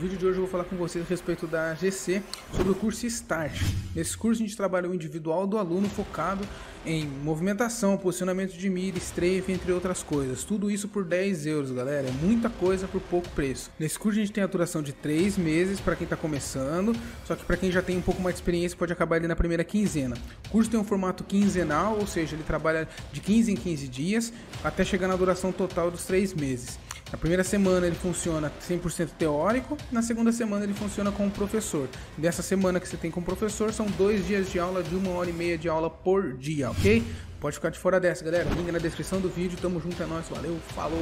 vídeo de hoje eu vou falar com vocês a respeito da GC sobre o curso START. Nesse curso a gente trabalha o individual do aluno focado em movimentação, posicionamento de mira, strafe, entre outras coisas. Tudo isso por 10 euros, galera. É muita coisa por pouco preço. Nesse curso a gente tem a duração de 3 meses para quem está começando, só que para quem já tem um pouco mais de experiência pode acabar ali na primeira quinzena. O curso tem um formato quinzenal, ou seja, ele trabalha de 15 em 15 dias até chegar na duração total dos 3 meses. Na primeira semana ele funciona 100% teórico, na segunda semana ele funciona com o professor. Dessa semana que você tem com o professor, são dois dias de aula de uma hora e meia de aula por dia, ok? Pode ficar de fora dessa, galera. Link na descrição do vídeo. Tamo junto, é nóis. Valeu, falou!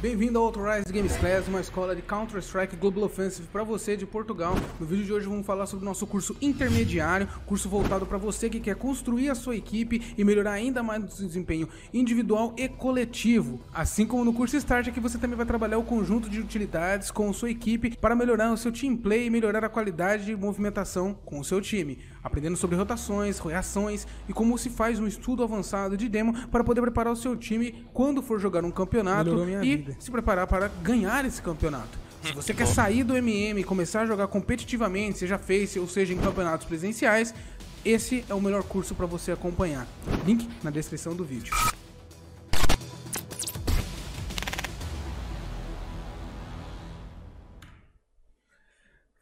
Bem-vindo ao Authorized Games Class, uma escola de Counter-Strike Global Offensive para você de Portugal. No vídeo de hoje vamos falar sobre o nosso curso intermediário, curso voltado para você que quer construir a sua equipe e melhorar ainda mais o seu desempenho individual e coletivo. Assim como no curso Start, aqui você também vai trabalhar o conjunto de utilidades com sua equipe para melhorar o seu team play e melhorar a qualidade de movimentação com o seu time, aprendendo sobre rotações, reações e como se faz um estudo avançado de demo para poder preparar o seu time quando for jogar um campeonato e vida. se preparar para ganhar esse campeonato. Se você quer sair do MM e começar a jogar competitivamente, seja Face ou seja em campeonatos presenciais, esse é o melhor curso para você acompanhar. Link na descrição do vídeo.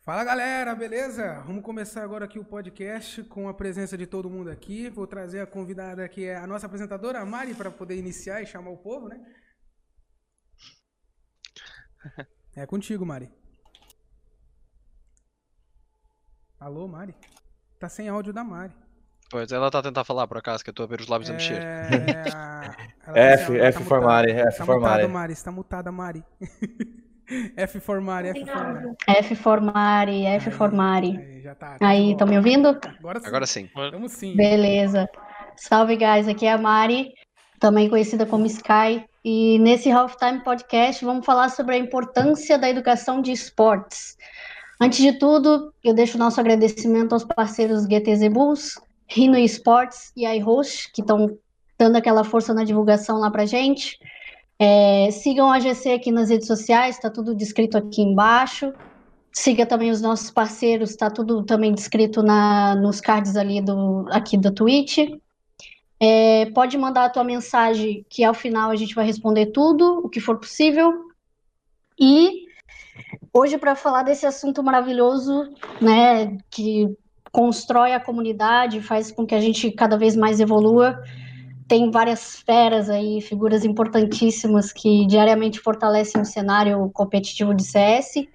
Fala galera, beleza? Vamos começar agora aqui o podcast com a presença de todo mundo aqui. Vou trazer a convidada que é a nossa apresentadora, a Mari, para poder iniciar e chamar o povo, né? É contigo, Mari. Alô, Mari? Tá sem áudio da Mari. Pois, ela tá tentando falar por acaso, que eu tô a ver os lábios é... a mexer. F, F tá for Mari, F tá for Mari. Mari. Está mutada, Mari. F for Mari, F for Mari. F for Mari, F for Mari. Aí, já tá. tá aí, estão me ouvindo? Agora sim. Agora sim. Vamos sim. Beleza. Salve, guys. Aqui é a Mari, também conhecida como Sky. E nesse Halftime Podcast vamos falar sobre a importância da educação de esportes. Antes de tudo, eu deixo o nosso agradecimento aos parceiros GTZ Bulls, Rino Esportes e iHost, que estão dando aquela força na divulgação lá pra gente. É, sigam a GC aqui nas redes sociais, está tudo descrito aqui embaixo. Siga também os nossos parceiros, está tudo também descrito na, nos cards ali do, aqui da Twitch. É, pode mandar a tua mensagem, que ao final a gente vai responder tudo, o que for possível. E hoje, para falar desse assunto maravilhoso, né, que constrói a comunidade, faz com que a gente cada vez mais evolua, tem várias feras aí, figuras importantíssimas que diariamente fortalecem o cenário competitivo de CS.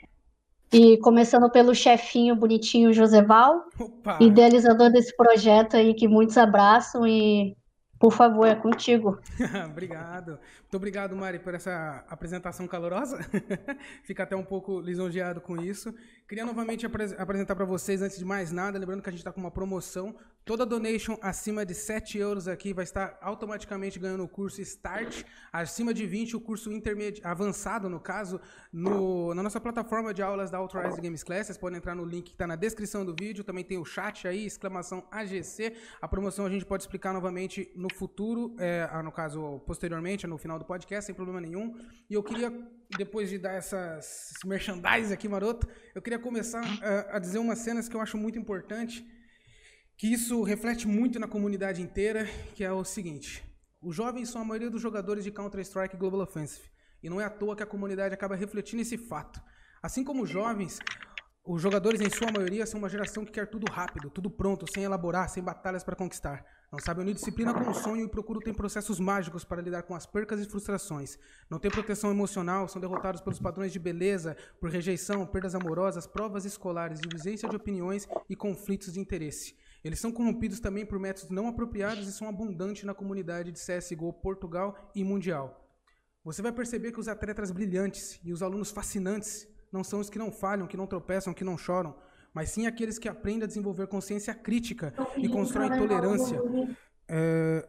E começando pelo chefinho bonitinho Joseval, Opa. idealizador desse projeto aí que muitos abraçam e por favor, é contigo. obrigado. Muito obrigado, Mari, por essa apresentação calorosa. Fica até um pouco lisonjeado com isso. Queria novamente apresentar para vocês, antes de mais nada, lembrando que a gente está com uma promoção. Toda donation acima de 7 euros aqui vai estar automaticamente ganhando o curso Start. Acima de 20, o curso avançado, no caso, no, na nossa plataforma de aulas da Authorized Games Class. Vocês podem entrar no link que está na descrição do vídeo. Também tem o chat aí, exclamação AGC. A promoção a gente pode explicar novamente no futuro, é, no caso, posteriormente, no final do podcast, sem problema nenhum. E eu queria, depois de dar essas esse merchandise aqui, maroto, eu queria começar a, a dizer umas cenas que eu acho muito importante, que isso reflete muito na comunidade inteira, que é o seguinte. Os jovens são a maioria dos jogadores de Counter-Strike Global Offensive. E não é à toa que a comunidade acaba refletindo esse fato. Assim como os jovens, os jogadores, em sua maioria, são uma geração que quer tudo rápido, tudo pronto, sem elaborar, sem batalhas para conquistar. Não sabe unir disciplina com o sonho e procuram ter processos mágicos para lidar com as percas e frustrações. Não tem proteção emocional, são derrotados pelos padrões de beleza, por rejeição, perdas amorosas, provas escolares, divergência de opiniões e conflitos de interesse. Eles são corrompidos também por métodos não apropriados e são abundantes na comunidade de CSGO Portugal e Mundial. Você vai perceber que os atletas brilhantes e os alunos fascinantes não são os que não falham, que não tropeçam, que não choram, mas sim aqueles que aprendem a desenvolver consciência crítica e constroem tolerância. É,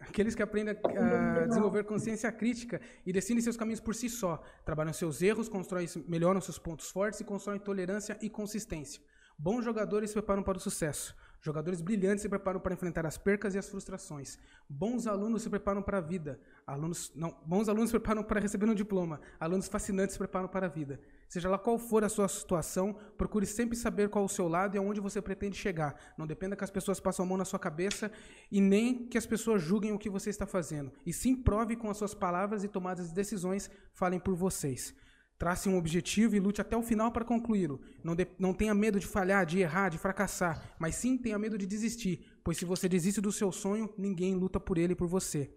aqueles que aprendem a desenvolver consciência crítica e decidem seus caminhos por si só, trabalham seus erros, constroem, melhoram seus pontos fortes e constroem tolerância e consistência. Bons jogadores se preparam para o sucesso. Jogadores brilhantes se preparam para enfrentar as percas e as frustrações. Bons alunos se preparam para a vida. Alunos, não, bons alunos se preparam para receber um diploma. Alunos fascinantes se preparam para a vida. Seja lá qual for a sua situação, procure sempre saber qual é o seu lado e aonde você pretende chegar. Não dependa que as pessoas passem a mão na sua cabeça e nem que as pessoas julguem o que você está fazendo. E sim prove com as suas palavras e tomadas de decisões falem por vocês. Trace um objetivo e lute até o final para concluí-lo. Não, não tenha medo de falhar, de errar, de fracassar, mas sim tenha medo de desistir, pois se você desiste do seu sonho, ninguém luta por ele e por você.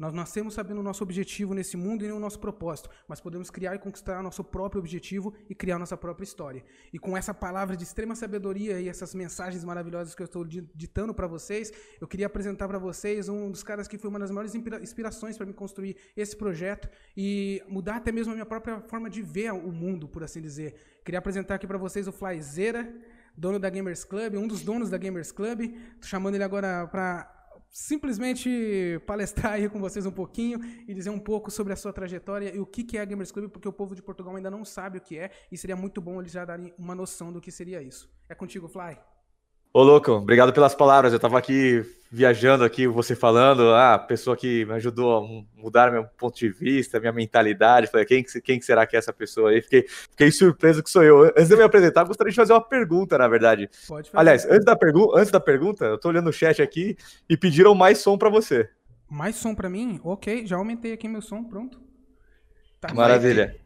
Nós nascemos sabendo o nosso objetivo nesse mundo e o nosso propósito, mas podemos criar e conquistar nosso próprio objetivo e criar nossa própria história. E com essa palavra de extrema sabedoria e essas mensagens maravilhosas que eu estou ditando para vocês, eu queria apresentar para vocês um dos caras que foi uma das maiores inspirações para me construir esse projeto e mudar até mesmo a minha própria forma de ver o mundo, por assim dizer. Queria apresentar aqui para vocês o Flyzera, dono da Gamers Club, um dos donos da Gamers Club. Tô chamando ele agora para simplesmente palestrar aí com vocês um pouquinho e dizer um pouco sobre a sua trajetória e o que é a Gamers Club, porque o povo de Portugal ainda não sabe o que é e seria muito bom eles já darem uma noção do que seria isso. É contigo, Fly. Ô, louco, obrigado pelas palavras. Eu tava aqui viajando aqui, você falando, ah, pessoa que me ajudou a mudar meu ponto de vista, minha mentalidade. Falei, quem, quem será que é essa pessoa aí? Fiquei, fiquei surpreso que sou eu. Antes de me apresentar, gostaria de fazer uma pergunta, na verdade. Pode fazer. Aliás, antes da, pergu antes da pergunta, eu tô olhando o chat aqui e pediram mais som para você. Mais som para mim? Ok, já aumentei aqui meu som, pronto. Tá Maravilha.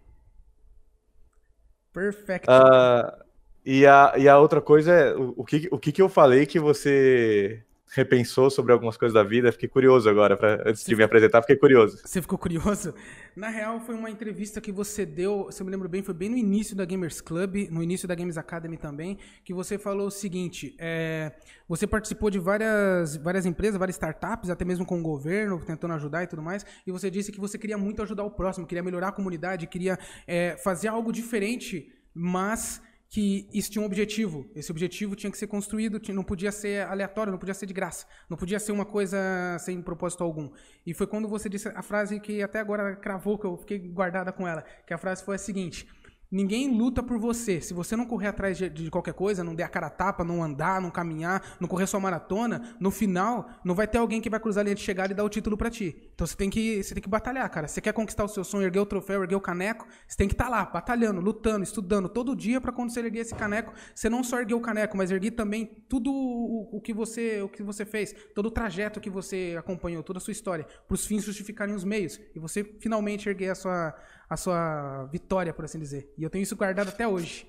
Perfeito. Uh, e a, e a outra coisa é o, o, que, o que, que eu falei que você repensou sobre algumas coisas da vida? Fiquei curioso agora, pra, antes você de me apresentar, fiquei curioso. Você ficou curioso? Na real, foi uma entrevista que você deu, se eu me lembro bem, foi bem no início da Gamers Club, no início da Games Academy também, que você falou o seguinte: é, você participou de várias, várias empresas, várias startups, até mesmo com o governo, tentando ajudar e tudo mais, e você disse que você queria muito ajudar o próximo, queria melhorar a comunidade, queria é, fazer algo diferente, mas que isso tinha um objetivo. Esse objetivo tinha que ser construído, não podia ser aleatório, não podia ser de graça, não podia ser uma coisa sem propósito algum. E foi quando você disse a frase que até agora cravou, que eu fiquei guardada com ela, que a frase foi a seguinte: Ninguém luta por você. Se você não correr atrás de, de, qualquer coisa, não der a cara a tapa, não andar, não caminhar, não correr sua maratona, no final não vai ter alguém que vai cruzar a linha de chegada e dar o título para ti. Então você tem que você tem que batalhar, cara. Você quer conquistar o seu sonho, erguer o troféu, erguer o caneco, você tem que estar tá lá, batalhando, lutando, estudando todo dia para quando você erguer esse caneco, você não só erguer o caneco, mas erguer também tudo o, o, que você o que você fez, todo o trajeto que você acompanhou, toda a sua história, para os fins justificarem os meios e você finalmente erguer a sua a sua vitória, por assim dizer. E eu tenho isso guardado até hoje.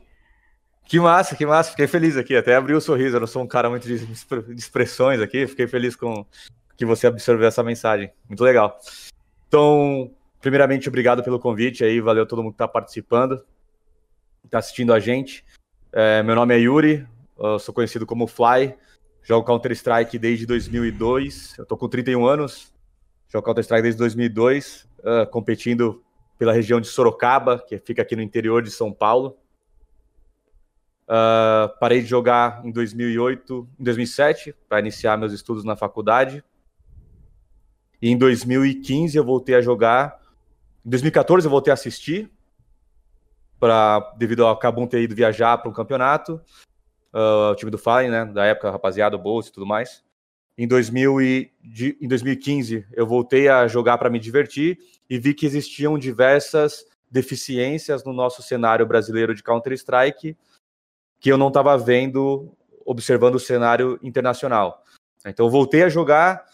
Que massa, que massa. Fiquei feliz aqui. Até abriu o sorriso. Eu não sou um cara muito de expressões aqui. Fiquei feliz com que você absorveu essa mensagem. Muito legal. Então, primeiramente, obrigado pelo convite aí. Valeu todo mundo que está participando, está assistindo a gente. É, meu nome é Yuri. Sou conhecido como Fly. Jogo Counter-Strike desde 2002. Eu estou com 31 anos. Jogo Counter-Strike desde 2002, uh, ah, competindo pela região de Sorocaba, que fica aqui no interior de São Paulo. Uh, parei de jogar em 2008, em 2007, para iniciar meus estudos na faculdade. E em 2015 eu voltei a jogar. Em 2014 eu voltei a assistir, pra, devido ao Cabum ter ido viajar para um campeonato. Uh, o time do Fallen, né? Da época, rapaziada, o Bolsa e tudo mais. Em, 2000 e, de, em 2015 eu voltei a jogar para me divertir e vi que existiam diversas deficiências no nosso cenário brasileiro de Counter-Strike que eu não estava vendo observando o cenário internacional. Então eu voltei a jogar,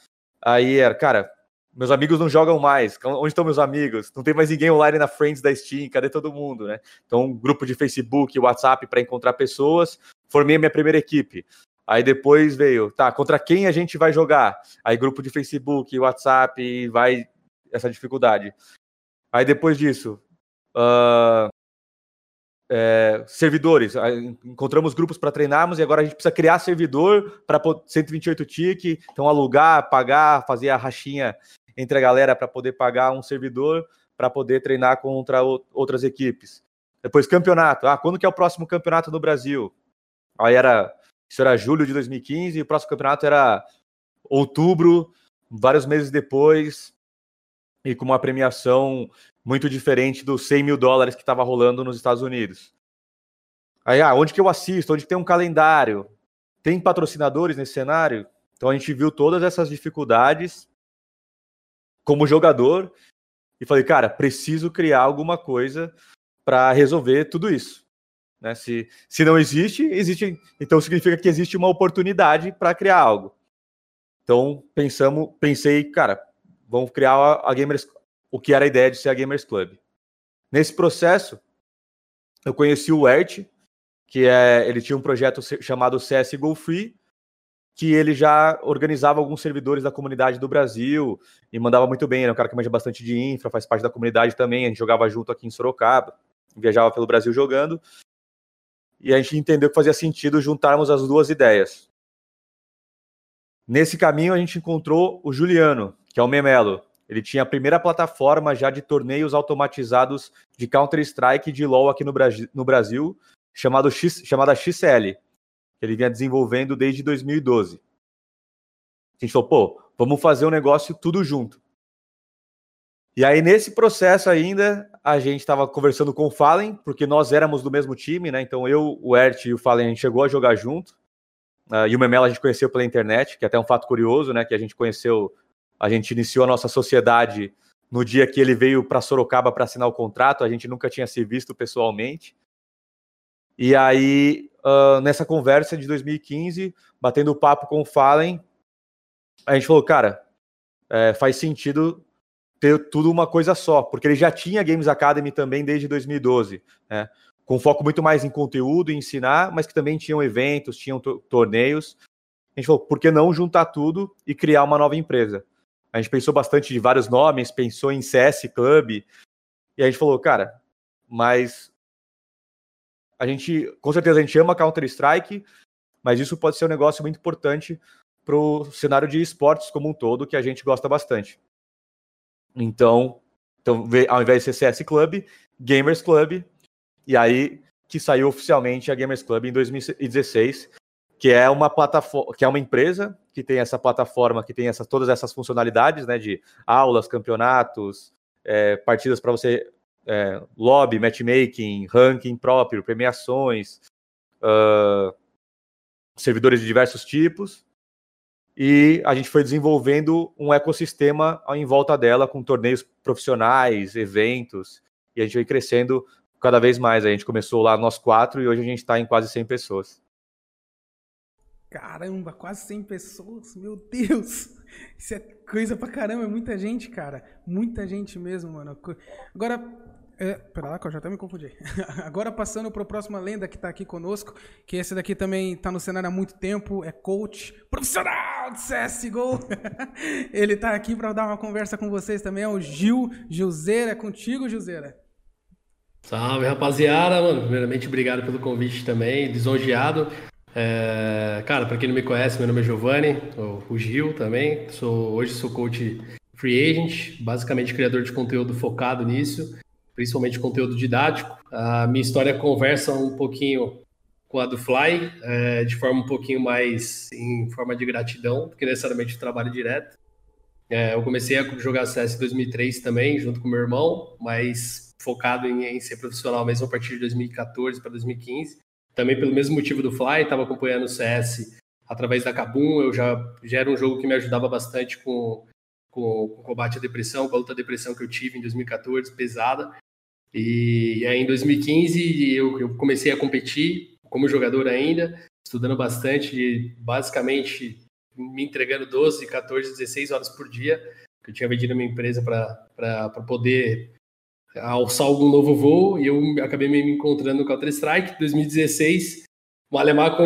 aí era, cara, meus amigos não jogam mais, onde estão meus amigos? Não tem mais ninguém online na Friends da Steam, cadê todo mundo, né? Então, grupo de Facebook, WhatsApp para encontrar pessoas, formei a minha primeira equipe. Aí depois veio, tá, contra quem a gente vai jogar? Aí grupo de Facebook, WhatsApp, vai essa dificuldade. Aí depois disso, uh, é, servidores, encontramos grupos para treinarmos e agora a gente precisa criar servidor para 128 TIC, então alugar, pagar, fazer a rachinha entre a galera para poder pagar um servidor para poder treinar contra outras equipes. Depois campeonato, ah, quando que é o próximo campeonato no Brasil? Aí era, isso era julho de 2015 e o próximo campeonato era outubro, vários meses depois, e com uma premiação muito diferente dos 100 mil dólares que estava rolando nos Estados Unidos. Aí, ah, onde que eu assisto? Onde tem um calendário? tem patrocinadores nesse cenário? Então a gente viu todas essas dificuldades como jogador e falei, cara, preciso criar alguma coisa para resolver tudo isso. Né? Se, se não existe, existe, então significa que existe uma oportunidade para criar algo. Então pensamos, pensei, cara, vamos criar a, a Gamers, o que era a ideia de ser a Gamers Club. Nesse processo, eu conheci o Ert, que é, ele tinha um projeto chamado CS Go Free, que ele já organizava alguns servidores da comunidade do Brasil e mandava muito bem. É um cara que manja bastante de infra, faz parte da comunidade também. A gente jogava junto aqui em Sorocaba, viajava pelo Brasil jogando. E a gente entendeu que fazia sentido juntarmos as duas ideias. Nesse caminho, a gente encontrou o Juliano, que é o Memelo. Ele tinha a primeira plataforma já de torneios automatizados de Counter-Strike e de LoL aqui no, no Brasil, chamado X, chamada XL ele vinha desenvolvendo desde 2012. A gente falou, pô, vamos fazer um negócio tudo junto. E aí, nesse processo ainda, a gente estava conversando com o Fallen, porque nós éramos do mesmo time, né? Então eu, o Ert e o Fallen, a gente chegou a jogar junto. Uh, e o Memela a gente conheceu pela internet, que é até um fato curioso, né? Que a gente conheceu, a gente iniciou a nossa sociedade no dia que ele veio para Sorocaba para assinar o contrato, a gente nunca tinha se visto pessoalmente. E aí, uh, nessa conversa de 2015, batendo papo com o Fallen, a gente falou, cara, é, faz sentido ter tudo uma coisa só, porque ele já tinha Games Academy também desde 2012, né? com foco muito mais em conteúdo e ensinar, mas que também tinham eventos, tinham torneios. A gente falou, por que não juntar tudo e criar uma nova empresa? A gente pensou bastante de vários nomes, pensou em CS Club, e a gente falou, cara, mas a gente, com certeza, a gente ama Counter-Strike, mas isso pode ser um negócio muito importante para o cenário de esportes como um todo, que a gente gosta bastante. Então, então, ao invés de ser CS Club, Gamers Club, e aí que saiu oficialmente a Gamers Club em 2016, que é uma plataforma, que é uma empresa que tem essa plataforma, que tem essa, todas essas funcionalidades, né, de aulas, campeonatos, é, partidas para você é, lobby, matchmaking, ranking próprio, premiações, uh, servidores de diversos tipos. E a gente foi desenvolvendo um ecossistema em volta dela, com torneios profissionais, eventos, e a gente foi crescendo cada vez mais. A gente começou lá nós quatro e hoje a gente está em quase 100 pessoas. Caramba, quase 100 pessoas, meu Deus! Isso é coisa pra caramba, é muita gente, cara. Muita gente mesmo, mano. Agora, é, pera lá que eu já até me confundi. Agora passando para a próxima lenda que está aqui conosco, que esse daqui também está no cenário há muito tempo, é coach profissional de CSGO. Ele está aqui para dar uma conversa com vocês também, é o Gil Gilzeira. É contigo, Gilzeira. Salve, rapaziada. Mano, primeiramente, obrigado pelo convite também, lisonjeado. É, cara, para quem não me conhece, meu nome é Giovanni, o Gil também. Sou, hoje sou coach free agent, basicamente criador de conteúdo focado nisso principalmente conteúdo didático. A minha história conversa um pouquinho com a do Fly, é, de forma um pouquinho mais em forma de gratidão, do que necessariamente trabalho direto. É, eu comecei a jogar CS em 2003 também, junto com meu irmão, mas focado em, em ser profissional mesmo a partir de 2014 para 2015. Também pelo mesmo motivo do Fly, estava acompanhando o CS através da Kabum, eu já, já era um jogo que me ajudava bastante com, com, com o combate à depressão, com a luta à depressão que eu tive em 2014, pesada. E aí em 2015 eu, eu comecei a competir como jogador ainda, estudando bastante, basicamente me entregando 12, 14, 16 horas por dia, que eu tinha vendido a minha empresa para poder alçar algum novo voo, e eu acabei me encontrando no Counter-Strike. 2016, o Alemar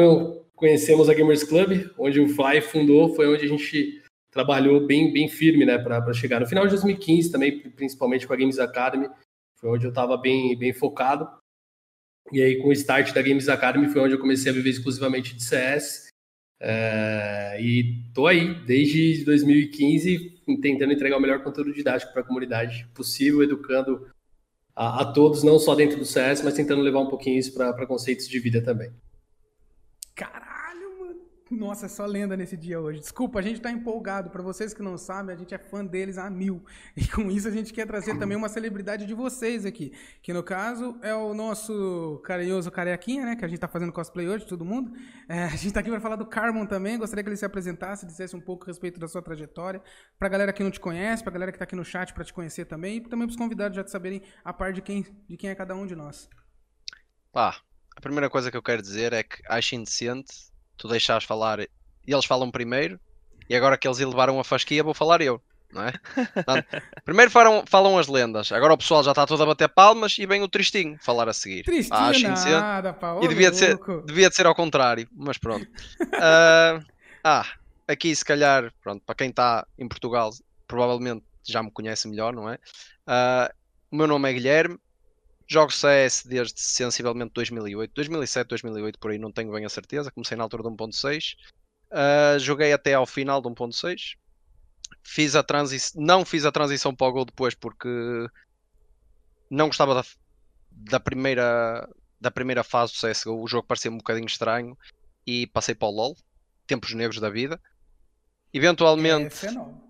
conhecemos a Gamers Club, onde o Fly fundou, foi onde a gente trabalhou bem, bem firme né, para chegar. No final de 2015 também, principalmente com a Games Academy, foi onde eu estava bem, bem focado. E aí, com o start da Games Academy, foi onde eu comecei a viver exclusivamente de CS. É, e tô aí desde 2015 tentando entregar o melhor conteúdo didático para a comunidade possível, educando a, a, todos, não só dentro do CS, mas tentando levar um pouquinho isso para conceitos de vida também. Nossa, é só lenda nesse dia hoje. Desculpa, a gente tá empolgado. Para vocês que não sabem, a gente é fã deles a mil. E com isso a gente quer trazer também uma celebridade de vocês aqui. Que no caso é o nosso carinhoso carequinha, né? Que a gente tá fazendo cosplay hoje, todo mundo. É, a gente tá aqui para falar do Carmon também. Gostaria que ele se apresentasse, dissesse um pouco a respeito da sua trajetória. Pra galera que não te conhece, pra galera que tá aqui no chat para te conhecer também. E também pros convidados já te saberem a par de quem, de quem é cada um de nós. Pá, a primeira coisa que eu quero dizer é que acho indecente tu deixares falar e eles falam primeiro e agora que eles elevaram a fasquia vou falar eu, não é? Portanto, primeiro falam, falam as lendas, agora o pessoal já está todo a bater palmas e vem o tristinho falar a seguir. Tristinho indecente. nada, pá. E devia de, ser, devia de ser ao contrário, mas pronto. Ah, ah, aqui se calhar, pronto, para quem está em Portugal, provavelmente já me conhece melhor, não é? Ah, o meu nome é Guilherme, jogo CS desde sensivelmente 2008, 2007, 2008, por aí não tenho bem a certeza. Comecei na altura de 1.6, Ah, joguei até ao final de 1.6. Fiz a transição, não fiz a transição para o Gol depois porque não gostava da, da primeira da primeira fase do CSGO, o jogo parecia um bocadinho estranho e passei para o LoL, tempos negros da vida. Eventualmente, Esse é novo. e-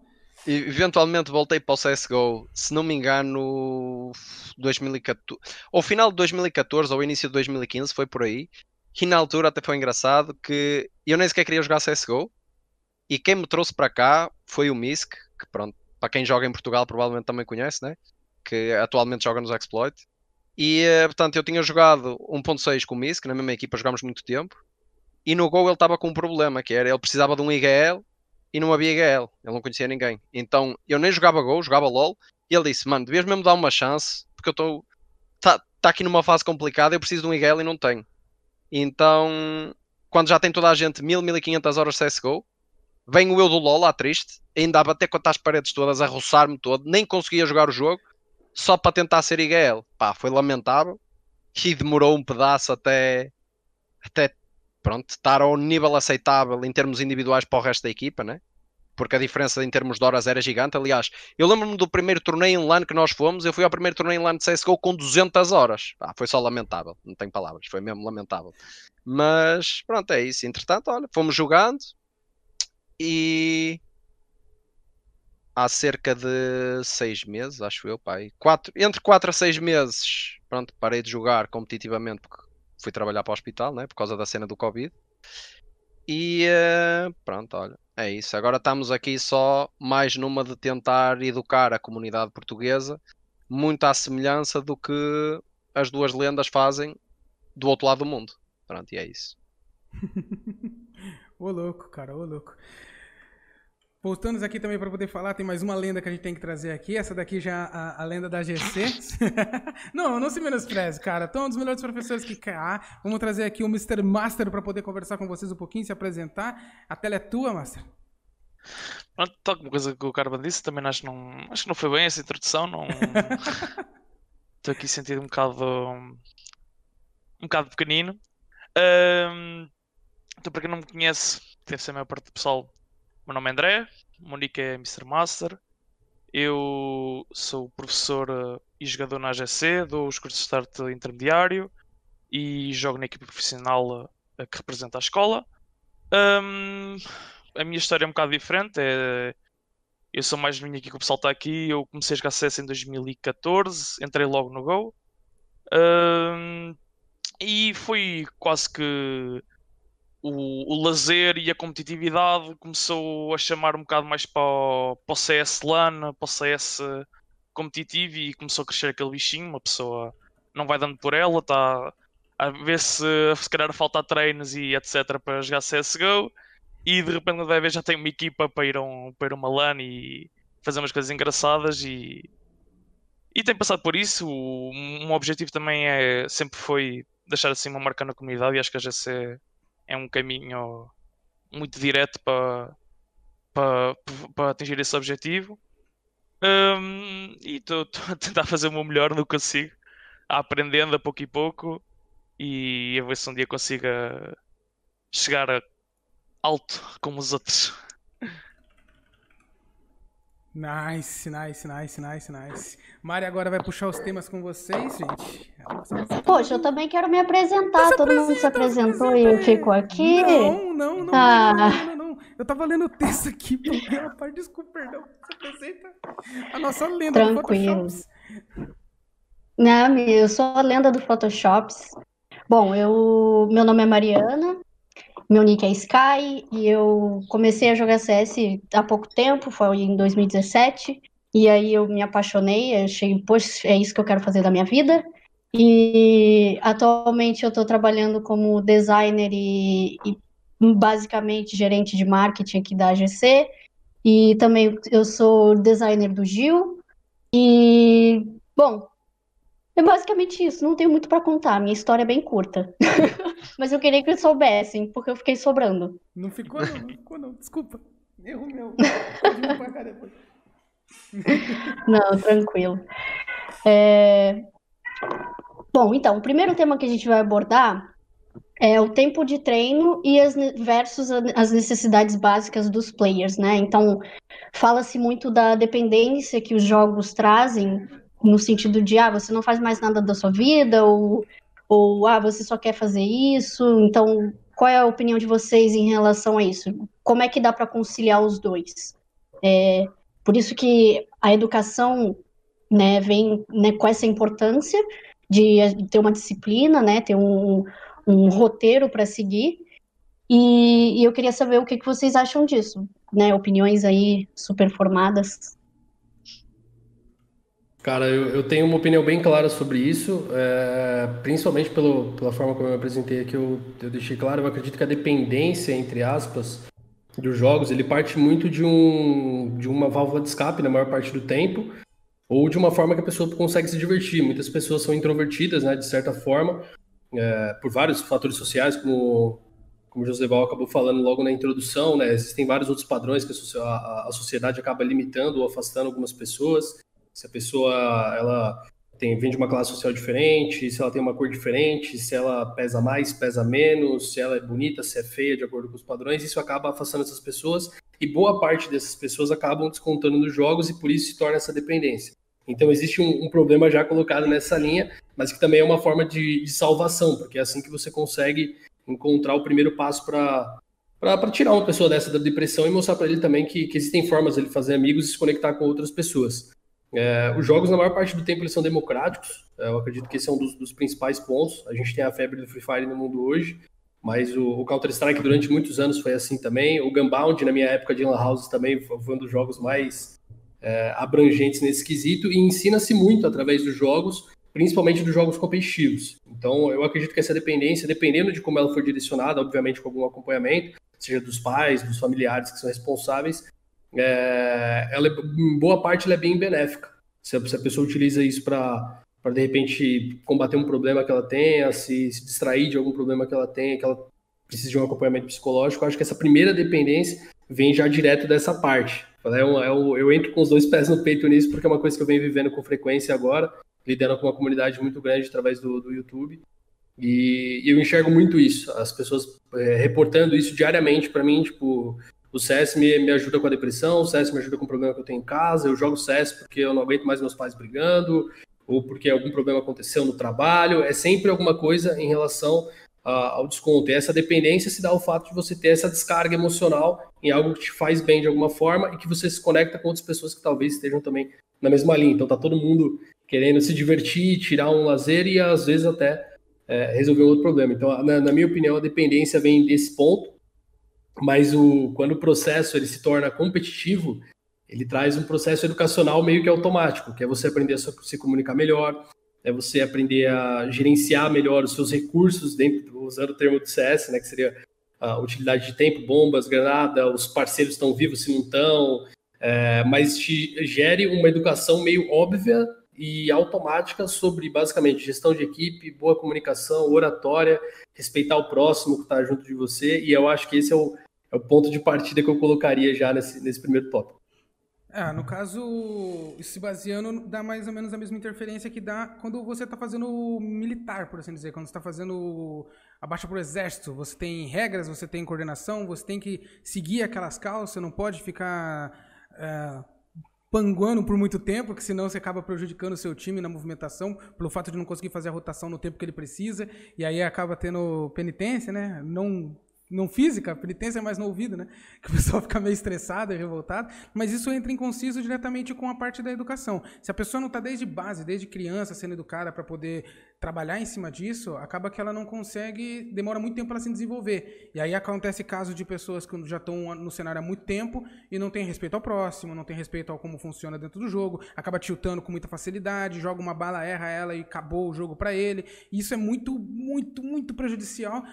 eventualmente voltei para o CSGO, se não me engano, 2014, ou final de 2014 ou início de 2015, foi por aí. E na altura até foi engraçado que eu nem sequer queria jogar CSGO e quem me trouxe para cá foi o Misk, que pronto, para quem joga em Portugal provavelmente também conhece, né? Que atualmente joga nos Exploit. E eh, portanto eu tinha jogado 1.6 com o Misk, na mesma equipa jogámos muito tempo. E no Go ele estava com um problema, que era ele precisava de um IGL e não havia IGL, ele não conhecia ninguém. Então eu nem jogava Go, jogava LOL, e ele disse: Mano, devias mesmo dar uma chance, porque eu estou. Está tá aqui numa fase complicada, eu preciso de um IGL e não tenho. Então, quando já tem toda a gente 1000, 1500 horas de CSGO, vem o eu do LOL lá triste, ainda a bater contra as paredes todas, a roçar-me todo, nem conseguia jogar o jogo, só para tentar ser IGL. Pá, foi lamentável e demorou um pedaço até. até pronto, estar ao nível aceitável em termos individuais para o resto da equipa, né? Porque a diferença em termos de horas era gigante. Aliás, eu lembro-me do primeiro torneio em LAN que nós fomos. Eu fui ao primeiro torneio em LAN de CSGO com 200 horas. Ah, foi só lamentável, não tenho palavras, foi mesmo lamentável. Mas pronto, é isso. Entretanto, olha, fomos jogando e há cerca de seis meses, acho eu, pai. Quatro, entre 4 a 6 meses, pronto, parei de jogar competitivamente porque fui trabalhar para o hospital, né? Por causa da cena do Covid. E eh, pronto, olha, é isso. Agora estamos aqui só mais numa de tentar educar a comunidade portuguesa, muito à semelhança do que as duas lendas fazem do outro lado do mundo. Pronto, e é isso. Ô louco, cara, ô louco. Voltando aqui também para poder falar, tem mais uma lenda que a gente tem que trazer aqui. Essa daqui já é a, a lenda da GC. não, não se menospreze, cara. É um dos melhores professores que cá. Vamos trazer aqui o Mr. Master para poder conversar com vocês um pouquinho, se apresentar. A tela é tua, Master. Pronto, tal como coisa que o Carmen disse, também acho que não, acho que não foi bem essa introdução. Não... Estou aqui sentido um bocado, um bocado pequenino. Ahm, então, para quem não me conhece, deve ser a maior parte do pessoal. Meu nome é André, o é Mr. Master. Eu sou professor eh, e jogador na AGC, dou os cursos de start intermediário e jogo na equipa profissional eh, que representa a escola. Ahm, a minha história é um bocado diferente. É... Eu sou mais novinho aqui que o pessoal está aqui. Eu comecei a jogar CS em 2014, entrei logo no Go. Ahm, e foi quase que o, o lazer e a competitividade começou a chamar um bocado mais para o, para o CS LAN, para o CS competitivo e começou a crescer aquele bichinho. Uma pessoa não vai dando por ela, está a ver se se calhar falta treinos e etc para jogar CSGO e de repente vai ver já tem uma equipa para ir um, para ir uma LAN e fazer umas coisas engraçadas e, e tem passado por isso. O, um objetivo também é sempre foi deixar assim uma marca na comunidade e acho que a GC é um caminho muito direto para, para, para atingir esse objetivo. Hum, e estou a tentar fazer o meu melhor no que consigo, aprendendo a pouco e pouco e a ver se um dia consiga chegar alto como os outros. Nice, nice, nice, nice, nice. Mari agora vai puxar os temas com vocês, gente. Poxa, eu também quero me apresentar. Todo mundo se apresentou e eu fico aqui. Não, não, não, Ah. não, não, não. Eu tava lendo o texto aqui, porque a parte, desculpa, perdão. Você apresenta a nossa lenda do Tranquilo. Photoshop. Não, eu sou a lenda do Photoshop. Bom, eu, meu nome é Mariana, meu nick é Sky e eu comecei a jogar CS há pouco tempo, foi em 2017. E aí eu me apaixonei, achei, poxa, é isso que eu quero fazer da minha vida. E atualmente eu estou trabalhando como designer e, e basicamente gerente de marketing aqui da AGC. E também eu sou designer do Gil. E, bom, é basicamente isso, não tenho muito para contar, minha história é bem curta. Mas eu queria que eles soubessem, porque eu fiquei sobrando. Não ficou, não, não ficou, não. Desculpa. Erro meu. Pode depois. Não, tranquilo. É, Bom, então, o primeiro tema que a gente vai abordar é o tempo de treino e as versus as necessidades básicas dos players, né? Então, fala-se muito da dependência que os jogos trazem, no sentido de, ah, você não faz mais nada da sua vida, ou, ou ah, você só quer fazer isso. Então, qual é a opinião de vocês em relação a isso? Como é que dá para conciliar os dois? É, por isso que a educação, né, vem, né, com essa importância de ter uma disciplina, né, ter um, um roteiro para seguir. E, e eu queria saber o que, que vocês acham disso, né? Opiniões aí super formadas. Cara, eu, eu tenho uma opinião bem clara sobre isso, é, principalmente pelo, pela forma como eu me apresentei aqui, eu, eu deixei claro, eu acredito que a dependência, entre aspas, dos jogos, ele parte muito de, um, de uma válvula de escape na maior parte do tempo, ou de uma forma que a pessoa consegue se divertir. Muitas pessoas são introvertidas, né, de certa forma, é, por vários fatores sociais, como, como o José Val acabou falando logo na introdução, né, existem vários outros padrões que a, a- a sociedade acaba limitando ou afastando algumas pessoas. Se a pessoa ela tem, vem de uma classe social diferente, se ela tem uma cor diferente, se ela pesa mais, pesa menos, se ela é bonita, se é feia, de acordo com os padrões, isso acaba afastando essas pessoas e boa parte dessas pessoas acabam descontando nos jogos e por isso se torna essa dependência. Então existe um, um problema já colocado nessa linha, mas que também é uma forma de, de salvação, porque é assim que você consegue encontrar o primeiro passo para para tirar uma pessoa dessa da depressão e mostrar para ele também que, que existem formas de ele fazer amigos e se conectar com outras pessoas. É, os jogos, na maior parte do tempo, eles são democráticos. É, eu acredito que esse é um dos, dos principais pontos. A gente tem a febre do Free Fire no mundo hoje, mas o, o Counter-Strike durante muitos anos foi assim também. O Gunbound, na minha época de Lan House, também foi um dos jogos mais é, abrangentes nesse quesito. E ensina-se muito através dos jogos, principalmente dos jogos competitivos. Então, eu acredito que essa dependência, dependendo de como ela for direcionada, obviamente com algum acompanhamento, seja dos pais, dos familiares que são responsáveis, é, ela, é- em boa parte ela é bem benéfica. Se a, se a pessoa utiliza isso para, de repente, combater um problema que ela tenha, se, se distrair de algum problema que ela tenha, que ela precisa de um acompanhamento psicológico, eu acho que essa primeira dependência vem já direto dessa parte. É um, é um, eu entro com os dois pés no peito nisso, porque é uma coisa que eu venho vivendo com frequência agora, lidando com uma comunidade muito grande através do, do YouTube. E, e eu enxergo muito isso, as pessoas é, reportando isso diariamente para mim, tipo, o CS me, me ajuda com a depressão, o CS me ajuda com o problema que eu tenho em casa, eu jogo CS porque eu não aguento mais meus pais brigando, ou porque algum problema aconteceu no trabalho, é sempre alguma coisa em relação ao desconto. E essa dependência se dá ao fato de você ter essa descarga emocional em algo que te faz bem de alguma forma e que você se conecta com outras pessoas que talvez estejam também na mesma linha. Então tá todo mundo querendo se divertir, tirar um lazer e às vezes até é, resolver um outro problema. Então, na, na minha opinião, a dependência vem desse ponto, mas o, quando o processo ele se torna competitivo, ele traz um processo educacional meio que automático, que é você aprender a se comunicar melhor, é você aprender a gerenciar melhor os seus recursos dentro, usando o termo do CS, né, que seria a utilidade de tempo, bombas, granada, os parceiros estão vivos se não estão, é, mas te gere uma educação meio óbvia e automática sobre basicamente gestão de equipe, boa comunicação, oratória, respeitar o próximo que está junto de você, e eu acho que esse é o, é o ponto de partida que eu colocaria já nesse, nesse primeiro tópico. Ah, no caso, se baseando, dá mais ou menos a mesma interferência que dá quando você está fazendo militar, por assim dizer. Quando você está fazendo a baixa pro exército, você tem regras, você tem coordenação, você tem que seguir aquelas calças, não pode ficar. é, panguando por muito tempo, porque senão você acaba prejudicando o seu time na movimentação, pelo fato de não conseguir fazer a rotação no tempo que ele precisa, e aí acaba tendo penitência, né? Não não física, penitência é mais no ouvido, né? Que o pessoal fica meio estressado e revoltado, mas isso entra em conciso diretamente com a parte da educação. Se a pessoa não está desde base, desde criança, sendo educada para poder trabalhar em cima disso, acaba que ela não consegue, demora muito tempo para se desenvolver. E aí acontece caso de pessoas que já estão no cenário há muito tempo e não tem respeito ao próximo, não tem respeito ao como funciona dentro do jogo, acaba tiltando com muita facilidade, joga uma bala, erra ela e acabou o jogo para ele. E isso é muito, muito, muito prejudicial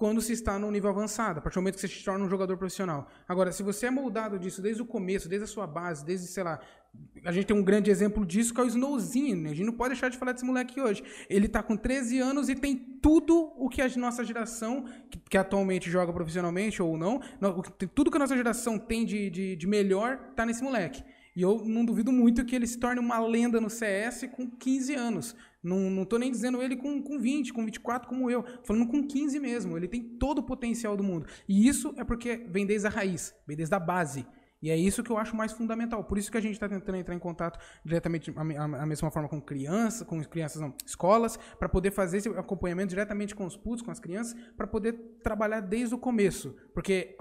quando se está no nível avançado, a partir do momento que você se torna um jogador profissional. Agora, se você é moldado disso desde o começo, desde a sua base, desde, sei lá, a gente tem um grande exemplo disso que é o Snowzinho, né? A gente não pode deixar de falar desse moleque hoje. Ele está com 13 anos e tem tudo o que a nossa geração, que, que atualmente joga profissionalmente ou não, tudo que a nossa geração tem de, de, de melhor está nesse moleque. E eu não duvido muito que ele se torne uma lenda no CS com 15 anos. Não, não tô nem dizendo ele com, com 20, com 24 como eu. falando com 15 mesmo. Ele tem todo o potencial do mundo. E isso é porque vem desde a raiz, vem desde a base. E é isso que eu acho mais fundamental. Por isso que a gente está tentando entrar em contato diretamente, a, mesma forma com crianças, com crianças, não, escolas, para poder fazer esse acompanhamento diretamente com os putos, com as crianças, para poder trabalhar desde o começo. Porque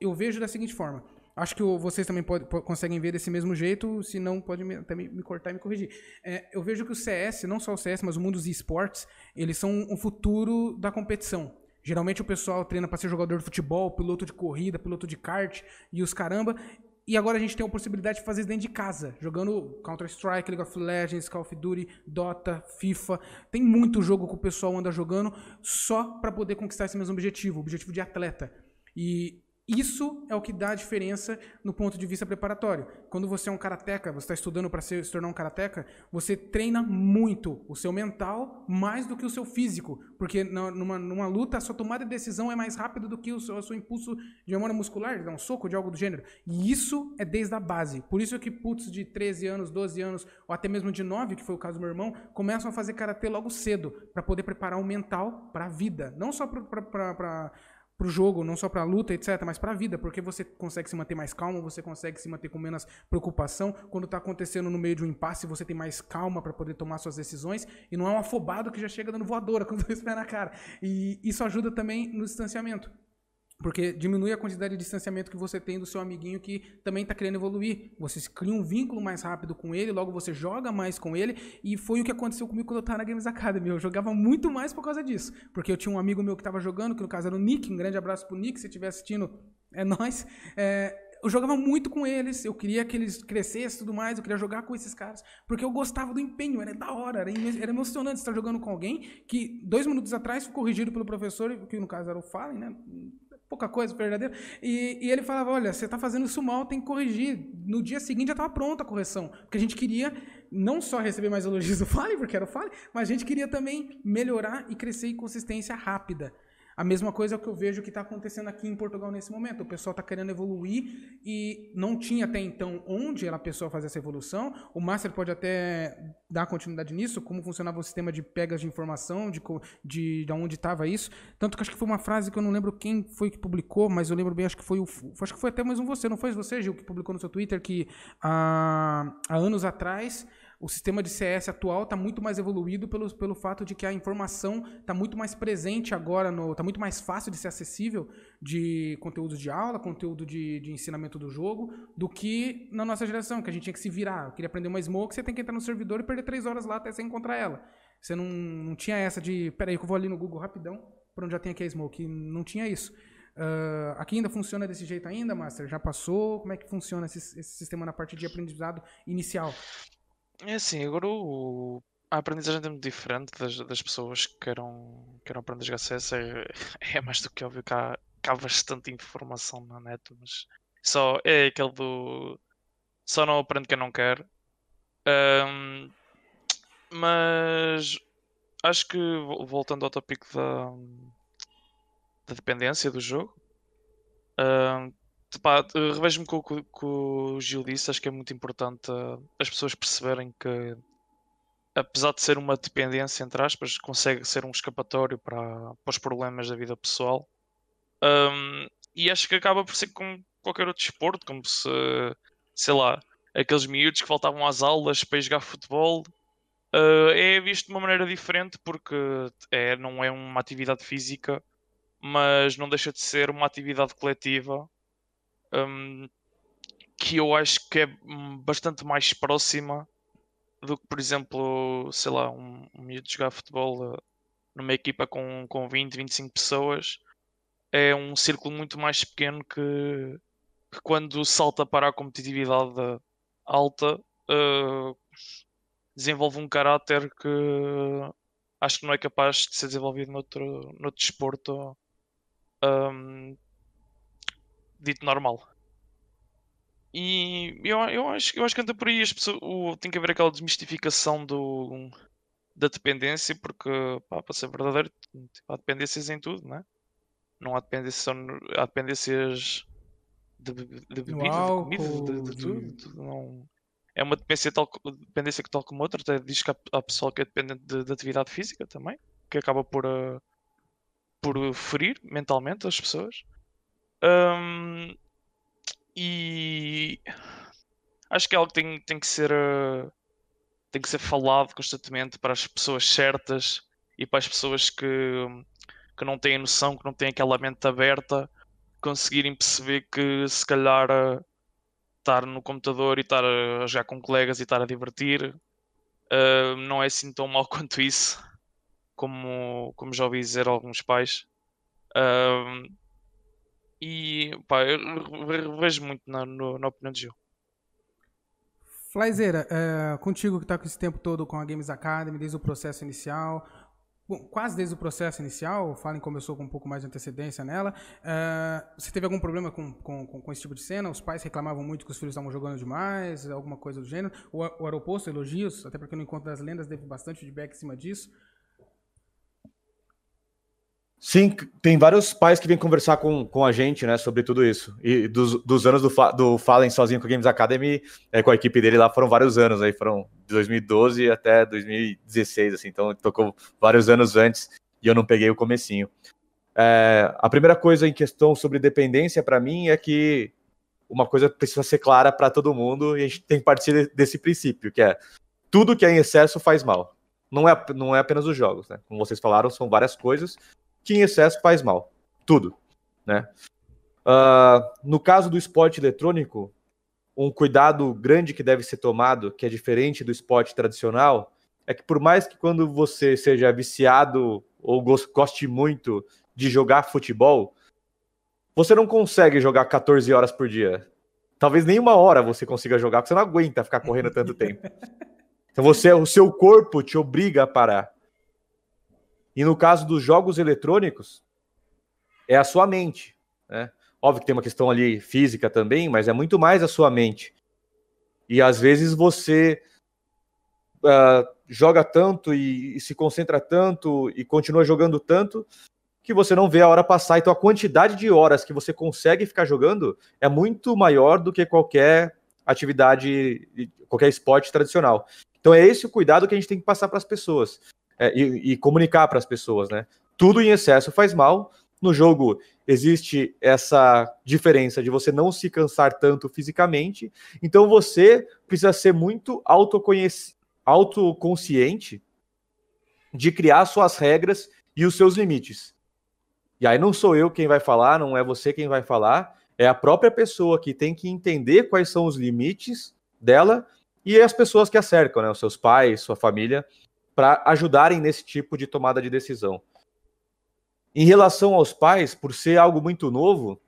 eu vejo da seguinte forma: Acho que vocês também pode, conseguem ver desse mesmo jeito, se não, pode me, até me, me, cortar e me corrigir. É, eu vejo que o CS, não só o CS, mas o mundo dos esportes, eles são o futuro da competição. Geralmente o pessoal treina para ser jogador de futebol, piloto de corrida, piloto de kart e os caramba. E agora a gente tem a possibilidade de fazer isso dentro de casa, jogando Counter-Strike, League of Legends, Call of Duty, Dota, FIFA. Tem muito jogo que o pessoal anda jogando só para poder conquistar esse mesmo objetivo, o objetivo de atleta. E isso é o que dá a diferença no ponto de vista preparatório. Quando você é um karateca, você está estudando para se tornar um karateca, você treina muito o seu mental mais do que o seu físico. Porque numa, numa luta, a sua tomada de decisão é mais rápida do que o seu, o seu impulso de memória muscular, dar um soco, de algo do gênero. E isso é desde a base. Por isso que putos de 13 anos, 12 anos, ou até mesmo de 9, que foi o caso do meu irmão, começam a fazer karatê logo cedo, para poder preparar o mental para a vida. Não só para para o jogo, não só para a luta, etc., mas para a vida, porque você consegue se manter mais calmo, você consegue se manter com menos preocupação. Quando está acontecendo no meio de um impasse, você tem mais calma para poder tomar suas decisões e não é um afobado que já chega dando voadora com dois pés na cara. E isso ajuda também no distanciamento. Porque diminui a quantidade de distanciamento que você tem do seu amiguinho que também está querendo evoluir. Você cria um vínculo mais rápido com ele, logo você joga mais com ele. E foi o que aconteceu comigo quando eu estava na Games Academy. Eu jogava muito mais por causa disso. Porque eu tinha um amigo meu que estava jogando, que no caso era o Nick. Um grande abraço pro Nick, se estiver assistindo, é nós. É, eu jogava muito com eles, eu queria que eles crescessem e tudo mais, eu queria jogar com esses caras, porque eu gostava do empenho, era da hora, era, era emocionante estar jogando com alguém que dois minutos atrás foi corrigido pelo professor, que no caso era o Fallen, né? Pouca coisa verdadeira. E, e ele falava: olha, você está fazendo isso mal, tem que corrigir. No dia seguinte já estava pronta a correção. Porque a gente queria não só receber mais elogios do Fale, porque era o Fale, mas a gente queria também melhorar e crescer em consistência rápida. A mesma coisa é o que eu vejo que está acontecendo aqui em Portugal nesse momento. O pessoal está querendo evoluir e não tinha até então onde a pessoa fazer essa evolução. O Master pode até dar continuidade nisso, como funcionava o sistema de pegas de informação, de, de, de onde estava isso. Tanto que acho que foi uma frase que eu não lembro quem foi que publicou, mas eu lembro bem, acho que foi o. Acho que foi até mais um você, não foi você, Gil, que publicou no seu Twitter que há, há anos atrás o sistema de CS atual está muito mais evoluído pelo, pelo fato de que a informação está muito mais presente agora, está muito mais fácil de ser acessível de conteúdo de aula, conteúdo de, de ensinamento do jogo, do que na nossa geração, que a gente tinha que se virar. Eu queria aprender uma smoke, você tem que entrar no servidor e perder três horas lá até você encontrar ela. Você não, não tinha essa de, peraí que eu vou ali no Google rapidão, para onde já tem aqui a smoke. Não tinha isso. Uh, aqui ainda funciona desse jeito ainda, Master? Já passou? Como é que funciona esse, esse sistema na parte de aprendizado inicial? É assim, agora o... a aprendizagem é muito diferente das, das pessoas que queiram, queiram aprender a jogar CS. É, é mais do que óbvio que há, que há bastante informação na net, mas só é aquele do só não aprende quem não quer. Um, mas acho que voltando ao tópico da, da dependência do jogo, um, Pá, revejo-me com o que o Gil disse, acho que é muito importante uh, as pessoas perceberem que, apesar de ser uma dependência, entre aspas, consegue ser um escapatório para, para os problemas da vida pessoal. Um, e acho que acaba por ser como qualquer outro desporto, como se, sei lá, aqueles miúdos que faltavam às aulas para jogar futebol. Uh, é visto de uma maneira diferente porque é, não é uma atividade física, mas não deixa de ser uma atividade coletiva um, que eu acho que é bastante mais próxima do que, por exemplo, sei lá, um, um miúdo jogar futebol uh, numa equipa com, com 20, 25 pessoas. É um círculo muito mais pequeno que, que quando salta para a competitividade alta, uh, desenvolve um caráter que acho que não é capaz de ser desenvolvido noutro, noutro desporto um, dito normal. E eu, eu, acho, eu acho que anda por aí as pessoas, o, tem que haver aquela desmistificação do, da dependência, porque pá, para ser verdadeiro, há dependências em tudo, não é? Não há dependências, há dependências de, de, bebida, de comida, de, de tudo. De tudo não, é uma dependência, tal, dependência que tal como outra, até diz que há, há pessoal que é dependente de, de, atividade física também, que acaba por, uh, por ferir mentalmente as pessoas. Um, e acho que é algo que tem, tem que ser uh, tem que ser falado constantemente para as pessoas certas e para as pessoas que, que não têm noção, que não têm aquela mente aberta, conseguirem perceber que se calhar uh, estar no computador e estar a jogar com colegas e estar a divertir uh, não é assim tão mal quanto isso, como, como já ouvi dizer alguns pais. Uh, e pá, eu vejo muito na, no, na opinião de Gil. Flyzeira, uh, contigo que está com esse tempo todo com a Games Academy, desde o processo inicial, bom, quase desde o processo inicial, o Fallen começou com um pouco mais de antecedência nela. Uh, você teve algum problema com, com, com, esse tipo de cena? Os pais reclamavam muito que os filhos estavam jogando demais, alguma coisa do gênero? O, o aeroporto, elogios, até porque no Encontro das Lendas teve bastante feedback em cima disso. Sim, tem vários pais que vêm conversar com, com a gente, né, sobre tudo isso. E dos, dos anos do, do Fallen sozinho com a Games Academy, é, com a equipe dele lá, foram vários anos aí, foram de 2012 até 2016, assim, então tocou vários anos antes e eu não peguei o comecinho. É, a primeira coisa em questão sobre dependência para mim é que uma coisa precisa ser clara para todo mundo e a gente tem que partir desse princípio, que é tudo que é em excesso faz mal. Não é, não é apenas os jogos, né? Como vocês falaram, são várias coisas que em excesso faz mal. Tudo. Né? Uh, no caso do esporte eletrônico, um cuidado grande que deve ser tomado, que é diferente do esporte tradicional, é que por mais que quando você seja viciado ou goste muito de jogar futebol, você não consegue jogar 14 horas por dia. Talvez nem uma hora você consiga jogar, porque você não aguenta ficar correndo tanto tempo. Então você, o seu corpo te obriga a parar. E no caso dos jogos eletrônicos, é a sua mente. Né? Óbvio que tem uma questão ali física também, mas é muito mais a sua mente. E às vezes você uh, joga tanto e, e, se concentra tanto e continua jogando tanto que você não vê a hora passar. Então a quantidade de horas que você consegue ficar jogando é muito maior do que qualquer atividade, qualquer esporte tradicional. Então é esse o cuidado que a gente tem que passar para as pessoas é, e, e comunicar para as pessoas, né? Tudo em excesso faz mal. No jogo existe essa diferença de você não se cansar tanto fisicamente, então você precisa ser muito autoconsciente de criar suas regras e os seus limites. E aí não sou eu quem vai falar, não é você quem vai falar, é a própria pessoa que tem que entender quais são os limites dela e as pessoas que a cercam, né? Os seus pais, sua família, para ajudarem nesse tipo de tomada de decisão. Em relação aos pais, por ser algo muito novo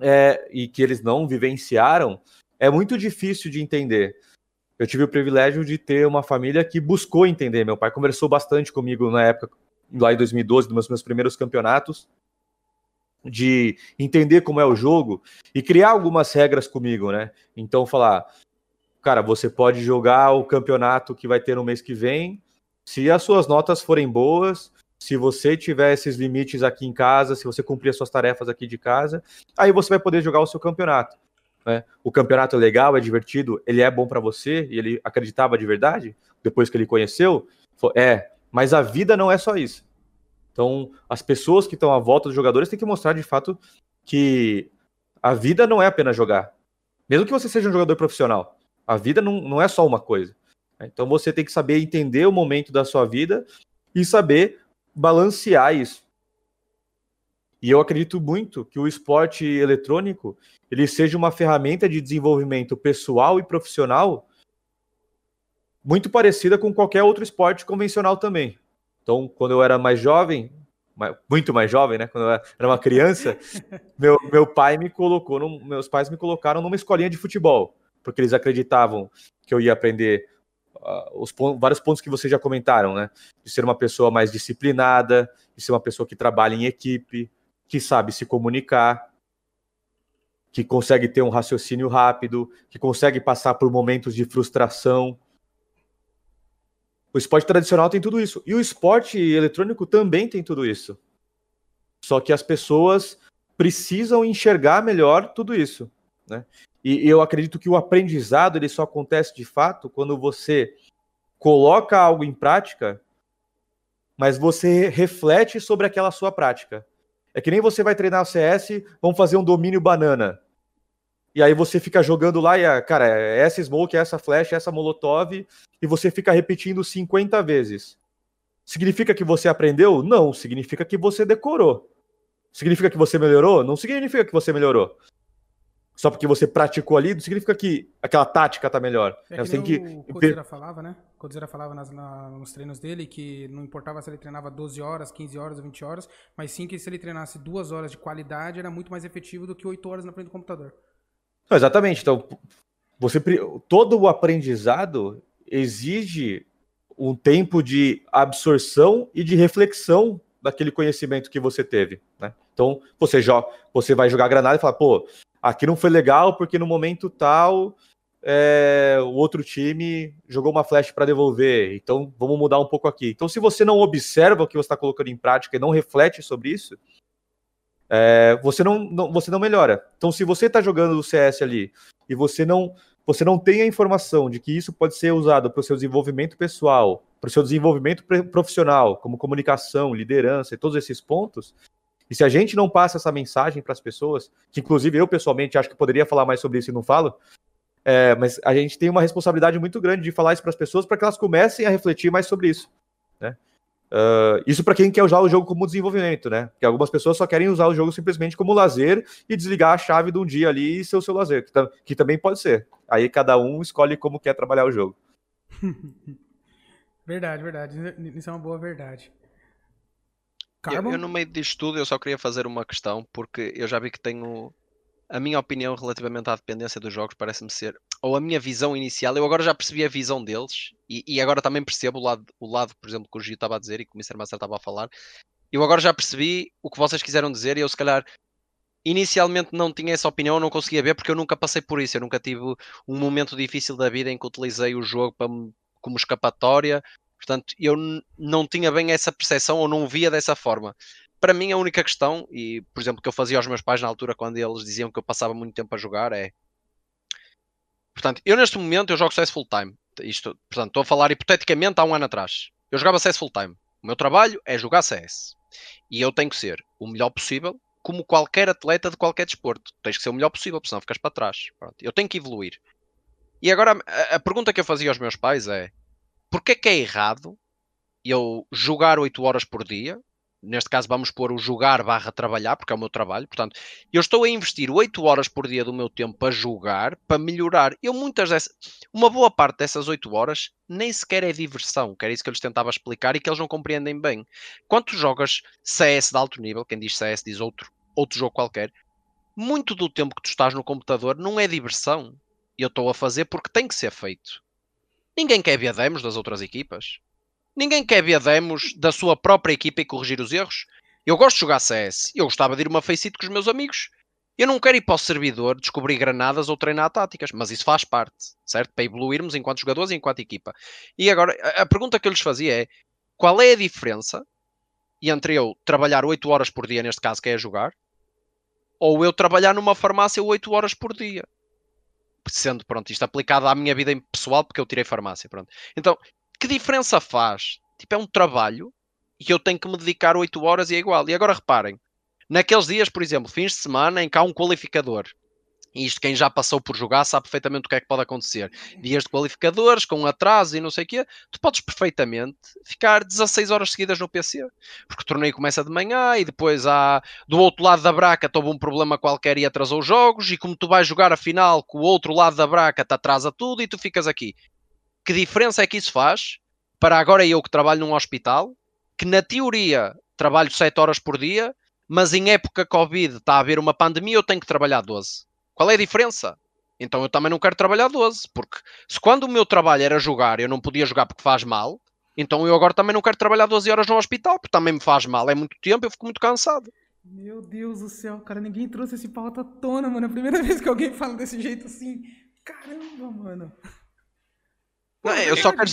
é, e que eles não vivenciaram, é muito difícil de entender. Eu tive o privilégio de ter uma família que buscou entender. Meu pai conversou bastante comigo na época, lá em 2012, nos meus primeiros campeonatos, de entender como é o jogo e criar algumas regras comigo, né? Então, falar, cara, você pode jogar o campeonato que vai ter no mês que vem, se as suas notas forem boas, se você tiver esses limites aqui em casa, se você cumprir as suas tarefas aqui de casa, aí você vai poder jogar o seu campeonato. Né? O campeonato é legal, é divertido, ele é bom para você e ele acreditava de verdade depois que ele conheceu. É, mas a vida não é só isso. Então, as pessoas que estão à volta dos jogadores têm que mostrar de fato que a vida não é apenas jogar. Mesmo que você seja um jogador profissional, A vida não, não é só uma coisa. Né? Então você tem que saber entender o momento da sua vida e saber balancear isso. E eu acredito muito que o esporte eletrônico ele seja uma ferramenta de desenvolvimento pessoal e profissional muito parecida com qualquer outro esporte convencional também. Então, quando eu era mais jovem, muito mais jovem, né? Quando eu era uma criança, meu, meu pai me colocou, no, meus pais me colocaram numa escolinha de futebol, porque eles acreditavam que eu ia aprender os pontos, vários pontos que vocês já comentaram, né? De ser uma pessoa mais disciplinada, de ser uma pessoa que trabalha em equipe, que sabe se comunicar, que consegue ter um raciocínio rápido, que consegue passar por momentos de frustração. O esporte tradicional tem tudo isso. E o esporte eletrônico também tem tudo isso. Só que as pessoas precisam enxergar melhor tudo isso. Né? E eu acredito que o aprendizado ele só acontece de fato quando você coloca algo em prática, mas você reflete sobre aquela sua prática. É que nem você vai treinar o CS, vamos fazer um domínio banana. E aí você fica jogando lá e, cara, é essa smoke, é essa flash, é essa molotov, e você fica repetindo 50 vezes. Significa que você aprendeu? Não, significa que você decorou. Significa que você melhorou? Não significa que você melhorou. Só porque você praticou ali, não significa que aquela tática tá melhor. É que você tem que... o Codzeira falava, né? O falava nas, na, nos treinos dele que não importava se ele treinava 12 horas, 15 horas ou 20 horas, mas sim que se ele treinasse duas horas de qualidade, era muito mais efetivo do que 8 horas na frente do computador. Não, exatamente. Então, você todo o aprendizado exige um tempo de absorção e de reflexão daquele conhecimento que você teve, né? Então, você joga, você vai jogar granada e fala, pô, aqui não foi legal porque no momento tal é, o outro time jogou uma flash para devolver, então vamos mudar um pouco aqui. Então, se você não observa o que você está colocando em prática e não reflete sobre isso, é, você, não, não, você não melhora. Então, se você está jogando o CS ali e você não, você não tem a informação de que isso pode ser usado para o seu desenvolvimento pessoal, para o seu desenvolvimento profissional, como comunicação, liderança e todos esses pontos, e se a gente não passa essa mensagem para as pessoas, que inclusive eu pessoalmente acho que poderia falar mais sobre isso e não falo, é, mas a gente tem uma responsabilidade muito grande de falar isso para as pessoas para que elas comecem a refletir mais sobre isso. Né? Uh, isso para quem quer usar o jogo como desenvolvimento, né? Porque algumas pessoas só querem usar o jogo simplesmente como lazer e desligar a chave de um dia ali e ser o seu lazer, que, que também pode ser. Aí cada um escolhe como quer trabalhar o jogo. verdade, verdade. Isso é uma boa verdade. Eu, eu, no meio disto tudo, eu só queria fazer uma questão, porque eu já vi que tenho a minha opinião relativamente à dependência dos jogos parece-me ser, ou a minha visão inicial, eu agora já percebi a visão deles e, e agora também percebo o lado, o lado, por exemplo, que o Gio estava a dizer e que o Mr. Master estava a falar. Eu agora já percebi o que vocês quiseram dizer e eu, se calhar, inicialmente não tinha essa opinião, não conseguia ver porque eu nunca passei por isso. Eu nunca tive um momento difícil da vida em que utilizei o jogo para, como escapatória. Portanto, eu não tinha bem essa percepção ou não via dessa forma para mim a única questão, e por exemplo, que eu fazia aos meus pais na altura quando eles diziam que eu passava muito tempo a jogar é. Portanto, eu neste momento eu jogo CS full time. Isto, portanto, estou a falar hipoteticamente há um ano atrás. Eu jogava CS full time. O meu trabalho é jogar CS. E eu tenho que ser o melhor possível, como qualquer atleta de qualquer desporto. Tens que ser o melhor possível, senão ficas para trás. Pronto, eu tenho que evoluir. E agora a, a pergunta que eu fazia aos meus pais é: porquê que é errado eu jogar 8 horas por dia, neste caso vamos pôr o jogar barra trabalhar, porque é o meu trabalho, portanto, eu estou a investir 8 horas por dia do meu tempo para jogar, para melhorar. Eu muitas dessas, uma boa parte dessas 8 horas nem sequer é diversão, que era isso que eu lhes tentava explicar e que eles não compreendem bem. Quando jogas CS de alto nível, quem diz CS diz outro, outro jogo qualquer, muito do tempo que tu estás no computador não é diversão. Eu estou a fazer porque tem que ser feito. Ninguém quer ver demos das outras equipas. Ninguém quer ver demos da sua própria equipa e corrigir os erros. Eu gosto de jogar CS. Eu gostava de ir uma faceit com os meus amigos. Eu não quero ir para o servidor descobrir granadas ou treinar táticas, mas isso faz parte, certo? Para evoluirmos enquanto jogadores e enquanto equipa. E agora, a pergunta que eu lhes fazia é: qual é a diferença entre eu trabalhar 8 horas por dia, neste caso, que é jogar, ou eu trabalhar numa farmácia 8 horas por dia? Sendo, pronto, isto aplicado à minha vida pessoal, porque eu tirei farmácia, pronto. Então, que diferença faz? Tipo, é um trabalho e eu tenho que me dedicar 8 horas e é igual. E agora reparem, naqueles dias, por exemplo, fins de semana em que há um qualificador E isto, quem já passou por jogar sabe perfeitamente o que é que pode acontecer. Dias de qualificadores, com atraso e não sei o quê, tu podes perfeitamente ficar 16 horas seguidas no PC. Porque o torneio começa de manhã e depois há do outro lado da braca houve um problema qualquer e atrasou os jogos. E como tu vais jogar a final com o outro lado da braca te atrasa tudo e tu ficas aqui. Que diferença é que isso faz para agora eu que trabalho num hospital, que na teoria trabalho 7 horas por dia, mas em época Covid está a haver uma pandemia, eu tenho que trabalhar 12 qual é a diferença? Então eu também não quero trabalhar 12, porque se quando o meu trabalho era jogar, eu não podia jogar porque faz mal, então eu agora também não quero trabalhar 12 horas no hospital, porque também me faz mal, é muito tempo, eu fico muito cansado. Meu Deus do céu, cara, ninguém trouxe esse pauta à tona, mano. É a primeira vez que alguém fala desse jeito assim. Caramba, mano. Não, eu, só quero,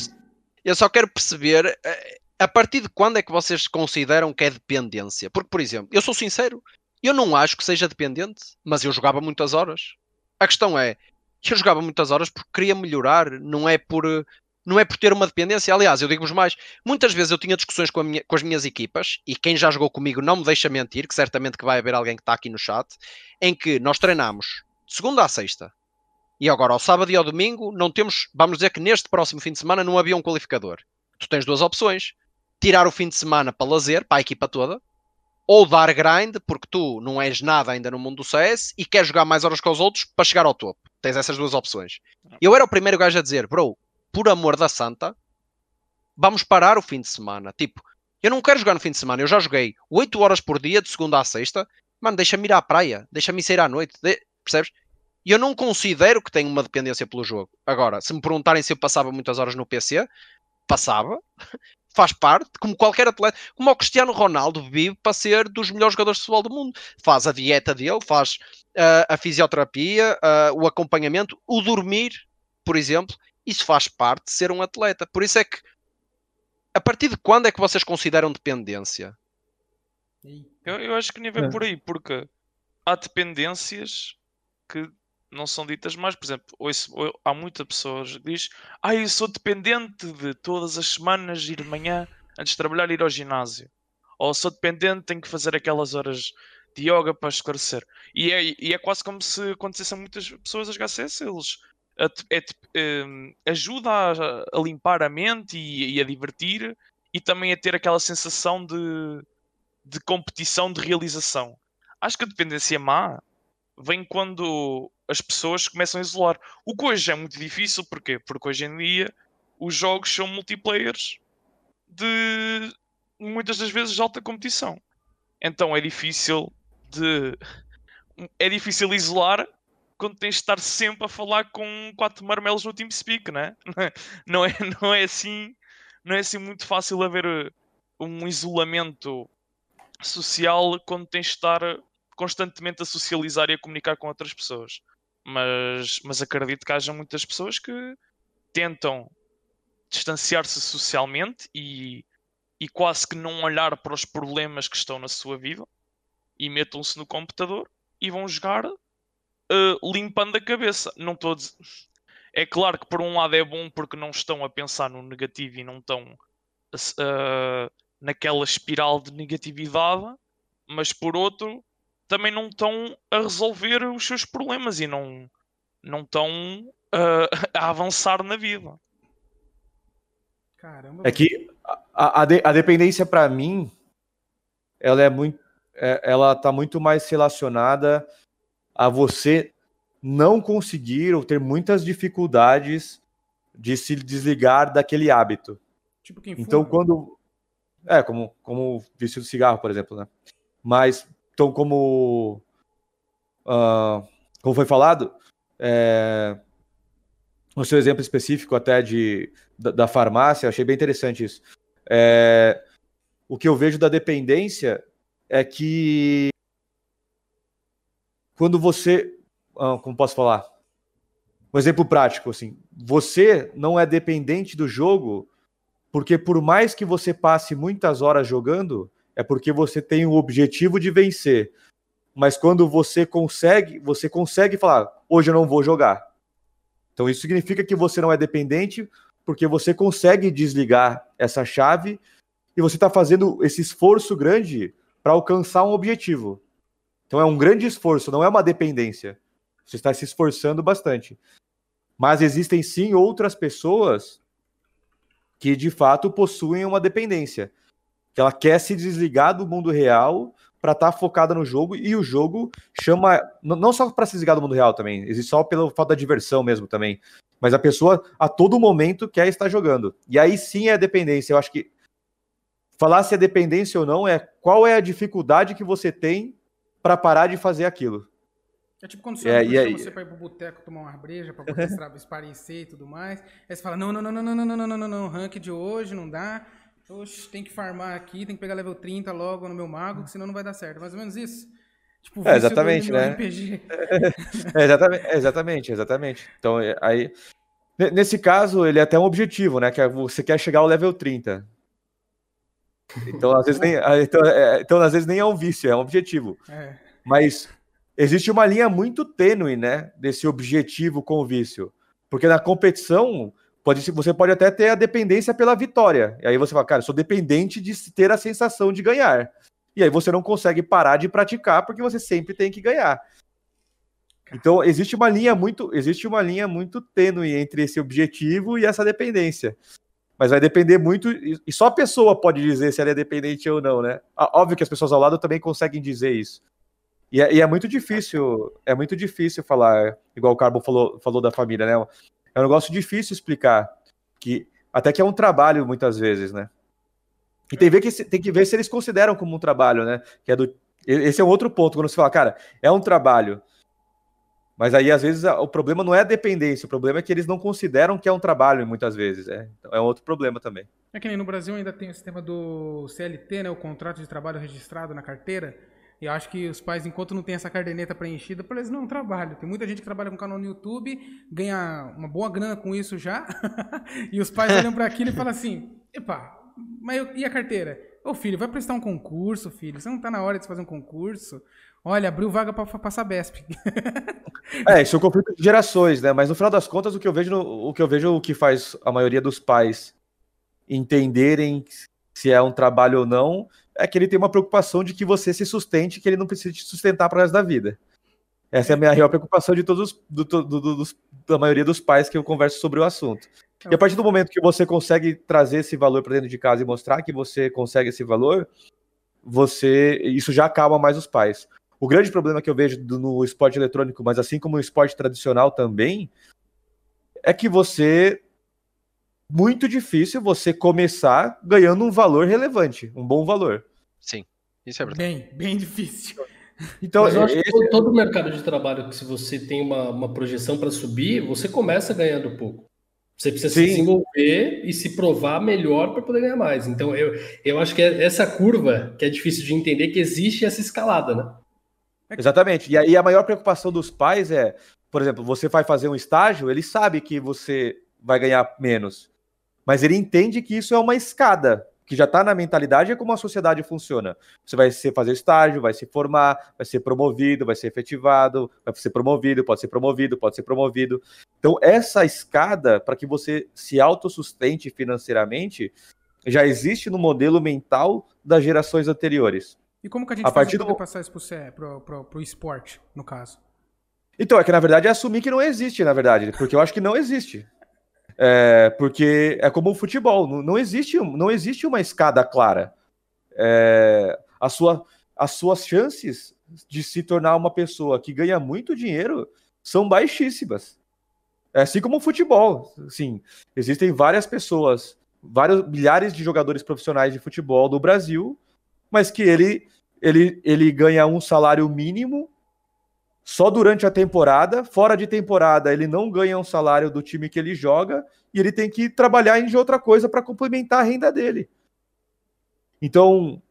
eu só quero perceber eh, a partir de quando é que vocês consideram que é dependência? Porque, por exemplo, eu sou sincero, eu não acho que seja dependente, mas eu jogava muitas horas. A questão é, eu jogava muitas horas porque queria melhorar, não é por não é por ter uma dependência. Aliás, eu digo-vos mais, muitas vezes eu tinha discussões com, minha, com, as minhas equipas, e quem já jogou comigo não me deixa mentir, que certamente que vai haver alguém que está aqui no chat, em que nós treinamos de segunda a sexta. E agora, ao sábado e ao domingo, não temos, vamos dizer que neste próximo fim de semana não havia um qualificador. Tu tens duas opções. Tirar o fim de semana para lazer, para a equipa toda, ou dar grind, porque tu não és nada ainda no mundo do CS e queres jogar mais horas que os outros para chegar ao topo. Tens essas duas opções. Eu era o primeiro gajo a dizer, bro, por amor da santa, vamos parar o fim de semana. Tipo, eu não quero jogar no fim de semana, eu já joguei 8 horas por dia, de segunda a sexta. Mano, deixa-me ir à praia, deixa-me sair à noite, de... percebes? E eu não considero que tenho uma dependência pelo jogo. Agora, se me perguntarem se eu passava muitas horas no PC, passava faz parte, como qualquer atleta, como o Cristiano Ronaldo vive para ser dos melhores jogadores de futebol do mundo. Faz a dieta dele, faz uh, a fisioterapia, uh, o acompanhamento, o dormir, por exemplo. Isso faz parte de ser um atleta. Por isso é que, a partir de quando é que vocês consideram dependência? Eu, eu acho que nem vem é. por aí, porque há dependências que não são ditas mais. Por exemplo, ouço, há muita pessoas que diz: Ah, eu sou dependente de todas as semanas ir de manhã antes de trabalhar ir ao ginásio. Ou sou dependente, tenho que fazer aquelas horas de yoga para esclarecer. E é, e é quase como se acontecessem muitas pessoas a jogar. Eles é, é, hum, ajuda a, a, limpar a mente e, e, a divertir e também a ter aquela sensação de, de competição, de realização. Acho que a dependência má vem quando as pessoas começam a isolar. O que hoje é muito difícil, porquê? Porque hoje em dia os jogos são multiplayers de muitas das vezes alta competição. Então é difícil de. É difícil isolar quando tens de estar sempre a falar com quatro marmelos no TeamSpeak, né? não é? Não é assim. Não é assim muito fácil haver um isolamento social quando tens de estar constantemente a socializar e a comunicar com outras pessoas mas, mas acredito que haja muitas pessoas que tentam distanciar-se socialmente e, e quase que não olhar para os problemas que estão na sua vida e metam-se no computador e vão jogar uh, limpando a cabeça. Não dizer... É claro que por um lado é bom porque não estão a pensar no negativo e não estão uh, naquela espiral de negatividade, mas por outro também não estão a resolver os seus problemas e não, não estão uh, a avançar na vida. Caramba. É que a, a, de, a dependência para mim, ela é muito, é, ela tá muito mais relacionada a você não conseguir ou ter muitas dificuldades de se desligar daquele hábito. Tipo quem Então quando é como como vício do cigarro, por exemplo, né? Mas então, como, uh, como foi falado, é, no seu exemplo específico até de, da, da farmácia, achei bem interessante isso. É, o que eu vejo da dependência é que quando você, ah, como posso falar, um exemplo prático assim, você não é dependente do jogo porque por mais que você passe muitas horas jogando, é porque você tem o objetivo de vencer. Mas quando você consegue, você consegue falar, hoje eu não vou jogar. Então isso significa que você não é dependente, porque você consegue desligar essa chave e você está fazendo esse esforço grande para alcançar um objetivo. Então é um grande esforço, não é uma dependência. Você está se esforçando bastante. Mas existem sim outras pessoas que de fato possuem uma dependência. Que ela quer se desligar do mundo real para estar tá focada no jogo e o jogo chama não só para se desligar do mundo real também, existe só pela falta da diversão mesmo também, mas a pessoa a todo momento quer estar jogando. E aí sim é dependência. Eu acho que falar se é dependência ou não é qual é a dificuldade que você tem para parar de fazer aquilo. É tipo quando você, é, chama você pra ir pro boteco tomar uma breja, pra poder esparecer e tudo mais. Aí você fala, não, não, não, não, não, não, não, não, não, não, rank de hoje não dá. Oxe, tem que farmar aqui, tem que pegar level 30 logo no meu mago, senão não vai dar certo. Mais ou menos isso. Tipo, é, exatamente, né? é, exatamente, exatamente, exatamente. Então, é, aí, nesse caso, ele é até um objetivo, né? Que é, você quer chegar ao level 30. Então, às vezes nem, então, é, então, às vezes nem é um vício, é um objetivo. É. Mas existe uma linha muito tênue, né? Desse objetivo com o vício. Porque na competição, pode, você pode até ter a dependência pela vitória. E aí você fala, cara, sou dependente de ter a sensação de ganhar. E aí você não consegue parar de praticar porque você sempre tem que ganhar. Então existe uma linha muito, existe uma linha muito tênue entre esse objetivo e essa dependência. Mas vai depender muito, e só a pessoa pode dizer se ela é dependente ou não, né? Óbvio que as pessoas ao lado também conseguem dizer isso. E é, e é muito difícil, é muito difícil falar, igual o Carbo falou, falou da família, né? É um negócio difícil explicar, que até que é um trabalho muitas vezes, né? E tem, que, tem que ver se eles consideram como um trabalho, né? Que é do, esse é um outro ponto, quando você fala, cara, é um trabalho. Mas aí, às vezes, o problema não é a dependência, o problema é que eles não consideram que é um trabalho, muitas vezes. É, então, é outro problema também. É que nem no Brasil ainda tem o sistema do CLT, né? O contrato de trabalho registrado na carteira. E eu acho que os pais, enquanto não tem essa caderneta preenchida, para eles não trabalham. Tem muita gente que trabalha com canal no YouTube, ganha uma boa grana com isso já. e os pais olham para aquilo e falam assim: epa, mas eu, e a carteira? Ô filho, vai prestar um concurso, filho. Você não tá na hora de fazer um concurso? Olha, abriu vaga para passar BESP. é, isso é um conflito de gerações, né? Mas no final das contas, o que eu vejo, o que eu vejo o que faz a maioria dos pais entenderem se é um trabalho ou não é que ele tem uma preocupação de que você se sustente, que ele não precisa te sustentar para o resto da vida. Essa é a minha real preocupação de todos, do, do, do, dos, da maioria dos pais que eu converso sobre o assunto. E a partir do momento que você consegue trazer esse valor para dentro de casa e mostrar que você consegue esse valor, você isso já acalma mais os pais. O grande problema que eu vejo no esporte eletrônico, mas assim como no esporte tradicional também, é que você muito difícil você começar ganhando um valor relevante, um bom valor. Sim, isso é verdade. Bem, bem difícil. Então, Mas eu acho esse... que todo o mercado de trabalho, que se você tem uma, uma projeção para subir, você começa ganhando pouco. Você precisa Sim. se desenvolver e se provar melhor para poder ganhar mais. Então, eu, eu acho que é essa curva que é difícil de entender que existe essa escalada, né? Exatamente. E aí a maior preocupação dos pais é, por exemplo, você vai fazer um estágio, ele sabe que você vai ganhar menos mas ele entende que isso é uma escada, que já está na mentalidade é como a sociedade funciona. Você vai ser, fazer estágio, vai se formar, vai ser promovido, vai ser efetivado, vai ser promovido, pode ser promovido, pode ser promovido. Então, essa escada, para que você se autossustente financeiramente, já existe no modelo mental das gerações anteriores. E como que a gente a partir do... passar isso para o esporte, no caso? Então, é que na verdade é assumir que não existe, na verdade, porque eu acho que não existe. É, porque é como o futebol, não, não, existe, não existe uma escada clara. É, a sua, as suas chances de se tornar uma pessoa que ganha muito dinheiro são baixíssimas. É assim como o futebol. Sim, existem várias pessoas, vários milhares de jogadores profissionais de futebol no Brasil, mas que ele, ele, ele ganha um salário mínimo só durante a temporada. Fora de temporada, ele não ganha um salário do time que ele joga e ele tem que trabalhar em outra coisa para complementar a renda dele. Então,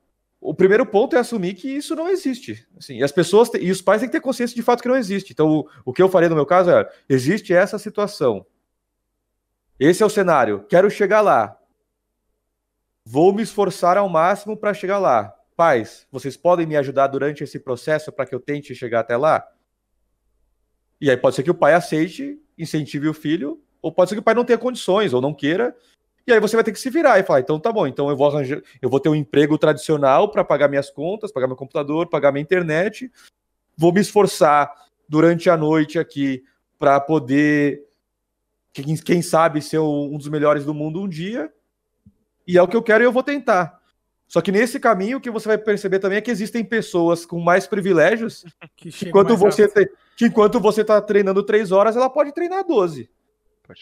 o primeiro ponto é assumir que isso não existe. Assim, e as pessoas e os pais têm que ter consciência de fato que não existe. Então, o, o que eu faria no meu caso é: existe essa situação. Esse é o cenário. Quero chegar lá. Vou me esforçar ao máximo para chegar lá. Pais, vocês podem me ajudar durante esse processo para que eu tente chegar até lá? E aí pode ser que o pai aceite, incentive o filho, ou pode ser que o pai não tenha condições ou não queira. E aí você vai ter que se virar e falar, então tá bom, então eu vou arranjar, eu vou ter um emprego tradicional para pagar minhas contas, pagar meu computador, pagar minha internet. Vou me esforçar durante a noite aqui para poder, quem, quem sabe, ser um dos melhores do mundo um dia. E é o que eu quero e eu vou tentar. Só que nesse caminho, o que você vai perceber também é que existem pessoas com mais privilégios que, enquanto, você que enquanto você está treinando três horas, ela pode treinar 12.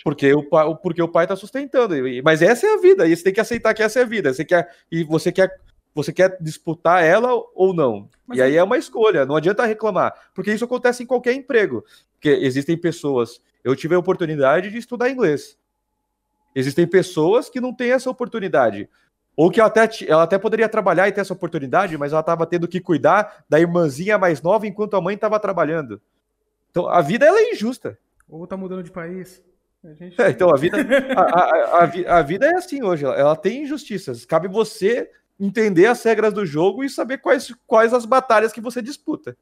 Porque o, pai, porque o pai está sustentando. Mas essa é a vida, e você tem que aceitar que essa é a vida. Você quer, e você quer, você quer disputar ela ou não. Mas e aí é uma escolha, não adianta reclamar. Porque isso acontece em qualquer emprego. Porque existem pessoas. Eu tive a oportunidade de estudar inglês. Existem pessoas que não têm essa oportunidade. Ou que ela até, ela até poderia trabalhar e ter essa oportunidade, mas ela estava tendo que cuidar da irmãzinha mais nova enquanto a mãe estava trabalhando. Então a vida ela é injusta. Ou tá mudando de país. A gente... é, então a vida, a, a, a, vida é assim hoje, ela, ela tem injustiças. Cabe você entender as regras do jogo e saber quais, quais as batalhas que você disputa.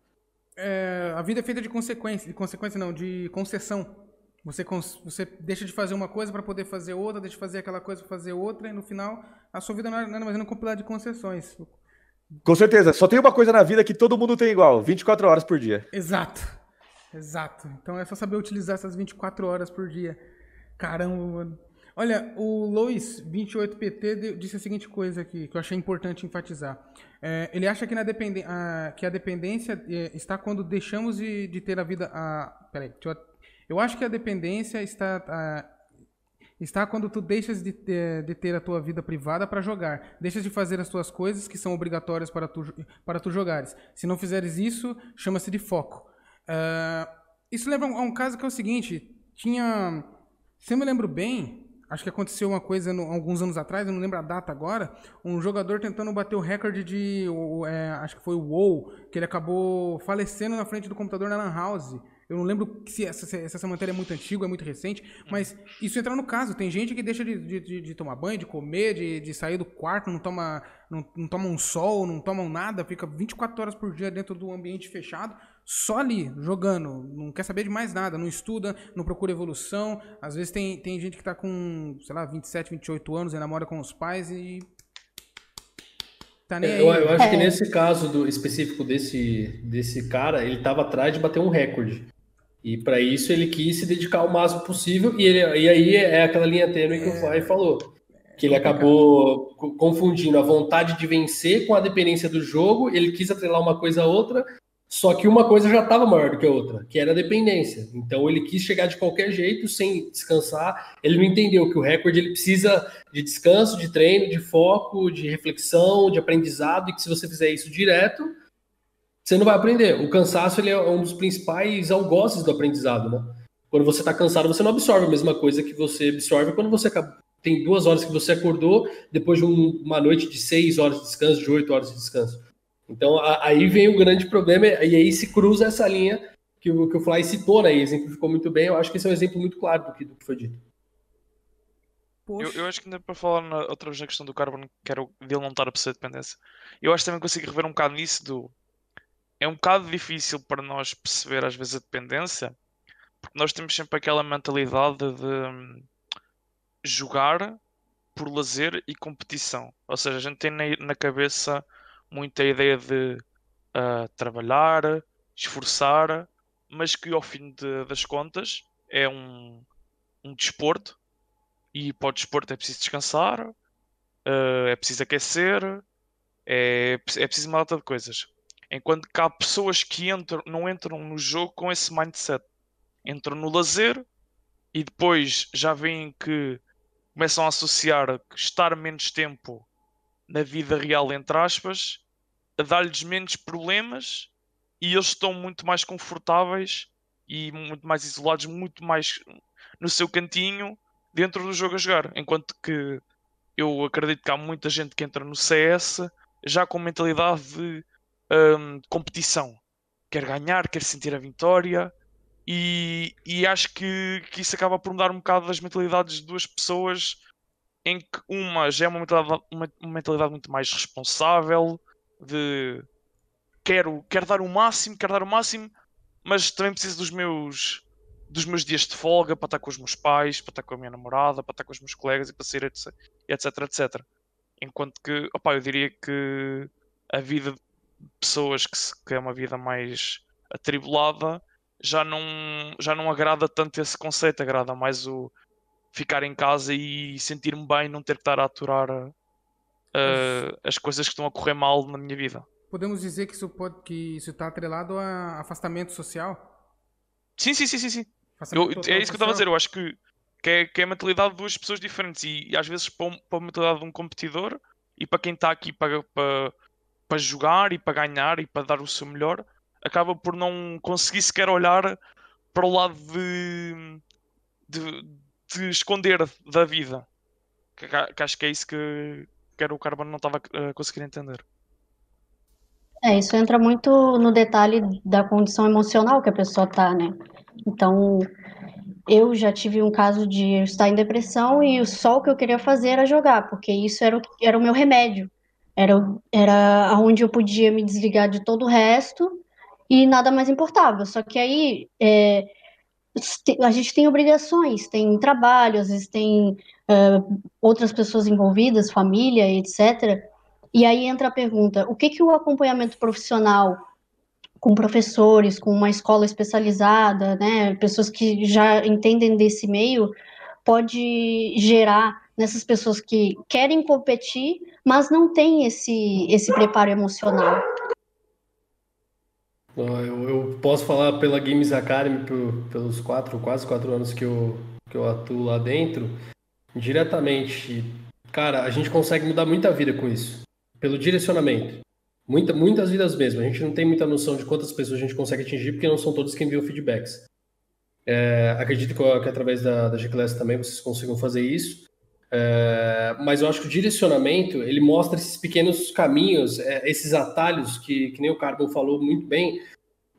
É, a vida é feita de consequência, de consequência não, de concessão. Você, você deixa de fazer uma coisa para poder fazer outra, deixa de fazer aquela coisa para fazer outra, e no final a sua vida não é nada mais um compilado de concessões. Com certeza. Só tem uma coisa na vida que todo mundo tem igual: 24 horas por dia. Exato. Exato. Então é só saber utilizar essas 24 horas por dia. Caramba, mano. Olha, o Lois 28PT disse a seguinte coisa aqui, que eu achei importante enfatizar. É, ele acha que, na dependen a, que a dependência é, está quando deixamos de, de, ter a vida. A, peraí, eu, eu acho que a dependência está. A, está quando tu deixas de ter, de ter a tua vida privada para jogar. Deixas de fazer as tuas coisas que são obrigatórias para tu, para tu jogares. Se não fizeres isso, chama-se de foco. Uh, isso leva a um, caso que é o seguinte: tinha. Se eu me lembro bem, acho que aconteceu uma coisa no, alguns anos atrás, eu não lembro a data agora, um jogador tentando bater o recorde de. É, acho que foi o WoW, que ele acabou falecendo na frente do computador na Lan House. Eu não lembro se essa, se essa matéria é muito antiga, é muito recente, mas isso entra no caso. Tem gente que deixa de, de, de tomar banho, de comer, de, de sair do quarto, não toma, não, não toma um sol, não toma nada, fica 24 horas por dia dentro do ambiente fechado, só ali, jogando. Não quer saber de mais nada, não estuda, não procura evolução. Às vezes tem, tem gente que tá com, sei lá, 27, 28 anos e namora com os pais e Tá nem é, aí. Eu, eu acho é. que nesse caso do, específico desse, desse cara, ele estava atrás de bater um recorde. E para isso ele quis se dedicar o máximo possível, e, ele, e aí é aquela linha tênue que o Fly falou. Que ele acabou confundindo a vontade de vencer com a dependência do jogo, ele quis atrelar uma coisa a outra, só que uma coisa já estava maior do que a outra, que era a dependência. Então ele quis chegar de qualquer jeito, sem descansar. Ele não entendeu que o recorde ele precisa de descanso, de treino, de foco, de reflexão, de aprendizado, e que se você fizer isso direto, você não vai aprender. O cansaço ele é um dos principais algozes do aprendizado, né? Quando você está cansado, você não absorve a mesma coisa que você absorve quando você tem duas horas que você acordou depois de um, uma noite de seis horas de descanso, de oito horas de descanso. Então a, aí vem o grande problema e aí se cruza essa linha que o, que o Fly citou, né? E exemplificou muito bem. Eu acho que esse é um exemplo muito claro do que, do que foi dito. Eu, eu, acho que ainda para falar na, outra vez na questão do Carbon, que era dele não estar a perceber dependência, eu acho que também consigo rever um bocado nisso do é um bocado difícil para nós perceber às vezes a dependência, porque nós temos sempre aquela mentalidade de hum, jogar por lazer e competição. Ou seja, a gente tem na, cabeça muita ideia de uh, trabalhar, esforçar, mas que ao fim de, das contas é um, um desporto e para o desporto é preciso descansar, uh, é preciso aquecer, é, é preciso uma data de coisas. Enquanto que há pessoas que entram, não entram no jogo com esse mindset. Entram no lazer e depois já veem que começam a associar estar menos tempo na vida real, entre aspas, a dar-lhes menos problemas e eles estão muito mais confortáveis e muito mais isolados, muito mais no seu cantinho dentro do jogo a jogar. Enquanto que eu acredito que há muita gente que entra no CS já com mentalidade de um, competição. Quer ganhar, quer sentir a vitória. E, e acho que, que isso acaba por mudar um bocado das mentalidades de duas pessoas em que uma já é uma mentalidade, uma, uma mentalidade muito mais responsável de quero, quero dar o máximo, quero dar o máximo, mas também preciso dos meus dos meus dias de folga para estar com os meus pais, para estar com a minha namorada, para estar com os meus colegas e para sair, etc, etc, etc. Enquanto que, opa, eu diria que a vida pessoas que, se, que é uma vida mais atribulada já não, já não agrada tanto esse conceito, agrada mais o ficar em casa e sentir-me bem, não ter que estar a aturar uh, as coisas que estão a correr mal na minha vida. Podemos dizer que isso pode que isso está atrelado a afastamento social? Sim, sim, sim, sim, sim. Eu, é isso que eu estava a dizer, eu acho que, que, é, que é a mentalidade de duas pessoas diferentes e, e às vezes para, para a mentalidade de um competidor e para quem está aqui para, para, para jogar e para ganhar e para dar o seu melhor, acaba por não conseguir sequer olhar para o lado de, de, de esconder da vida. Que, que, acho que é isso que, que era o Carbono não estava a conseguir entender. É, isso entra muito no detalhe da condição emocional que a pessoa tá, né? Então, eu já tive um caso de estar em depressão e só o que eu queria fazer era jogar, porque isso era o, era o meu remédio. Era, era onde eu podia me desligar de todo o resto e nada mais importava. Só que aí é, a gente tem obrigações, tem trabalho, às vezes tem uh, outras pessoas envolvidas, família, etc. E aí entra a pergunta: o que, que o acompanhamento profissional com professores, com uma escola especializada, né, pessoas que já entendem desse meio, pode gerar nessas pessoas que querem competir, mas não têm esse, esse preparo emocional. Eu, eu posso falar pela Games Academy pelos quatro, quase quatro anos que eu, que eu atuo lá dentro, diretamente. Cara, a gente consegue mudar muita vida com isso, pelo direcionamento. Muita, muitas vidas mesmo. A gente não tem muita noção de quantas pessoas a gente consegue atingir, porque não são todos que enviam feedbacks. É, acredito que, que, através da, da G-Class também vocês consigam fazer isso. É, mas eu acho que o direcionamento ele mostra esses pequenos caminhos, é, esses atalhos que, que nem o Carbon falou muito bem.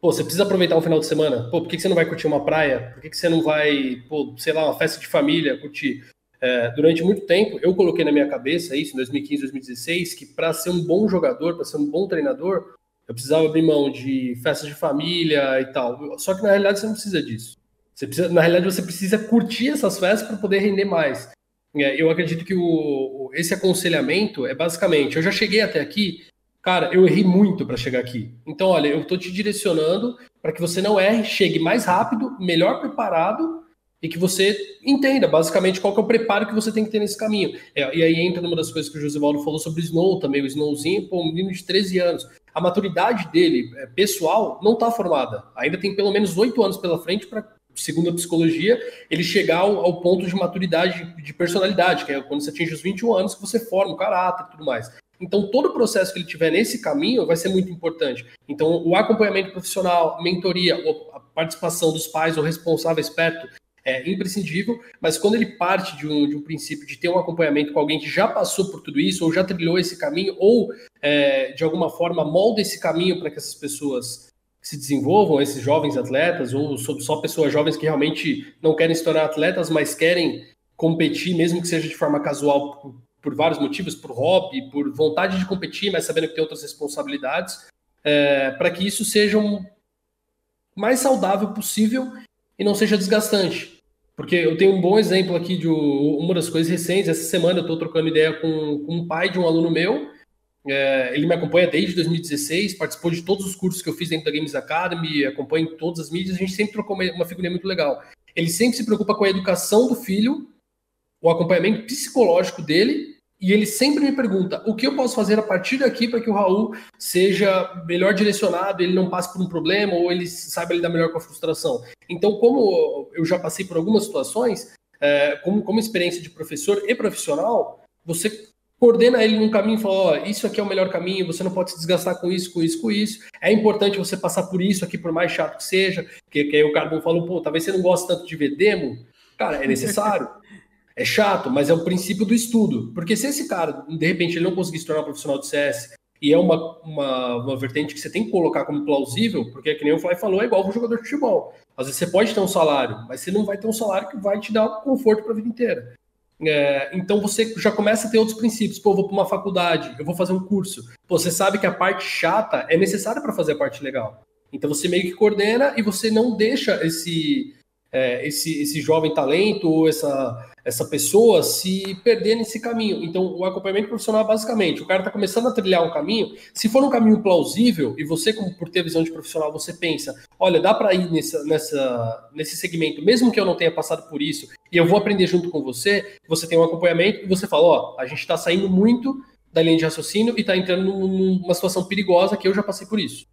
Pô, você precisa aproveitar um final de semana. Pô, por que, que você não vai curtir uma praia? Por que, que você não vai, pô, sei lá, uma festa de família, curtir? É, durante muito tempo, eu coloquei na minha cabeça isso, em 2015, 2016, que para ser um bom jogador, para ser um bom treinador, eu precisava abrir mão de festas de família e tal. Só que na realidade você não precisa disso. Você precisa, na realidade você precisa curtir essas festas para poder render mais. É, eu acredito que o, esse aconselhamento é basicamente: eu já cheguei até aqui, cara, eu errei muito para chegar aqui. Então, olha, eu estou te direcionando para que você não erre, chegue mais rápido, melhor preparado e que você entenda basicamente qual que é o preparo que você tem que ter nesse caminho. É, e aí entra numa das coisas que o José Valdo falou sobre o Snow também, o Snowzinho, pô, um menino de 13 anos. A maturidade dele, é, pessoal, não está formada. Ainda tem pelo menos oito anos pela frente para, segundo a psicologia, ele chegar ao, ao, ponto de maturidade de personalidade, que é quando você atinge os 21 anos que você forma o caráter e tudo mais. Então, todo o processo que ele tiver nesse caminho vai ser muito importante. Então, o acompanhamento profissional, mentoria, a participação dos pais ou responsáveis perto é imprescindível, mas quando ele parte de um, de um princípio de ter um acompanhamento com alguém que já passou por tudo isso, ou já trilhou esse caminho, ou é, de alguma forma molda esse caminho para que essas pessoas se desenvolvam, esses jovens atletas, ou só pessoas jovens que realmente não querem se tornar atletas, mas querem competir, mesmo que seja de forma casual, por, por vários motivos, por hobby, por vontade de competir, mas sabendo que tem outras responsabilidades, é, para que isso seja o um mais saudável possível e não seja desgastante. Porque eu tenho um bom exemplo aqui de uma das coisas recentes. Essa semana eu estou trocando ideia com, com um pai de um aluno meu. É, ele me acompanha desde 2016, participou de todos os cursos que eu fiz dentro da Games Academy, acompanha em todas as mídias. A gente sempre trocou uma, figurinha muito legal. Ele sempre se preocupa com a educação do filho, o acompanhamento psicológico dele e ele sempre me pergunta o que eu posso fazer a partir daqui para que o Raul seja melhor direcionado, ele não passe por um problema ou ele saiba lidar melhor com a frustração. Então, como eu já passei por algumas situações, é, como, como experiência de professor e profissional, você coordena ele num caminho e fala: ó, isso aqui é o melhor caminho, você não pode se desgastar com isso, com isso, com isso. É importante você passar por isso aqui, por mais chato que seja. Que, que aí o Carbon falou: pô, talvez você não goste tanto de ver demo. Cara, é necessário. É chato, mas é o princípio do estudo. Porque se esse cara, de repente, ele não conseguir se tornar um profissional de CS, e é uma, uma, uma vertente que você tem que colocar como plausível, porque, que nem o Fly falou, é igual um jogador de futebol. Às vezes você pode ter um salário, mas você não vai ter um salário que vai te dar conforto para a vida inteira. É, então você já começa a ter outros princípios. Pô, eu vou para uma faculdade, eu vou fazer um curso. Pô, você sabe que a parte chata é necessária para fazer a parte legal. Então você meio que coordena e você não deixa esse é, esse, esse jovem talento ou essa, essa pessoa se perder nesse caminho. Então, o acompanhamento profissional, basicamente, o cara está começando a trilhar um caminho, se for um caminho plausível, e você, como por ter visão de profissional, você pensa, olha, dá para ir nessa, nessa, nesse segmento, mesmo que eu não tenha passado por isso, e eu vou aprender junto com você, você tem um acompanhamento e você fala, ó, a gente está saindo muito da linha de raciocínio e está entrando numa situação perigosa que eu já passei por isso.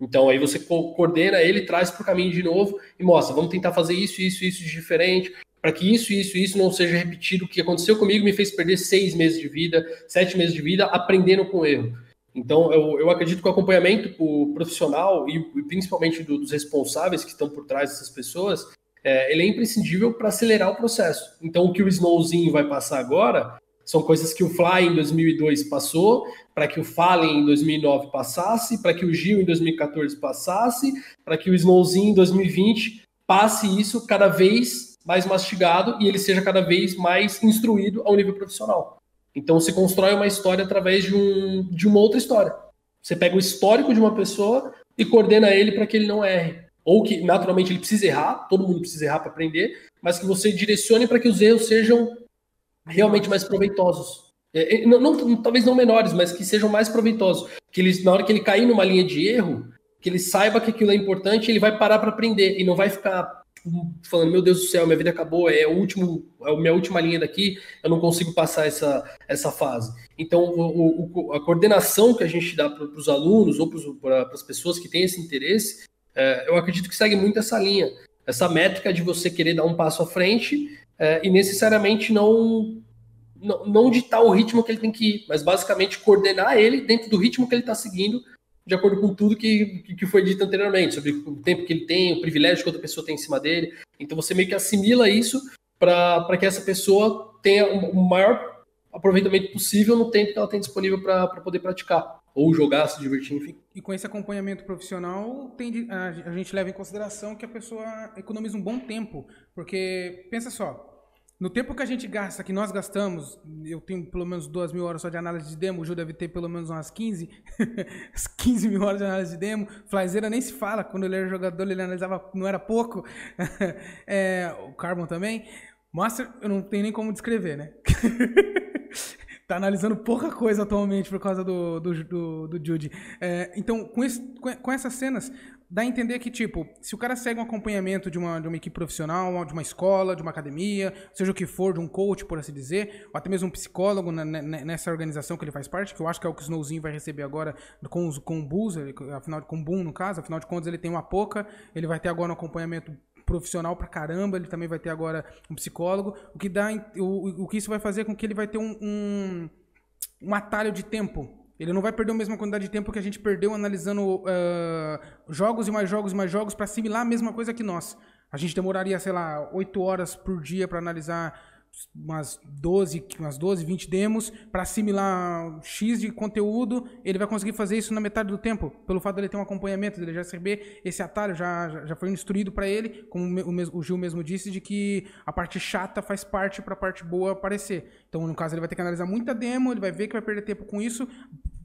Então aí você coordena ele, traz para o caminho de novo e mostra, vamos tentar fazer isso, isso, isso de diferente, para que isso, isso, isso não seja repetido. O que aconteceu comigo me fez perder seis meses de vida, sete meses de vida, aprendendo com erro. Então eu, eu acredito que o acompanhamento o profissional e, e principalmente do, dos responsáveis que estão por trás dessas pessoas, é, ele é imprescindível para acelerar o processo. Então o que o Snowzinho vai passar agora são coisas que o Fly em 2002 passou, para que o Fallen em 2009 passasse, para que o Gil em 2014 passasse, para que o Snowzinho em 2020 passe isso cada vez mais mastigado e ele seja cada vez mais instruído ao nível profissional. Então se constrói uma história através de, um, de uma outra história. Você pega o histórico de uma pessoa e coordena ele para que ele não erre. Ou que naturalmente ele precisa errar, todo mundo precisa errar para aprender, mas que você direcione para que os erros sejam realmente mais proveitosos. É, é, não, não, talvez não menores, mas que sejam mais proveitosos. Que eles, na hora que ele cair numa linha de erro, que ele saiba que aquilo é importante, ele vai parar para aprender e não vai ficar falando, meu Deus do céu, minha vida acabou, é o último, é a minha última linha daqui, eu não consigo passar essa, essa fase. Então, o, o, a coordenação que a gente dá para os alunos ou para as pessoas que têm esse interesse, é, eu acredito que segue muito essa linha, essa métrica de você querer dar um passo à frente é, e necessariamente não, não, não ditar o ritmo que ele tem que ir, mas basicamente coordenar ele dentro do ritmo que ele está seguindo, de acordo com tudo que, que foi dito anteriormente, sobre o tempo que ele tem, o privilégio que outra pessoa tem em cima dele. Então você meio que assimila isso para que essa pessoa tenha o maior aproveitamento possível no tempo que ela tem disponível para poder praticar ou jogar, se divertir, enfim. E com esse acompanhamento profissional, tem, a, a gente leva em consideração que a pessoa economiza um bom tempo, porque pensa só, no tempo que a gente gasta, que nós gastamos, eu tenho pelo menos duas mil horas só de análise de demo, o Ju deve ter pelo menos umas 15, 15 mil horas de análise de demo. Flyzeira nem se fala, quando ele era jogador ele analisava, não era pouco. é, o Carbon também. Master, eu não tenho nem como descrever, né? tá analisando pouca coisa atualmente por causa do, do, do, do Jude. É, então, com, esse, com essas cenas, dá a entender que, tipo, se o cara segue um acompanhamento de uma, de uma equipe profissional, de uma escola, de uma academia, seja o que for, de um coach, por assim dizer, ou até mesmo um psicólogo na, na, nessa organização que ele faz parte, que eu acho que é o que o Snowzinho vai receber agora com, os, com o Bulls, afinal, com o Boom, no caso, afinal de contas ele tem uma pouca, ele vai ter agora um acompanhamento profissional pra caramba, ele também vai ter agora um psicólogo, o que dá, o, o que isso vai fazer com que ele vai ter um, um, um atalho de tempo ele não vai perder a mesma quantidade de tempo que a gente perdeu analisando uh, jogos e mais jogos e mais jogos para assimilar a mesma coisa que nós. A gente demoraria, sei lá, 8 horas por dia para analisar umas 12, umas 12, 20 demos para assimilar X de conteúdo, ele vai conseguir fazer isso na metade do tempo, pelo fato de ele ter um acompanhamento, dele já receber esse atalho, já, já foi instruído para ele, como o, o Gil mesmo disse, de que a parte chata faz parte para a parte boa aparecer. Então, no caso, ele vai ter que analisar muita demo, ele vai ver que vai perder tempo com isso,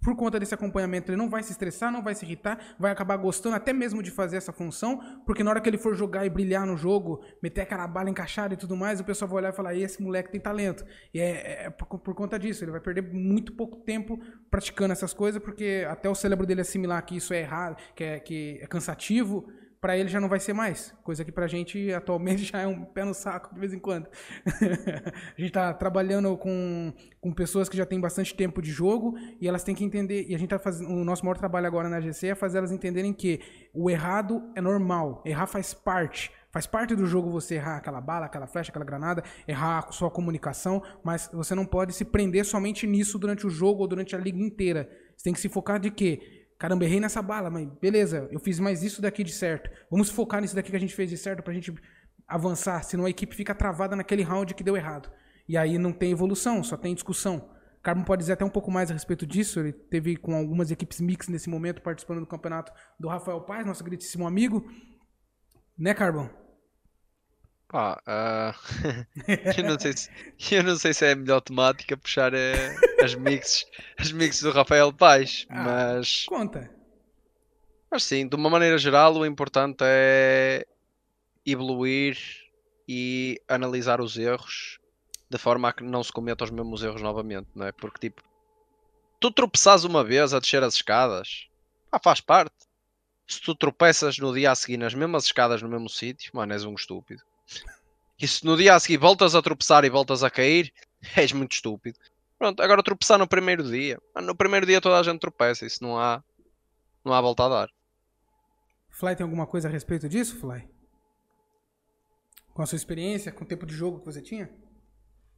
por conta desse acompanhamento, ele não vai se estressar, não vai se irritar, vai acabar gostando até mesmo de fazer essa função, porque na hora que ele for jogar e brilhar no jogo, meter aquela bala encaixada e tudo mais, o pessoal vai olhar e falar: esse moleque tem talento. E é, é, é por, por, conta disso, ele vai perder muito pouco tempo praticando essas coisas, porque até o cérebro dele assimilar que isso é errado, que é, que é cansativo para ele já não vai ser mais. Coisa que para a gente atualmente já é um pé no saco de vez em quando. a gente está trabalhando com, com pessoas que já têm bastante tempo de jogo e elas têm que entender. E a gente está fazendo. O nosso maior trabalho agora na GC é fazer elas entenderem que o errado é normal. Errar faz parte. Faz parte do jogo você errar aquela bala, aquela flecha, aquela granada, errar a sua comunicação, mas você não pode se prender somente nisso durante o jogo ou durante a liga inteira. Você tem que se focar de quê? Caramba, errei nessa bala, mas beleza, eu fiz mais isso daqui de certo. Vamos focar nisso daqui que a gente fez de certo pra gente avançar, senão a equipe fica travada naquele round que deu errado. E aí não tem evolução, só tem discussão. O Carbon pode dizer até um pouco mais a respeito disso. Ele teve com algumas equipes mix nesse momento participando do campeonato do Rafael Paz, nosso queridíssimo amigo. Né, Carbon? Pá, uh, eu, não sei se, eu não sei se é a melhor temática puxar uh, as mixes, as mixes do Rafael Paz, ah, mas. Conta. Mas sim, de uma maneira geral, o importante é evoluir e analisar os erros de forma a que não se cometam os mesmos erros novamente, não é? Porque tipo, tu tropeças uma vez a descer as escadas, ah, faz parte. Se tu tropeças no dia a seguir nas mesmas escadas no mesmo sítio, mano, és um estúpido. E se no dia a seguir voltas a tropeçar e voltas a cair, és muito estúpido. Pronto, agora tropeçar no primeiro dia. No primeiro dia toda a gente tropeça, isso não há, não há volta a dar. Fly tem alguma coisa a respeito disso, Fly? Com a sua experiência, com o tempo de jogo que você tinha?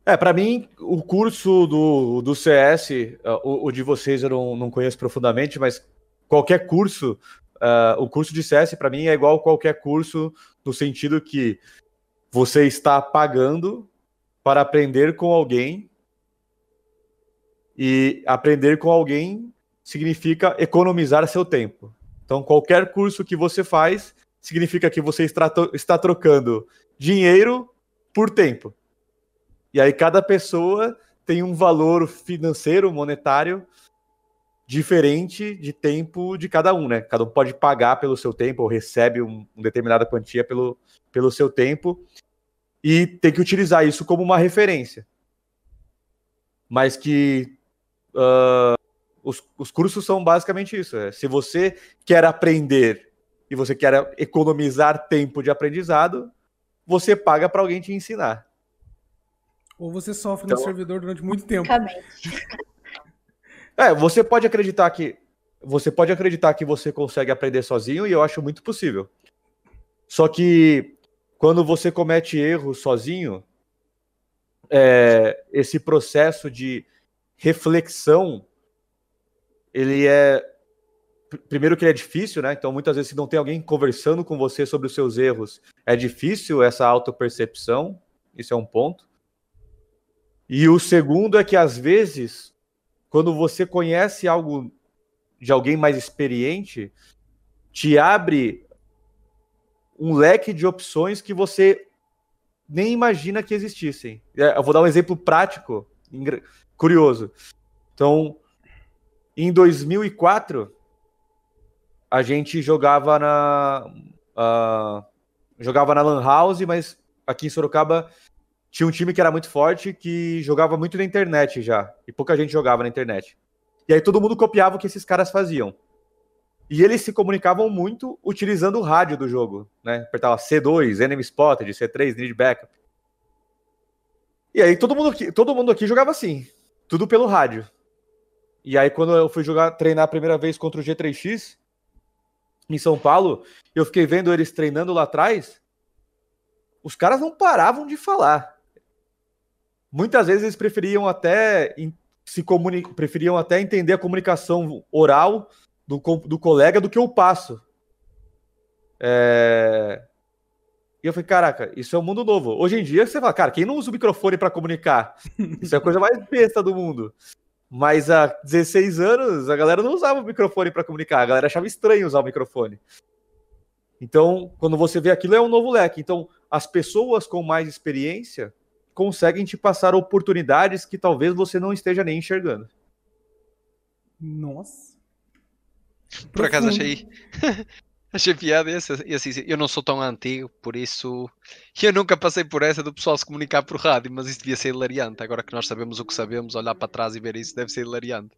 É, para mim, o curso do, do CS, uh, o, o, de vocês eu não, não conheço profundamente, mas qualquer curso, uh, o curso de CS para mim é igual qualquer curso, no sentido que você está pagando para aprender com alguém, e aprender com alguém significa economizar seu tempo. Então, qualquer curso que você faz significa que você está, trocando dinheiro por tempo. E aí cada pessoa tem um valor financeiro, monetário, diferente de tempo de cada um, né? Cada um pode pagar pelo seu tempo ou recebe um, uma determinada quantia pelo, pelo seu tempo e tem que utilizar isso como uma referência. Mas que uh, os, os cursos são basicamente isso. É, se você quer aprender e você quer economizar tempo de aprendizado, você paga para alguém te ensinar. Ou você sofre então, no servidor durante muito tempo. É, você pode acreditar que você pode acreditar que você consegue aprender sozinho e eu acho muito possível. Só que quando você comete erro sozinho, é, esse processo de reflexão ele é primeiro que ele é difícil, né? Então muitas vezes se não tem alguém conversando com você sobre os seus erros, é difícil essa autopercepção. Isso é um ponto. E o segundo é que, às vezes, quando você conhece algo de alguém mais experiente, te abre um leque de opções que você nem imagina que existissem. É, eu vou dar um exemplo prático, curioso. Então, em 2004, a gente jogava na uh, jogava na Lan House, mas aqui em Sorocaba tinha um time que era muito forte, que jogava muito na internet já. E pouca gente jogava na internet. E aí todo mundo copiava o que esses caras faziam. E eles se comunicavam muito utilizando o rádio do jogo, né? Apertava C2, Enemy Spotted, C3, Need Backup. E aí todo mundo aqui, todo mundo aqui jogava assim, tudo pelo rádio. E aí quando eu fui jogar, treinar a primeira vez contra o G3X em São Paulo, eu fiquei vendo eles treinando lá atrás. Os caras não paravam de falar. Muitas vezes eles preferiam até se comunicar, preferiam até entender a comunicação oral do, do colega do que o passo. É... E eu falei, caraca, isso é um mundo novo. Hoje em dia, você fala, cara, quem não usa o microfone para comunicar? Isso é a coisa mais besta do mundo. Mas há 16 anos, a galera não usava o microfone para comunicar. A galera achava estranho usar o microfone. Então, quando você vê aquilo, é um novo leque. Então, as pessoas com mais experiência conseguem te passar oportunidades que talvez você não esteja nem enxergando. Nossa. Por acaso achei. achei piada essa. E assim, eu não sou tão antigo, por isso. Eu nunca passei por essa do pessoal se comunicar por rádio, mas isso devia ser hilariante. Agora que nós sabemos o que sabemos, olhar para trás e ver isso deve ser hilariante.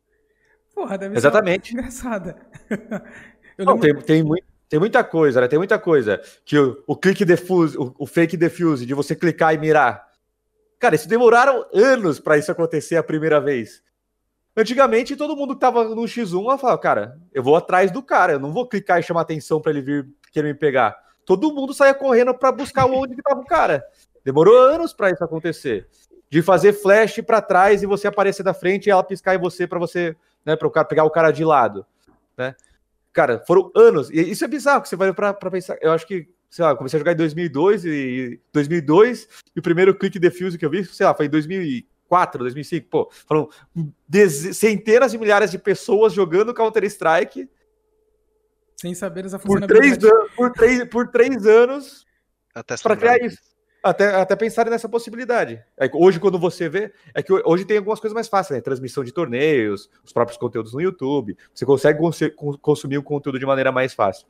Porra, deve Exatamente. ser engraçada. não, lembro... tem, tem, muito, tem muita coisa, né? Tem muita coisa. Que o, o clique defuse, o, o fake defuse, de você clicar e mirar. Cara, isso demoraram anos para isso acontecer a primeira vez. Antigamente, todo mundo que tava no X1 falava, cara, eu vou atrás do cara, eu não vou clicar e chamar atenção para ele vir querer me pegar. Todo mundo saía correndo para buscar onde que tava o cara. Demorou anos para isso acontecer. De fazer flash para trás e você aparecer da frente e ela piscar em você para você, né, para o cara pegar o cara de lado, né? Cara, foram anos. E isso é bizarro que você vai para pensar. Eu acho que sei lá, comecei a jogar em 2002 e 2002 e o primeiro clique defuse que eu vi, sei lá, foi em 2004, 2005, pô, foram centenas de milhares de pessoas jogando Counter Strike sem saber essa por três, por três, por três anos para criar isso. Até, até pensarem nessa possibilidade. É, hoje, quando você vê, é que hoje tem algumas coisas mais fáceis, né? Transmissão de torneios, os próprios conteúdos no YouTube. Você consegue cons consumir o conteúdo de maneira mais fácil.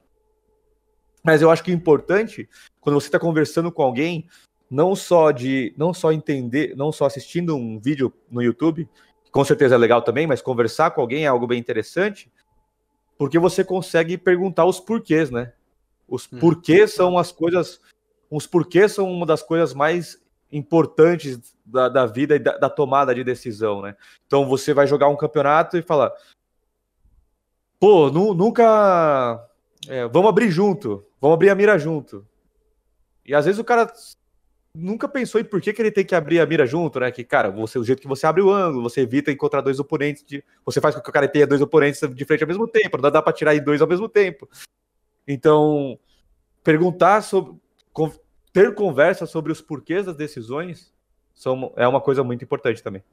Mas eu acho que é importante, quando você está conversando com alguém, não só de não só entender, não só assistindo um vídeo no YouTube, que com certeza é legal também, mas conversar com alguém é algo bem interessante, porque você consegue perguntar os porquês, né? Os hum. porquês são as coisas, os porquês são uma das coisas mais importantes da, da vida e da, da, tomada de decisão, né? Então você vai jogar um campeonato e fala, pô, nu, nunca, é, vamos abrir junto, vamos abrir a mira junto. E às vezes o cara nunca pensou em por que, que ele tem que abrir a mira junto, né? Que, cara, você, o jeito que você abre o ângulo, você evita encontrar dois oponentes, de, você faz com que o cara tenha dois oponentes de frente ao mesmo tempo, não dá para tirar em dois ao mesmo tempo. Então, perguntar sobre. ter conversa sobre os porquês das decisões são, é uma coisa muito importante também.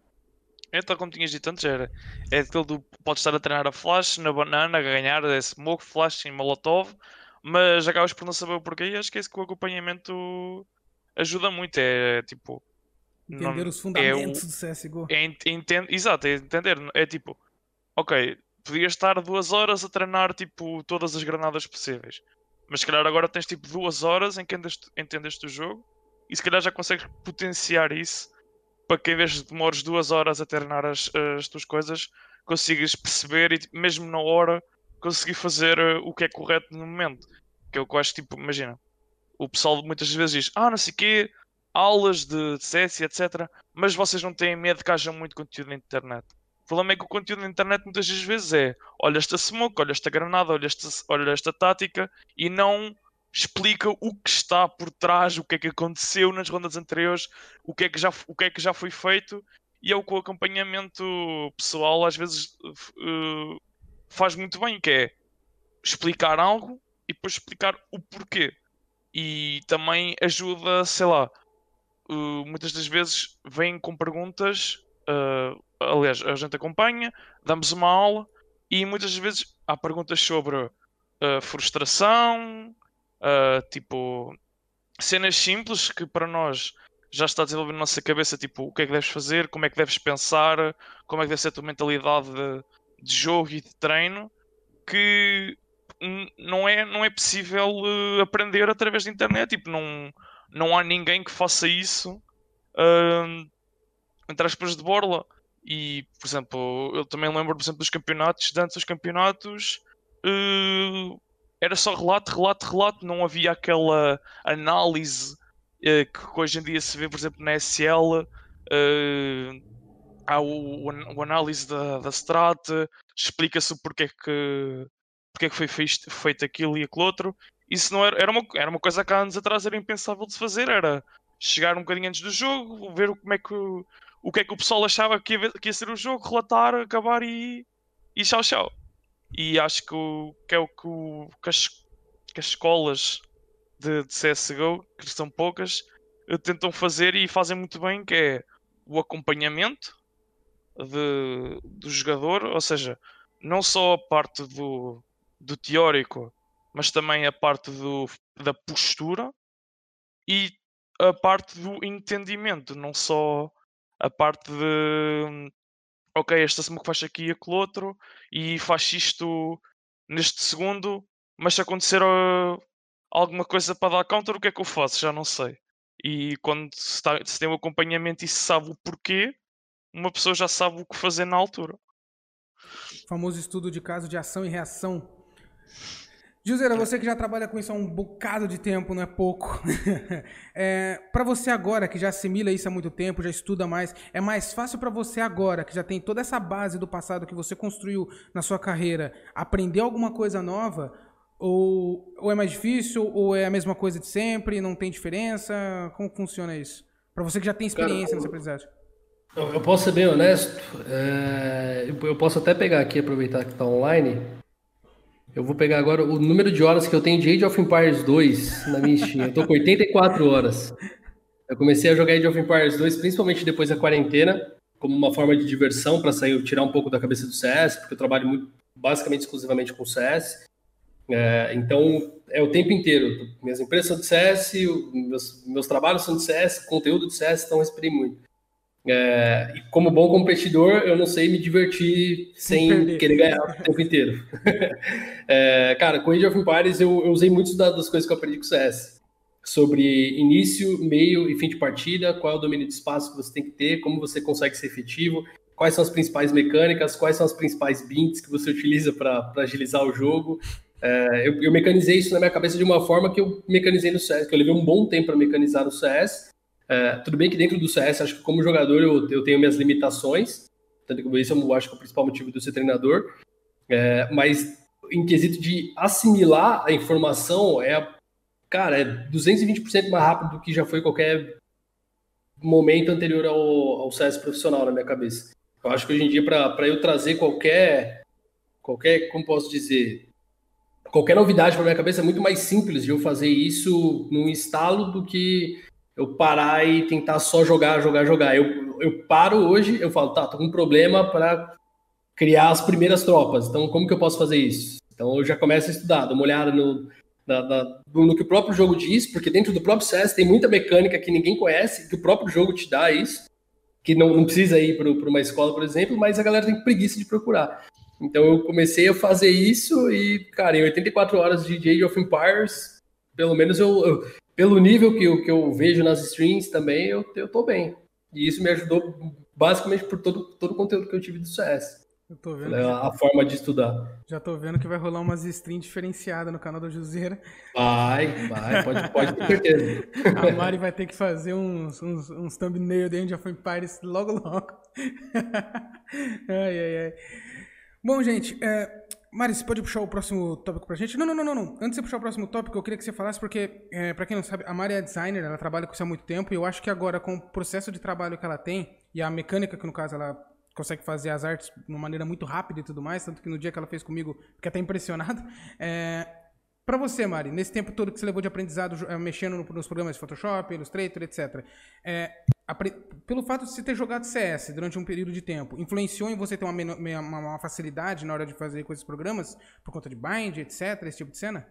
Então, como tinhas dito antes, era é aquilo do pode estar a treinar a flash na banana, a ganhar a smoke, flash em molotov, mas acabas por não saber o porquê e acho que é isso que o acompanhamento ajuda muito. É tipo. Entender não, os fundamentos é o, do CSGO. É, entende, exato, é entender. É tipo, ok, podias estar duas horas a treinar tipo todas as granadas possíveis. Mas se calhar agora tens tipo duas horas em que entendeste, entendeste o jogo e se calhar já consegues potenciar isso para que em vez de demores duas horas a treinar as, as tuas coisas, consigas perceber e tipo, mesmo na hora conseguir fazer uh, o que é correto no momento. Que é que eu acho, tipo, imagina, o pessoal muitas vezes diz, ah, não sei o quê, aulas de, CS, etc. Mas vocês não têm medo que haja muito conteúdo na internet. O problema é que o conteúdo na internet muitas vezes é olha esta smoke, olha esta granada, olha esta, olha esta tática e não explica o que está por trás, o que é que aconteceu nas rondas anteriores, o que é que já, o que é que já foi feito e é o que o acompanhamento pessoal às vezes uh, faz muito bem, que é explicar algo e depois explicar o porquê e também ajuda, sei lá, uh, muitas das vezes vêm com perguntas, uh, aliás, a gente acompanha, damos uma aula e muitas das vezes há perguntas sobre uh, frustração, tipo cenas simples que para nós já está desenvolvendo na nossa cabeça, tipo o que é que deves fazer, como é que deves pensar, como é que deve ser a tua mentalidade de, de jogo e de treino, que não é, não é possível uh, aprender através da internet. Tipo, não, não há ninguém que faça isso uh, entre aspas de borla. E, por exemplo, eu também lembro, por exemplo, dos campeonatos, de antes dos campeonatos, uh, era só relato, relato, relato, não havia aquela análise uh, que hoje em dia se vê, por exemplo, na SL. Há o, o, o, análise da, da strat, explica-se o porquê que porque é que foi feito, feito aquilo e aquilo outro. Isso não era, era, uma, era uma coisa que há anos atrás era impensável de fazer, era chegar um bocadinho antes do jogo, ver como é que, o que é que o pessoal achava que ia, que ia ser o jogo, relatar, acabar e, e tchau tchau. E acho que, o, que é o que, o, que, as, que as escolas de, de CSGO, que são poucas, tentam fazer e fazem muito bem, que é o acompanhamento de, do jogador, ou seja, não só a parte do, do teórico, mas também a parte do, da postura e a parte do entendimento, não só a parte de ok, esta smoke faz aqui e aquele outro e faz isto neste segundo, mas se acontecer uh, alguma coisa para dar counter, o que é que eu faço? Já não sei. E quando se, está, se tem o um acompanhamento e se sabe o porquê, uma pessoa já sabe o que fazer na altura. O famoso estudo de caso de ação e reação Juseira, você que já trabalha com isso há um bocado de tempo, não é pouco. é, para você agora, que já assimila isso há muito tempo, já estuda mais, é mais fácil para você agora, que já tem toda essa base do passado que você construiu na sua carreira, aprender alguma coisa nova? Ou, ou é mais difícil? Ou é a mesma coisa de sempre? Não tem diferença? Como funciona isso? Para você que já tem experiência Cara, nessa aprendizagem. Eu posso ser bem honesto. É, eu posso até pegar aqui, aproveitar que está online eu vou pegar agora o número de horas que eu tenho de Age of Empires 2 na minha Steam. Eu tô com 84 horas. Eu comecei a jogar Age of Empires 2 principalmente depois da quarentena, como uma forma de diversão para sair, tirar um pouco da cabeça do CS, porque eu trabalho muito, basicamente exclusivamente com CS. É, então é o tempo inteiro. Minhas empresas são de CS, meus, meus trabalhos são de CS, conteúdo de CS, então respirei muito. É, como bom competidor, eu não sei me divertir sem querer ganhar o tempo inteiro. é, cara, com Age of Empires eu, eu usei muitas das coisas que eu aprendi com o CS. Sobre início, meio e fim de partida, qual é o domínio de espaço que você tem que ter, como você consegue ser efetivo, quais são as principais mecânicas, quais são as principais bints que você utiliza para agilizar o jogo. É, eu, eu, mecanizei isso na minha cabeça de uma forma que eu mecanizei no CS, que eu levei um bom tempo para mecanizar no CS, é, tudo bem que dentro do CS, acho que como jogador eu, eu tenho minhas limitações, tanto que isso eu acho que é o principal motivo de eu ser treinador, é, mas em quesito de assimilar a informação, é, cara, é 220% mais rápido do que já foi qualquer momento anterior ao, ao CS profissional na minha cabeça. Eu acho que hoje em dia, para eu trazer qualquer, qualquer, como posso dizer, qualquer novidade para minha cabeça, é muito mais simples de eu fazer isso num estalo do que eu parar e tentar só jogar, jogar, jogar. Eu, eu paro hoje, eu falo, tá, tô com um problema para criar as primeiras tropas. Então, como que eu posso fazer isso? Então, eu já começo a estudar, dou uma olhada no, na, na, no que o próprio jogo diz, porque dentro do próprio CS tem muita mecânica que ninguém conhece, que o próprio jogo te dá isso, que não, não precisa ir para uma escola, por exemplo, mas a galera tem preguiça de procurar. Então, eu comecei a fazer isso e, cara, em 84 horas de Age of Empires, pelo menos eu, eu pelo nível que eu, que eu vejo nas streams também, eu, eu tô bem. E isso me ajudou basicamente por todo, todo o conteúdo que eu tive do CS. Eu tô vendo. A, a forma de estudar. Já tô vendo que vai rolar umas streams diferenciadas no canal da Juzeira. Vai, vai, pode, pode ter certeza. A Mari vai ter que fazer uns, uns, uns thumbnail de Angel of Empires logo, logo. ai, ai, ai. Bom, gente, é, Mari, você pode puxar o próximo tópico pra gente? Não, não, não, não. Antes de puxar o próximo tópico, eu queria que você falasse, porque, é, pra quem não sabe, a Mari é designer, ela trabalha com isso há muito tempo, e eu acho que agora, com o processo de trabalho que ela tem, e a mecânica que, no caso, ela consegue fazer as artes de uma maneira muito rápida e tudo mais, tanto que no dia que ela fez comigo, fiquei até impressionado. É, para você, Mari, nesse tempo todo que você levou de aprendizado é, mexendo nos programas de Photoshop, Illustrator, etc., é, pelo fato de você ter jogado CS durante um período de tempo, influenciou em você ter uma, uma, uma, facilidade na hora de fazer com esses programas, por conta de bind, etc., esse tipo de cena?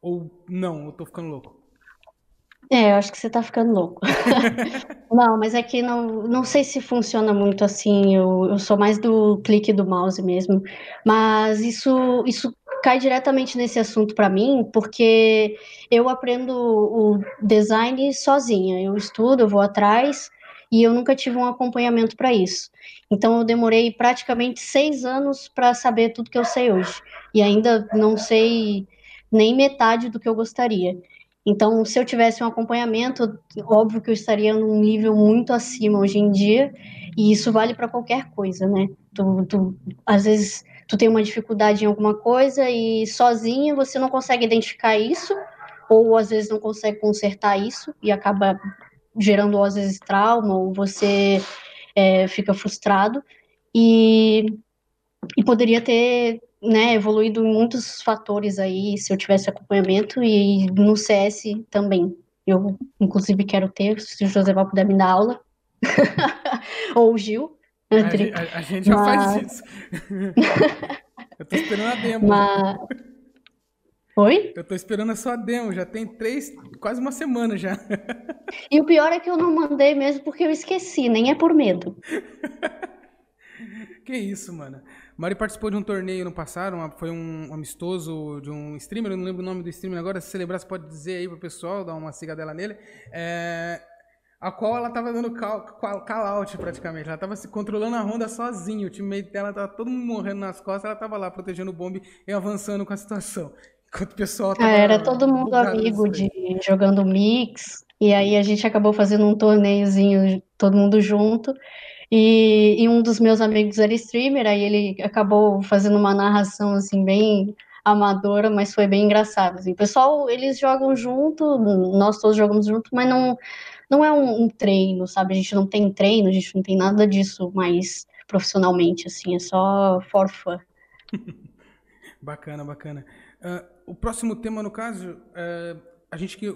Ou não, eu tô ficando louco? É, eu acho que você tá ficando louco. não, mas é que não, não sei se funciona muito assim, eu, eu sou mais do clique do mouse mesmo, mas isso, isso cai diretamente nesse assunto para mim, porque eu aprendo o design sozinha. Eu estudo, eu vou atrás e eu nunca tive um acompanhamento para isso. Então eu demorei praticamente seis anos para saber tudo que eu sei hoje e ainda não sei nem metade do que eu gostaria. Então, se eu tivesse um acompanhamento, óbvio que eu estaria num nível muito acima hoje em dia, e isso vale para qualquer coisa, né? Tu, tu, às vezes tu tem uma dificuldade em alguma coisa e sozinha você não consegue identificar isso, ou às vezes não consegue consertar isso e acaba gerando às vezes trauma, ou você é, fica frustrado. E, e poderia ter né, evoluído em muitos fatores aí se eu tivesse acompanhamento e no CS também. Eu, inclusive, quero ter, se o José vai puder me dar aula. ou o Gil. A, a, a, gente já Mas... faz isso. eu tô esperando a demo. Mas... Oi? Eu tô esperando a sua demo, já tem três, quase uma semana já. E o pior é que eu não mandei mesmo porque eu esqueci, nem é por medo. que isso, mano. Mari participou de um torneio no passado, uma, foi um amistoso de um streamer, eu não lembro o nome do streamer agora, se celebrar você pode dizer aí pro pessoal, dar uma cigadela nele. É, a qual ela tava dando call, call, call out praticamente. Ela tava se controlando a ronda sozinha. O teammate dela tava todo mundo morrendo nas costas, ela tava lá protegendo o bombe e avançando com a situação. Enquanto o pessoal tava. É, era todo mundo amigo de jogando mix. E aí a gente acabou fazendo um torneiozinho, todo mundo junto. E, e um dos meus amigos era streamer, aí ele acabou fazendo uma narração assim bem amadora, mas foi bem engraçado. Assim. O pessoal, eles jogam junto, nós todos jogamos junto, mas não não é um, um, treino, sabe? A gente não tem treino, a gente não tem nada disso mais profissionalmente, assim, é só for fun. bacana, bacana. Uh, o próximo tema, no caso, uh, a gente que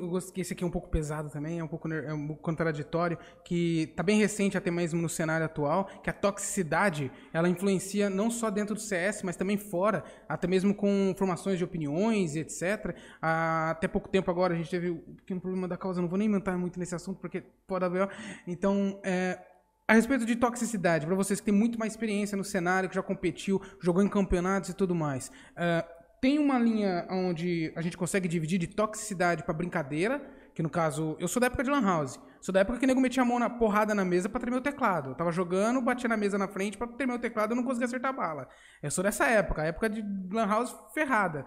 esse aqui é um pouco pesado também, é um pouco, é um pouco contraditório, que tá bem recente até mesmo no cenário atual, que a toxicidade, ela influencia não só dentro do CS, mas também fora, até mesmo com formações de opiniões e etc. Ah, até pouco tempo agora a gente teve um problema da causa, não vou nem entrar muito nesse assunto porque pode haver. Então, é, a respeito de toxicidade, para vocês que têm muito mais experiência no cenário, que já competiu, jogou em campeonatos e tudo mais, uh, tem uma linha onde a gente consegue dividir de toxicidade para brincadeira, que no caso, eu sou da época de Lan House. Sou da época que o nego metia a mão na porrada na mesa para tremer o teclado. Eu tava jogando, batia na mesa na frente para tremer o teclado, eu não conseguia acertar a bala. Eu sou dessa época, a época de Lan House ferrada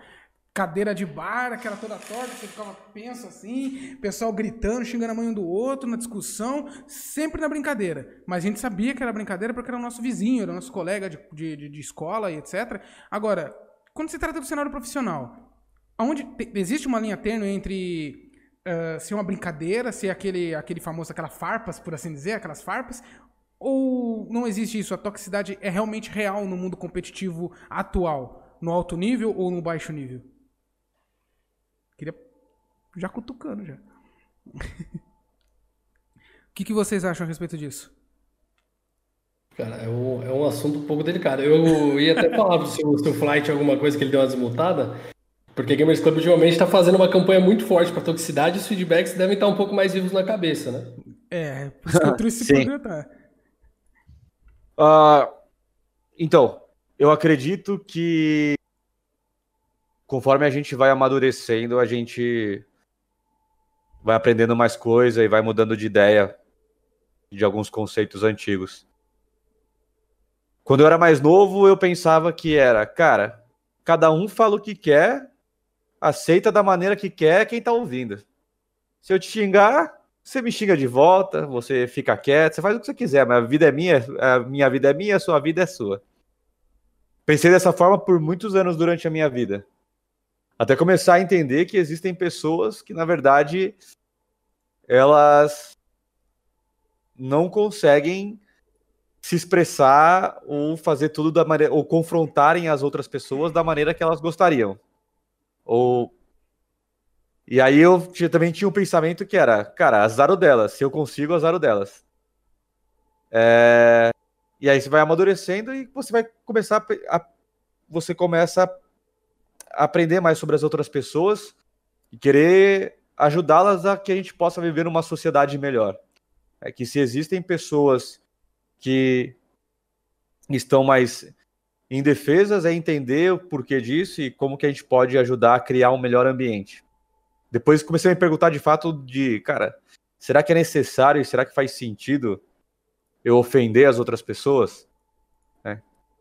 cadeira de bar, aquela toda torta, você ficava pensa assim, pessoal gritando, xingando a mãe um do outro, na discussão, sempre na brincadeira. Mas a gente sabia que era brincadeira porque era o nosso vizinho, era o nosso colega de, de, de escola e etc. Agora, quando se trata do cenário profissional, onde existe uma linha tênue entre uh, ser uma brincadeira, ser aquele, aquele famoso, aquela farpas, por assim dizer, aquelas farpas, ou não existe isso? A toxicidade é realmente real no mundo competitivo atual, no alto nível ou no baixo nível? Queria. Já cutucando já. o que, que vocês acham a respeito disso? Cara, é um, é um assunto um pouco delicado. Eu ia até falar se o, se o Flight alguma coisa que ele deu uma desmutada, porque a Gamers Club ultimamente está fazendo uma campanha muito forte para toxicidade e os feedbacks devem estar um pouco mais vivos na cabeça, né? É, por isso que eu trouxe esse programa. Uh, então, eu acredito que conforme a gente vai amadurecendo, a gente vai aprendendo mais coisa e vai mudando de ideia de alguns conceitos antigos. Quando eu era mais novo, eu pensava que era, cara, cada um fala o que quer, aceita da maneira que quer quem tá ouvindo. Se eu te xingar, você me xinga de volta, você fica quieto, você faz o que você quiser, mas a vida é minha, a minha vida é minha, a sua vida é sua. Pensei dessa forma por muitos anos durante a minha vida. Até começar a entender que existem pessoas que, na verdade, elas não conseguem se expressar ou fazer tudo da maneira ou confrontarem as outras pessoas da maneira que elas gostariam. Ou e aí eu também tinha um pensamento que era, cara, azar o delas, se eu consigo, azar o delas. É... E aí você vai amadurecendo e você vai começar a você começa a aprender mais sobre as outras pessoas e querer ajudá-las a que a gente possa viver numa sociedade melhor. É que se existem pessoas que estão mais indefesas, é entender o porquê disso e como que a gente pode ajudar a criar um melhor ambiente. Depois comecei a me perguntar de fato de, cara, será que é necessário e será que faz sentido eu ofender as outras pessoas? É.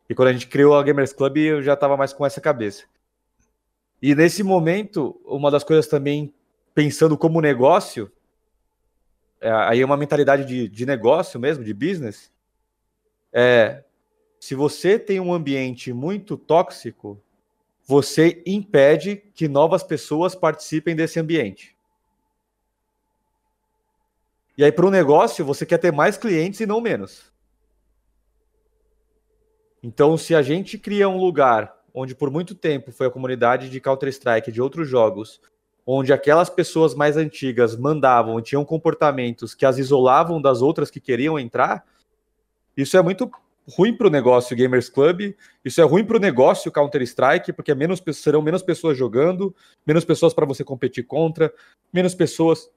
E quando a gente criou a Gamers Club, eu já estava mais com essa cabeça. E nesse momento, uma das coisas também, pensando como negócio, é, aí é uma mentalidade de, de negócio mesmo, de business, é se você tem um ambiente muito tóxico, você impede que novas pessoas participem desse ambiente. E aí, para o negócio, você quer ter mais clientes e não menos. Então, se a gente cria um lugar onde por muito tempo foi a comunidade de Counter-Strike de outros jogos, onde aquelas pessoas mais antigas mandavam e tinham comportamentos que as isolavam das outras que queriam entrar, isso é muito ruim para o negócio Gamers Club, isso é ruim para o negócio Counter-Strike, porque é menos, serão menos pessoas jogando, menos pessoas para você competir contra, menos pessoas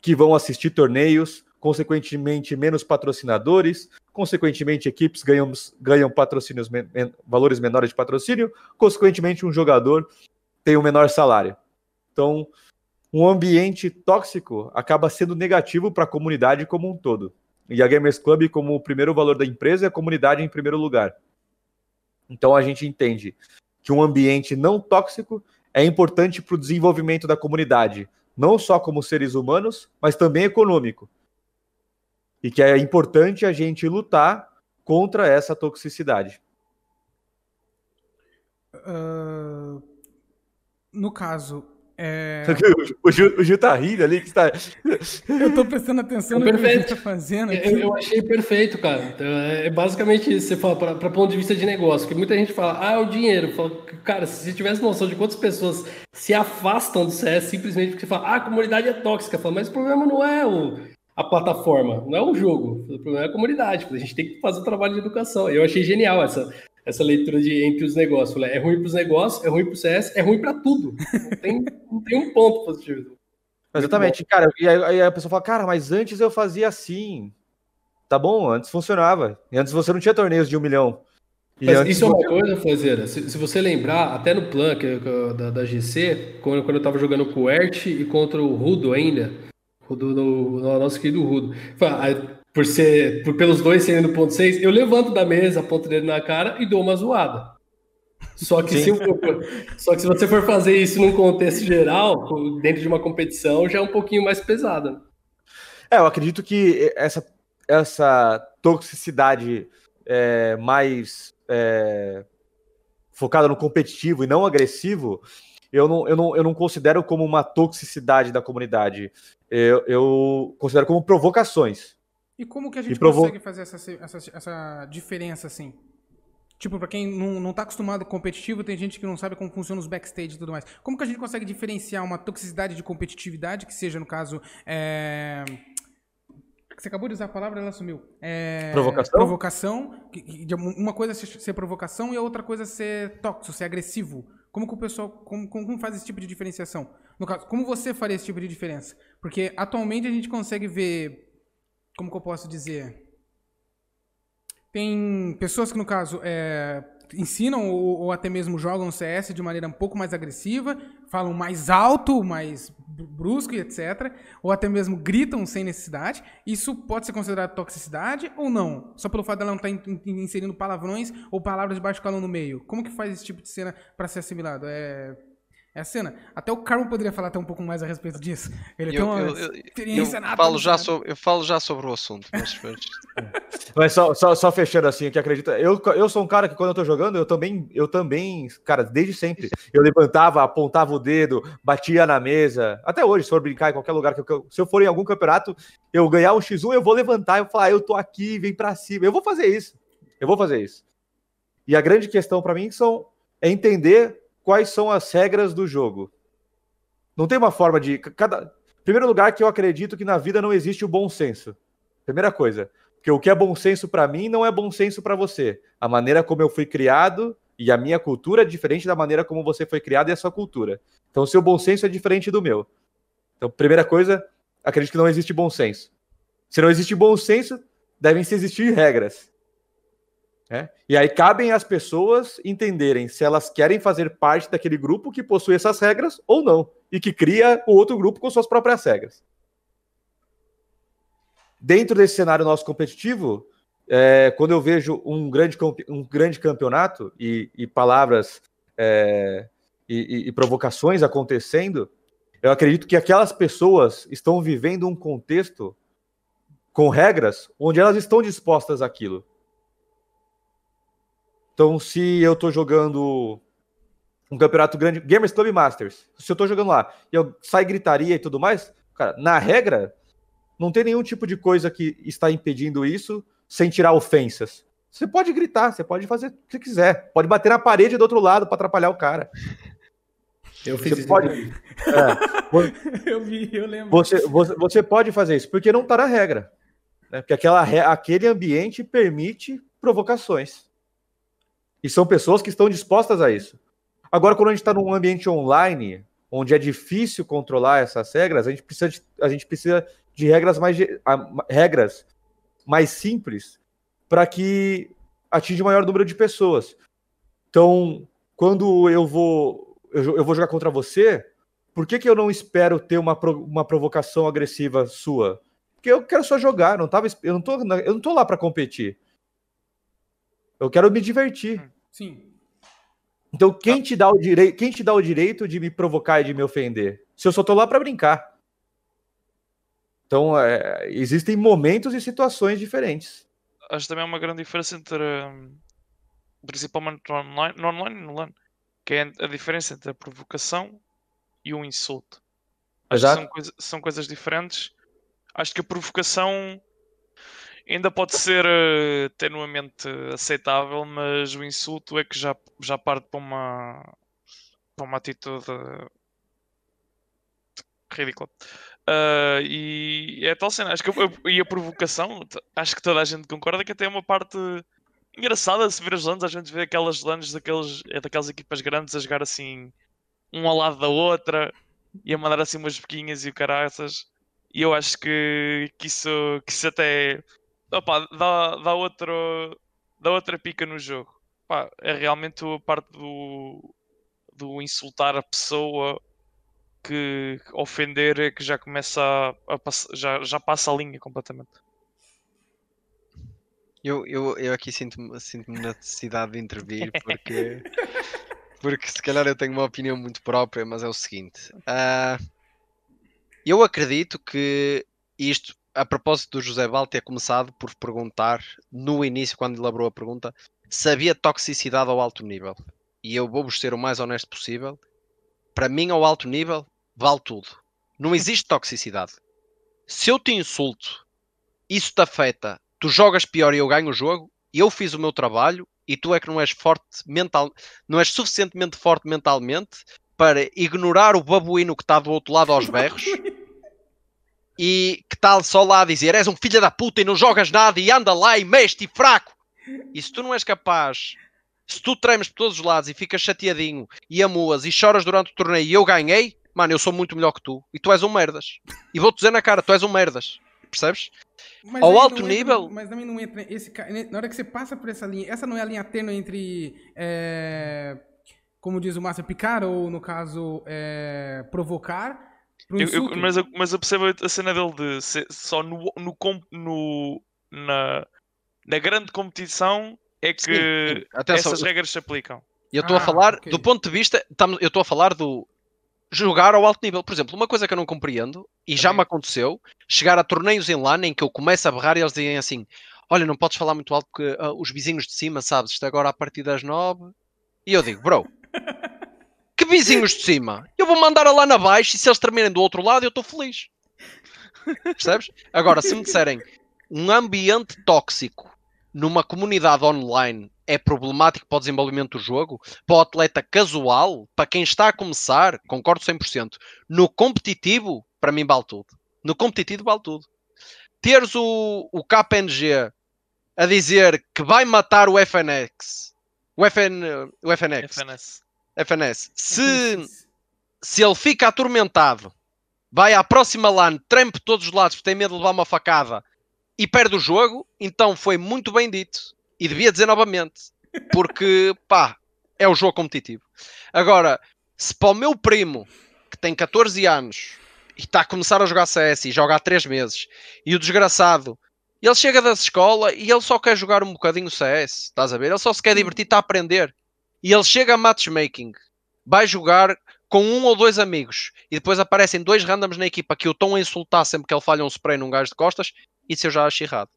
que vão assistir torneios, consequentemente menos patrocinadores, consequentemente equipes ganham, ganham patrocínios men valores menores de patrocínio, consequentemente um jogador tem um menor salário. Então, um ambiente tóxico acaba sendo negativo para a comunidade como um todo. E a Gamers Club, como o primeiro valor da empresa, é a comunidade em primeiro lugar. Então a gente entende que um ambiente não tóxico é importante para o desenvolvimento da comunidade, não só como seres humanos, mas também econômico e que é importante a gente lutar contra essa toxicidade. Uh, no caso, É... O, Gil, o Gil tá rindo ali. Que tá... Eu tô prestando atenção no perfeito. que o Gil tá fazendo. Eu, eu, achei perfeito, cara. Então, é basicamente isso. Você fala, para ponto de vista de negócio, que muita gente fala, ah, é o dinheiro. Fala, cara, se você tivesse noção de quantas pessoas se afastam do CS simplesmente porque você fala, ah, a comunidade é tóxica. Fala, mas o problema não é o, a plataforma, não é o jogo. O problema é a comunidade. A gente tem que fazer o trabalho de educação. Eu achei genial essa, essa leitura de entre os negócios. Falei, é ruim para os negócios, é ruim para o CS, é ruim para tudo. Não tem, não tem um ponto positivo. Exatamente, cara. E aí a pessoa fala, cara, mas antes eu fazia assim. Tá bom, antes funcionava. E antes você não tinha torneios de um milhão. Mas isso é uma coisa, Fazeira. Se, se, você lembrar, até no plan que, que, da, da GC, quando, quando eu tava jogando com o Ert e contra o Rudo ainda, no, no nosso querido Rudo por ser por pelos dois serem do ponto 6, eu levanto da mesa, aponto dele na cara e dou uma zoada. Só que, se, eu, só que se você for fazer isso num contexto geral, dentro de uma competição, já é um pouquinho mais pesada. É, eu acredito que essa, essa toxicidade é, mais é, focada no competitivo e não agressivo, eu não, eu, não, eu não considero como uma toxicidade da comunidade. Eu, eu considero como provocações. E como que a gente provo... consegue fazer essa, essa, essa diferença assim? Tipo, pra quem não, não tá acostumado com competitivo, tem gente que não sabe como funcionam os backstage e tudo mais. Como que a gente consegue diferenciar uma toxicidade de competitividade, que seja, no caso, é... Você acabou de usar a palavra, ela sumiu. É... Provocação? Provocação. Uma coisa é ser provocação e a outra coisa é ser tóxico, ser agressivo. Como que o pessoal. Como, como faz esse tipo de diferenciação? No caso, como você faria esse tipo de diferença? Porque atualmente a gente consegue ver como que eu posso dizer? Tem pessoas que, no caso, é, ensinam ou, ou, até mesmo jogam CS de maneira um pouco mais agressiva, falam mais alto, mais brusco e etc. Ou até mesmo gritam sem necessidade. Isso pode ser considerado toxicidade ou não? Só pelo fato dela não estar tá inserindo palavrões ou palavras de baixo calão no meio. Como que faz esse tipo de cena para ser assimilado? É é a cena. Até o Carmo poderia falar até um pouco mais a respeito disso. Ele eu, tem uma eu, eu, experiência eu falo já sobre, Eu falo já sobre o assunto. Mas, mas só, só, só, fechando assim, que acredita. Eu, eu sou um cara que quando eu tô jogando, eu também, eu também, cara, desde sempre, eu levantava, apontava o dedo, batia na mesa. Até hoje, se for brincar em qualquer lugar, que eu, se eu for em algum campeonato, eu ganhar um X1, eu vou levantar e falar, ah, eu tô aqui, vem pra cima. Eu vou fazer isso. Eu vou fazer isso. E a grande questão para mim são, é entender quais são as regras do jogo. Não tem uma forma de. Cada... Primeiro lugar, que eu acredito que na vida não existe o bom senso. Primeira coisa. Porque o que é bom senso para mim não é bom senso para você. A maneira como eu fui criado e a minha cultura é diferente da maneira como você foi criado e a sua cultura. Então, o seu bom senso é diferente do meu. Então, primeira coisa, acredito que não existe bom senso. Se não existe bom senso, devem se existir regras. É? E aí cabem às pessoas entenderem se elas querem fazer parte daquele grupo que possui essas regras ou não, e que cria o outro grupo com suas próprias regras. Dentro desse cenário nosso competitivo, é, quando eu vejo um grande, um grande campeonato e, e palavras é, e, e provocações acontecendo, eu acredito que aquelas pessoas estão vivendo um contexto com regras onde elas estão dispostas àquilo. Então, se eu estou jogando um campeonato grande, Gamers Club Masters, se eu estou jogando lá e eu sai gritaria e tudo mais, cara, na regra, não tem nenhum tipo de coisa que está impedindo isso sem tirar ofensas. Você pode gritar, você pode fazer o que você quiser, pode bater na parede do outro lado para atrapalhar o cara. Eu fiz você isso. Pode, é, eu vi, eu lembro. Você, você, você, pode fazer isso, porque não está na regra. Né? Porque aquela, aquele ambiente permite provocações. E são pessoas que estão dispostas a isso. Agora, quando a gente está num ambiente online, onde é difícil controlar essas regras, a gente precisa de, a gente precisa de regras mais, regras mais simples para que atinja o maior número de pessoas. Então, quando eu vou, eu, vou jogar contra você, por que, que eu não espero ter uma, uma provocação agressiva sua? Porque eu quero só jogar, não tava, eu, não tô, eu não tô lá para competir. Eu quero me divertir. Hum, sim. Então, quem te dá o direito, quem te dá o direito de me provocar e de me ofender? Se eu só tô lá para brincar. Então, é, existem momentos e situações diferentes. Acho também uma grande diferença entre, principalmente no online, no online e no LAN, que é a diferença entre a provocação e um insulto. Acho que Exato. são, coisa- são coisas diferentes. Acho que a provocação ainda pode ser eh, tenuamente aceitável, mas o insulto é que já, já parte para uma, para uma atitude ridícula. Ah, e é tal cena. Acho que a, e a provocação, acho que toda a gente concorda que até é uma parte engraçada se ver as lands. A gente vê aquelas daqueles, é daquelas equipas grandes a jogar assim, um ao lado da outra e a mandar assim umas bequinhas e o caraças. E eu acho que, que, isso, que isso até opá, dá, dá, outro, dá outra pica no jogo. Pá, é realmente a parte do, do insultar a pessoa que ofender é que já começa a, a pass- já, já passa a linha completamente. Eu, eu, eu aqui sinto-me sinto na necessidade de intervir porque, porque se calhar eu tenho uma opinião muito própria, mas é o seguinte. ah, eu acredito que isto, a propósito do José Val ter começado por perguntar, no início, quando elaborou a pergunta, se havia toxicidade ao alto nível. E eu vou-vos ser o mais honesto possível. Para mim, ao alto nível, vale tudo. Não existe toxicidade. Se eu te insulto, isso te afeta, tu jogas pior e eu ganho o jogo, eu fiz o meu trabalho e tu é que não és forte mental, não és suficientemente forte mentalmente para ignorar o babuíno que está do outro lado aos berros e que está só lá a dizer és um filho da puta e não jogas nada e anda lá e mexe e fraco. E se tu não és capaz, se tu tremes por todos os lados e ficas chateadinho e amuas e choras durante o torneio e eu ganhei, mano, eu sou muito melhor que tu e tu és um merdas. E vou-te dizer na cara, tu és um merdas. Percebes? Mas Ao alto entra- nível- mas também não entra esse na hora que você passa por essa linha, essa não é a linha tênue entre é, como diz o Márcio, picar ou no caso é, provocar pro Eu- eu- mas, eu, mas eu percebo a cena dele de ser só no, no, no- na, na grande competição é que Sim, sim. Atenção, essas regras se aplicam. Eu estou a Ah, falar ok. do ponto de vista, eu estou a falar do jogar ao alto nível. Por exemplo, uma coisa que eu não compreendo e já me aconteceu, chegar a torneios em LAN em que eu começo a berrar e eles dizem assim: "Olha, não podes falar muito alto porque ah, os vizinhos de cima, sabes, isto é agora a partir das nove." E eu digo: "Bro, vizinhos de cima? Eu vou mandar lá na baixo e se eles terminarem do outro lado, eu estou feliz." Percebes? Agora, se me disserem um ambiente tóxico numa comunidade online é problemático para o desenvolvimento do jogo, para o atleta casual, para quem está a começar, concordo 100%. No competitivo, para mim vale tudo. No competitivo vale tudo. Teres o, o KPNG a dizer que vai matar o FNX, o, FN, o FNX, FNS. FNS, se, se ele fica atormentado, vai à próxima LAN, treme por todos os lados porque tem medo de levar uma facada e perde o jogo, então foi muito bem dito. E devia dizer novamente. Porque, pá, é o jogo competitivo. Agora, se para o meu primo, que tem 14 anos e está a começar a jogar CS e joga há 3 meses, e o desgraçado, ele chega da escola e ele só quer jogar um bocadinho CS, estás a ver? Ele só se quer divertir, está a aprender. E ele chega a matchmaking, vai jogar com um ou dois amigos, e depois aparecem dois randoms na equipa que o estão a insultar sempre que ele falha um spray num gajo de costas, isso eu já acho errado.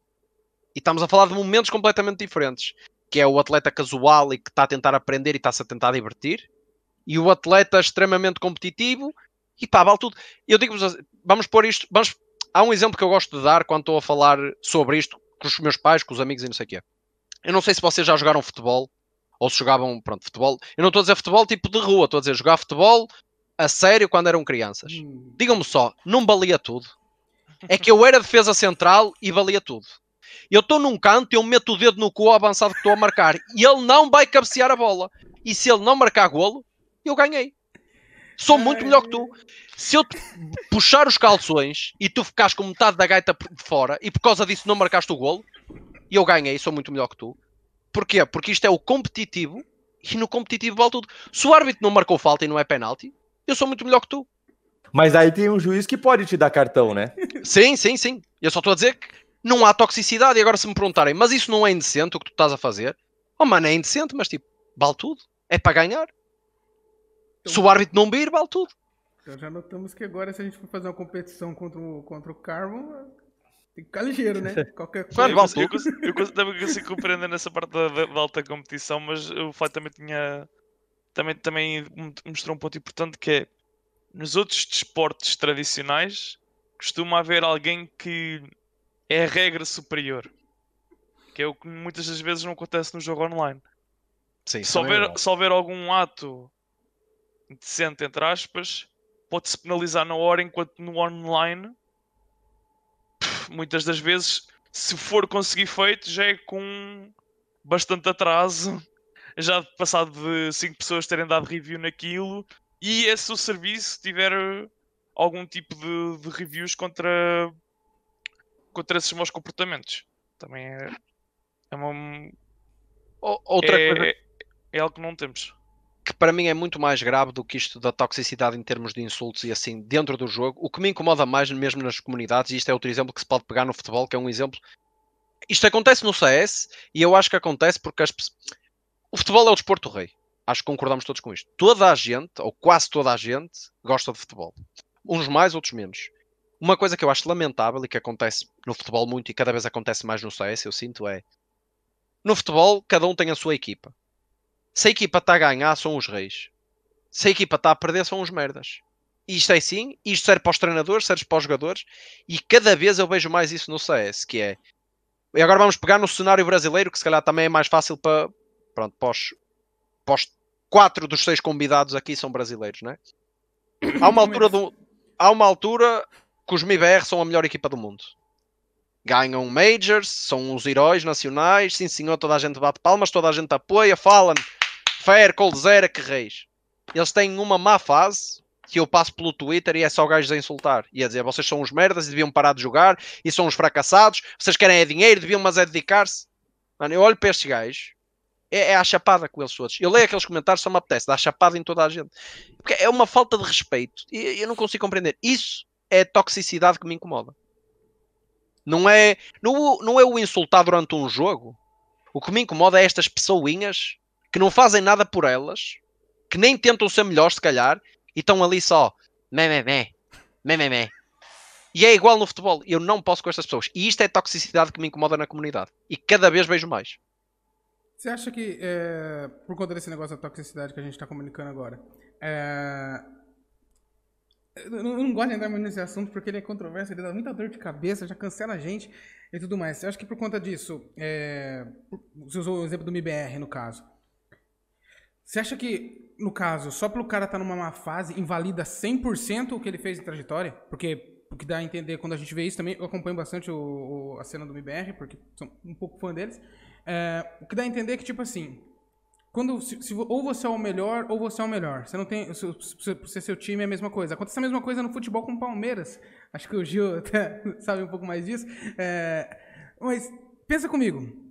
E estamos a falar de momentos completamente diferentes. Que é o atleta casual e que está a tentar aprender e está-se a tentar divertir. E o atleta extremamente competitivo. E pá, vale tudo. Eu digo-vos, assim, vamos pôr isto. Vamos... Há um exemplo que eu gosto de dar quando estou a falar sobre isto com os meus pais, com os amigos e não sei o quê. Eu não sei se vocês já jogaram futebol ou se jogavam, pronto, futebol. Eu não estou a dizer futebol tipo de rua, estou a dizer jogar futebol a sério quando eram crianças. Hum, Digam-me só, não valia tudo. É que eu era defesa central e valia tudo. Eu estou num canto e eu meto o dedo no cu avançado que estou a marcar e ele não vai cabecear a bola. E se ele não marcar golo, eu ganhei. Sou muito melhor que tu. Se eu te puxar os calções e tu ficares com metade da gaita de fora e por causa disso não marcaste o golo, eu ganhei, sou muito melhor que tu. Porquê? Porque isto é o competitivo e no competitivo vale tudo. Se o árbitro não marcou falta e não é penalti, eu sou muito melhor que tu. Mas aí tem um juiz que pode te dar cartão, né? Sim, sim, sim. Eu só estou a dizer que não há toxicidade. E agora, se me perguntarem, mas isso não é indecente o que tu estás a fazer? Oh, mano, é indecente, mas tipo, vale tudo. É para ganhar. Se o árbitro não vir, vale tudo. Então já notamos que agora se a gente for fazer uma competição contra o, contra o Carbon, tem que ficar ligeiro, né? Qualquer coisa. Mano, eu, eu, consigo, eu consigo- também consigo compreender nessa parte da, da- da alta competição, mas o Fly também tinha. Também, também mostrou um ponto importante que é nos outros desportos tradicionais costuma haver alguém que é a regra superior. Que é o que muitas das vezes não acontece no jogo online. Sim, Se é houver, verdade. se houver algum ato indecente, entre aspas, pode-se penalizar na hora, enquanto no online, muitas das vezes, se for conseguir feito, já é com bastante atraso. Já passado de 5 pessoas terem dado review naquilo, e esse o serviço tiver algum tipo de, de reviews contra, contra esses maus comportamentos. Também é, é uma. Outra é, coisa é algo que não temos. Que para mim é muito mais grave do que isto da toxicidade em termos de insultos e assim dentro do jogo. O que me incomoda mais mesmo nas comunidades, e isto é outro exemplo que se pode pegar no futebol, que é um exemplo. Isto acontece no CS e eu acho que acontece porque as o futebol é o desporto rei. Acho que concordamos todos com isto. Toda a gente, ou quase toda a gente, gosta de futebol. Uns mais, outros menos. Uma coisa que eu acho lamentável e que acontece no futebol muito e cada vez acontece mais no CS, eu sinto, é no futebol cada um tem a sua equipa. Se a equipa está a ganhar, são os reis. Se a equipa está a perder, são os merdas. E Isto é assim, isto serve para os treinadores, serve para os jogadores, e cada vez eu vejo mais isso no CS, que é. E agora vamos pegar no cenário brasileiro, que se calhar também é mais fácil para. Pronto, para os, para os quatro dos seis convidados aqui são brasileiros, não é? Há uma altura do, há uma altura que os MIBR são a melhor equipa do mundo. Ganham Majors, são os heróis nacionais, sim senhor, toda a gente bate palmas, toda a gente apoia, falam Fair, Coldzera, que reis. Eles têm uma má fase que eu passo pelo Twitter e é só gajos a insultar e a dizer vocês são os merdas e deviam parar de jogar e são os fracassados, vocês querem é dinheiro, deviam mas é dedicar-se. Mano, eu olho para estes gajos, é, é a chapada com eles todos. Eu leio aqueles comentários, só me apetece, dá chapada em toda a gente. Porque é uma falta de respeito e eu não consigo compreender. Isso é a toxicidade que me incomoda. Não é, não, não é o insultar durante um jogo. O que me incomoda é estas pessoinhas que não fazem nada por elas, que nem tentam ser melhores, se calhar, e estão ali só mé, mé, mé, mé, mé. E é igual no futebol. Eu não posso com estas pessoas. E isto é toxicidade que me incomoda na comunidade. E cada vez vejo mais. Você acha que, é, por conta desse negócio da toxicidade que a gente está comunicando agora, é, eu não gosto de entrar muito nesse assunto porque ele é controverso, ele dá muita dor de cabeça, já cancela a gente e tudo mais. Você acha que por conta disso, é, você usou o exemplo do MBR no caso, você acha que, no caso, só pelo cara estar numa má fase, invalida 100% o que ele fez em trajetória? Porque o que dá a entender quando a gente vê isso também, eu acompanho bastante o, o- a cena do MBR, porque sou um pouco fã deles. É, o que dá a entender é que, tipo assim, quando, se, se ou você é o melhor ou você é o melhor. Você não tem. Se, se seu time é a mesma coisa. Acontece a mesma coisa no futebol com o Palmeiras. Acho que o Gil até sabe um pouco mais disso. É, mas pensa comigo.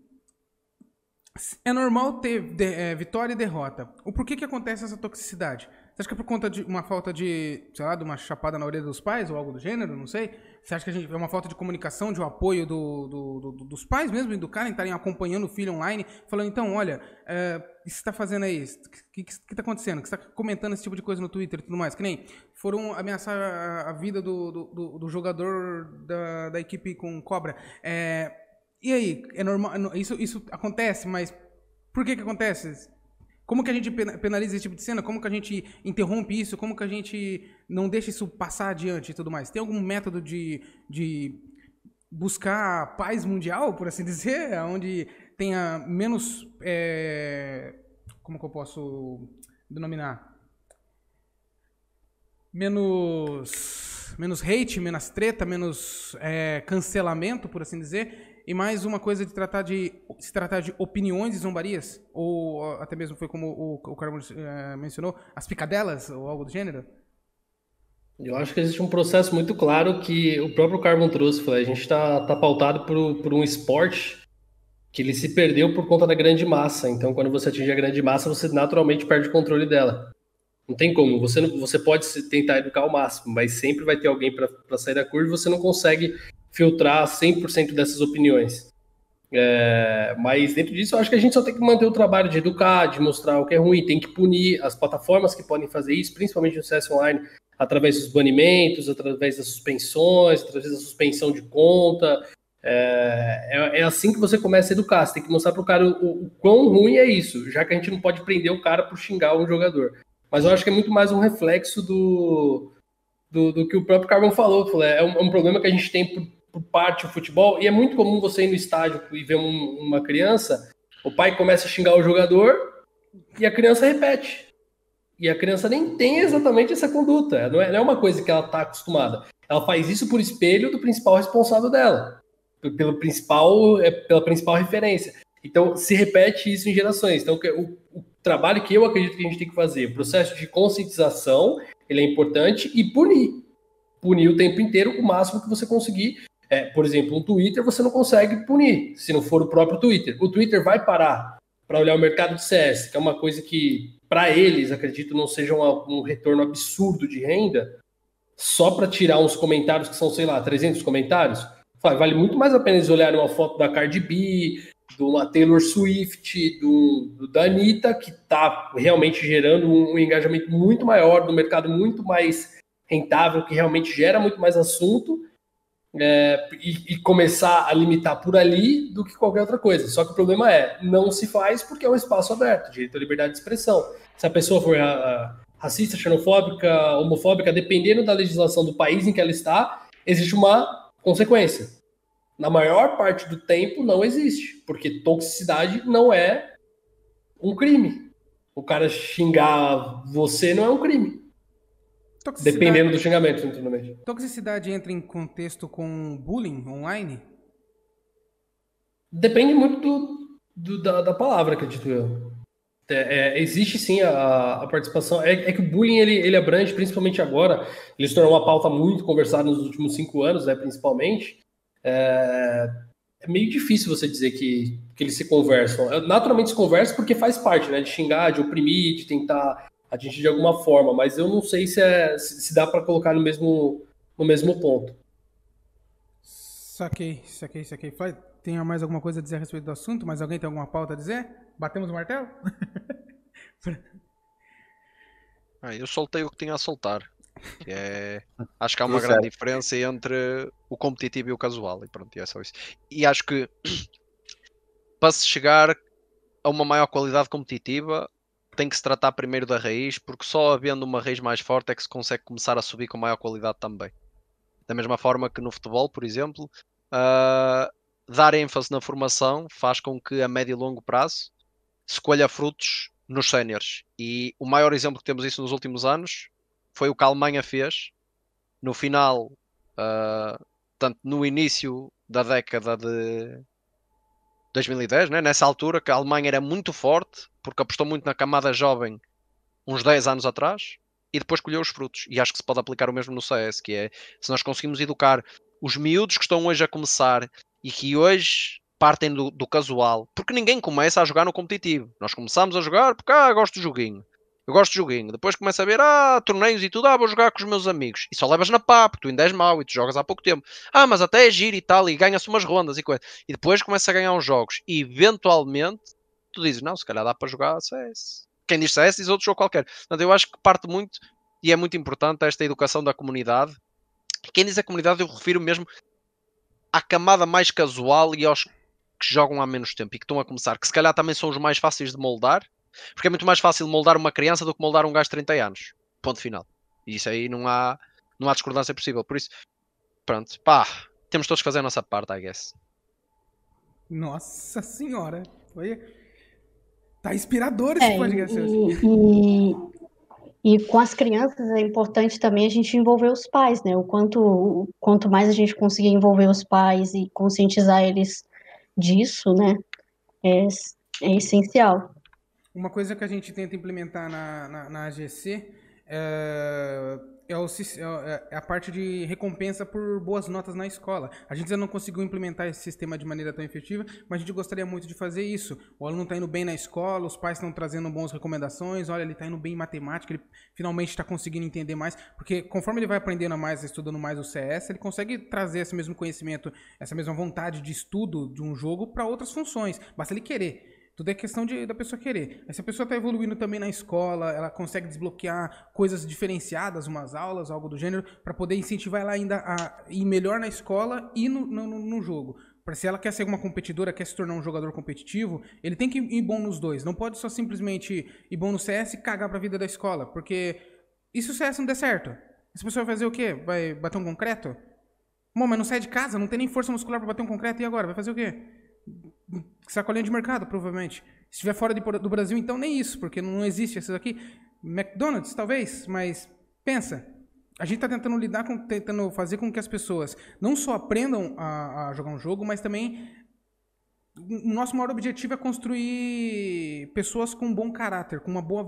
É normal ter de- é, vitória e derrota. O porquê que acontece essa toxicidade? Você acha que é por conta de uma falta de, sei lá, de uma chapada na orelha dos pais ou algo do gênero? Não sei. Você acha que a gente é uma falta de comunicação, de um apoio do, do- do- dos pais mesmo e do cara em estarem acompanhando o filho online, falando, então, olha, é, o que você está fazendo aí? O que está acontecendo? Que você está comentando esse tipo de coisa no Twitter e tudo mais? Que nem foram ameaçar a, a vida do- do jogador da, da equipe com cobra. É, e aí, é normal? Isso, isso acontece, mas por que que acontece? Como que a gente pena- penaliza esse tipo de cena? Como que a gente interrompe isso? Como que a gente não deixa isso passar adiante e tudo mais? Tem algum método de, de buscar paz mundial, por assim dizer, onde tenha menos. é, como que eu posso denominar? Menos. Menos hate, menos treta, menos é, cancelamento, por assim dizer, e mais uma coisa de tratar de se tratar de opiniões e zombarias, ou até mesmo foi como o, o Carmo eh, mencionou, as picadelas ou algo do gênero. Eu acho que existe um processo muito claro que o próprio Carbon trouxe. Falei, a gente está tá pautado por, por um esporte que ele se perdeu por conta da grande massa. Então, quando você atinge a grande massa, você naturalmente perde o controle dela. Não tem como. Você, não, você pode tentar educar ao máximo, mas sempre vai ter alguém para sair da curva e você não consegue filtrar 100% dessas opiniões. É, mas dentro disso, eu acho que a gente só tem que manter o trabalho de educar, de mostrar o que é ruim, tem que punir as plataformas que podem fazer isso, principalmente no CS Online, através dos banimentos, através das suspensões, através da suspensão de conta. É, é- é assim que você começa a educar. Você tem que mostrar para o cara o, quão ruim é isso, já que a gente não pode prender o cara por xingar um jogador. Mas eu acho que é muito mais um reflexo do, do, do que o próprio Carbon falou. É um, é um problema que a gente tem por, por parte do futebol, e é muito comum você ir no estádio e ver um, uma criança, o pai começa a xingar o jogador e a criança repete. E a criança nem tem exatamente essa conduta. Não é, não é uma coisa que ela está acostumada. Ela faz isso por espelho do principal responsável dela, pelo principal, é, pela principal referência. Então, se repete isso em gerações. Então, o, o trabalho que eu acredito que a gente tem que fazer, o processo de conscientização, ele é importante e punir. Punir o tempo inteiro o máximo que você conseguir. É, por exemplo, um Twitter você não consegue punir, se não for o próprio Twitter. O Twitter vai parar para olhar o mercado de CS, que é uma coisa que, para eles, acredito, não seja um, um retorno absurdo de renda, só para tirar uns comentários que são, sei lá, 300 comentários. Vale muito mais a pena eles olharem uma foto da Cardi B, de uma Taylor Swift, do, do da Anitta, que está realmente gerando um, um, engajamento muito maior, no mercado muito mais rentável, que realmente gera muito mais assunto, é, e, e, começar a limitar por ali do que qualquer outra coisa. Só que o problema é, não se faz porque é um espaço aberto, direito à liberdade de expressão. Se a pessoa for a, a, racista, xenofóbica, homofóbica, dependendo da legislação do país em que ela está, existe uma consequência na maior parte do tempo não existe, porque toxicidade não é um crime. O cara xingar você não é um crime. Dependendo do xingamento, naturalmente. Toxicidade entra em contexto com bullying online? Depende muito do, do da, da, palavra, acredito eu. É, é, existe sim a, a participação. É, é, que o bullying ele, ele abrange, principalmente agora, ele se tornou uma pauta muito conversada nos últimos cinco anos, né, principalmente é, é meio difícil você dizer que, que eles se conversam. É, naturalmente se conversam porque faz parte, né? De xingar, de oprimir, de tentar atingir de alguma forma, mas eu não sei se, é, se dá para colocar no mesmo, no mesmo ponto. Saquei, saquei, saquei. Tem mais alguma coisa a dizer a respeito do assunto? Mais alguém tem alguma pauta a dizer? Batemos o martelo? ah, eu soltei o que tinha a soltar. É, acho que há uma grande certo. diferença entre o competitivo e o casual. E pronto, é só isso. E acho que para se chegar a uma maior qualidade competitiva tem que se tratar primeiro da raiz, porque só havendo uma raiz mais forte é que se consegue começar a subir com maior qualidade também. Da mesma forma que no futebol, por exemplo, uh, dar ênfase na formação faz com que a médio e longo prazo se colha frutos nos séniores. E o maior exemplo que temos isso nos últimos anos foi o que a Alemanha fez no final, uh, tanto no início da década de 2010, né? nessa altura que a Alemanha era muito forte, porque apostou muito na camada jovem uns 10 anos atrás, e depois colheu os frutos. E acho que se pode aplicar o mesmo no CS, que é se nós conseguimos educar os miúdos que estão hoje a começar e que hoje partem do, do casual, porque ninguém começa a jogar no competitivo. Nós começamos a jogar porque ah, gosto do joguinho. Eu gosto de joguinho. Depois começa a ver, ah, torneios e tudo, ah, vou jogar com os meus amigos. E só levas na pá, porque tu ainda és mau e tu jogas há pouco tempo. Ah, mas até é giro e tal, e ganha-se umas rondas e coisa. E depois começa a ganhar uns jogos. E eventualmente, tu dizes, não, se calhar dá para jogar CS. Quem diz CS diz outro jogo qualquer. Portanto, eu acho que parte muito, e é muito importante, esta educação da comunidade. Quem diz a comunidade, eu refiro mesmo à camada mais casual e aos que jogam há menos tempo e que estão a começar, que se calhar também são os mais fáceis de moldar porque é muito mais fácil moldar uma criança do que moldar um gajo de 30 anos. Ponto final. E isso aí não há, não há discordância possível. Por isso, pronto, pá, temos todos que fazer a nossa parte, I guess. Nossa senhora, foi. Tá inspirador esse é, podcast. E, e, e, com as crianças é importante também a gente envolver os pais, né? O quanto, o quanto mais a gente conseguir envolver os pais e conscientizar eles disso, né? É, é essencial. Uma coisa que a gente tenta implementar na, na, na AGC é, é, o, é, é, a parte de recompensa por boas notas na escola. A gente ainda não conseguiu implementar esse sistema de maneira tão efetiva, mas a gente gostaria muito de fazer isso. O aluno está indo bem na escola, os pais estão trazendo boas recomendações, olha, ele está indo bem em matemática, ele finalmente está conseguindo entender mais, porque conforme ele vai aprendendo mais, estudando mais o CS, ele consegue trazer esse mesmo conhecimento, essa mesma vontade de estudo de um jogo para outras funções. Basta ele querer. Tudo é questão de, da pessoa querer. Mas se a pessoa está evoluindo também na escola, ela consegue desbloquear coisas diferenciadas, umas aulas, algo do gênero, para poder incentivar ela ainda a ir melhor na escola e no, no, no jogo. Para se ela quer ser uma competidora, quer se tornar um jogador competitivo, ele tem que ir bom nos dois. Não pode só simplesmente ir bom no CS e cagar para a vida da escola, porque e se o CS não der certo? Essa pessoa vai fazer o quê? Vai bater um concreto? Bom, mas não sai de casa, não tem nem força muscular para bater um concreto, e agora? Vai fazer o quê? Sacolinha de mercado, provavelmente. Se estiver fora de, do Brasil, então nem isso, porque não existe esses aqui. McDonald's, talvez, mas pensa. A gente está tentando lidar com, tentando fazer com que as pessoas não só aprendam a, a jogar um jogo, mas também o nosso maior objetivo é construir pessoas com bom caráter, com uma boa,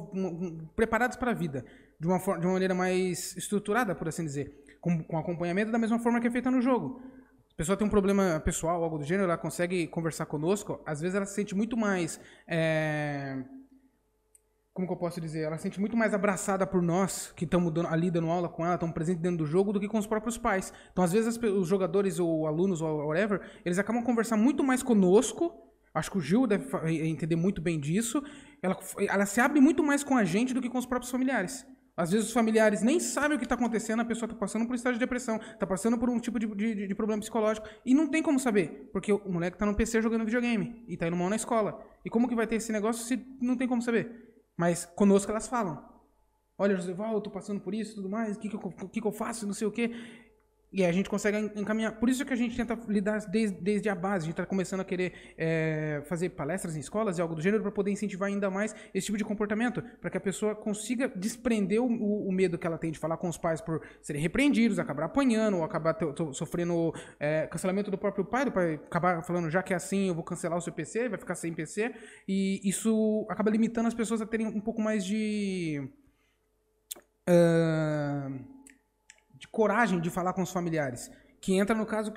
preparadas para a vida, de uma, de uma maneira mais estruturada, por assim dizer, com, com acompanhamento da mesma forma que é feita no jogo. Pessoa tem um problema pessoal, algo do gênero, ela consegue conversar conosco, às vezes ela se sente muito mais é, como que eu posso dizer? Ela se sente muito mais abraçada por nós, que estamos ali dando aula com ela, estamos presentes dentro do jogo, do que com os próprios pais. Então, às vezes, os jogadores ou alunos ou whatever, eles acabam conversando muito mais conosco. Acho que o Gil deve entender muito bem disso. Ela, ela se abre muito mais com a gente do que com os próprios familiares. Às vezes os familiares nem sabem o que está acontecendo, a pessoa está passando por um estágio de depressão, está passando por um tipo de, de, de, problema psicológico, e não tem como saber, porque o moleque está no PC jogando videogame, e está indo mal na escola. E como que vai ter esse negócio se não tem como saber? Mas conosco elas falam. Olha, Joseval, eu tô passando por isso tudo mais, o que, que, eu, que, que eu faço, não sei o quê. E a gente consegue encaminhar. Por isso que a gente tenta lidar desde, desde a base. A gente está começando a querer é, fazer palestras em escolas e algo do gênero para poder incentivar ainda mais esse tipo de comportamento. Para que a pessoa consiga desprender o, o, medo que ela tem de falar com os pais por serem repreendidos, acabar apanhando, ou acabar sofrendo é, cancelamento do próprio pai, do pai acabar falando, já que é assim, eu vou cancelar o seu PC, vai ficar sem PC. E isso acaba limitando as pessoas a terem um pouco mais de. Uh, de coragem de falar com os familiares. Que entra no caso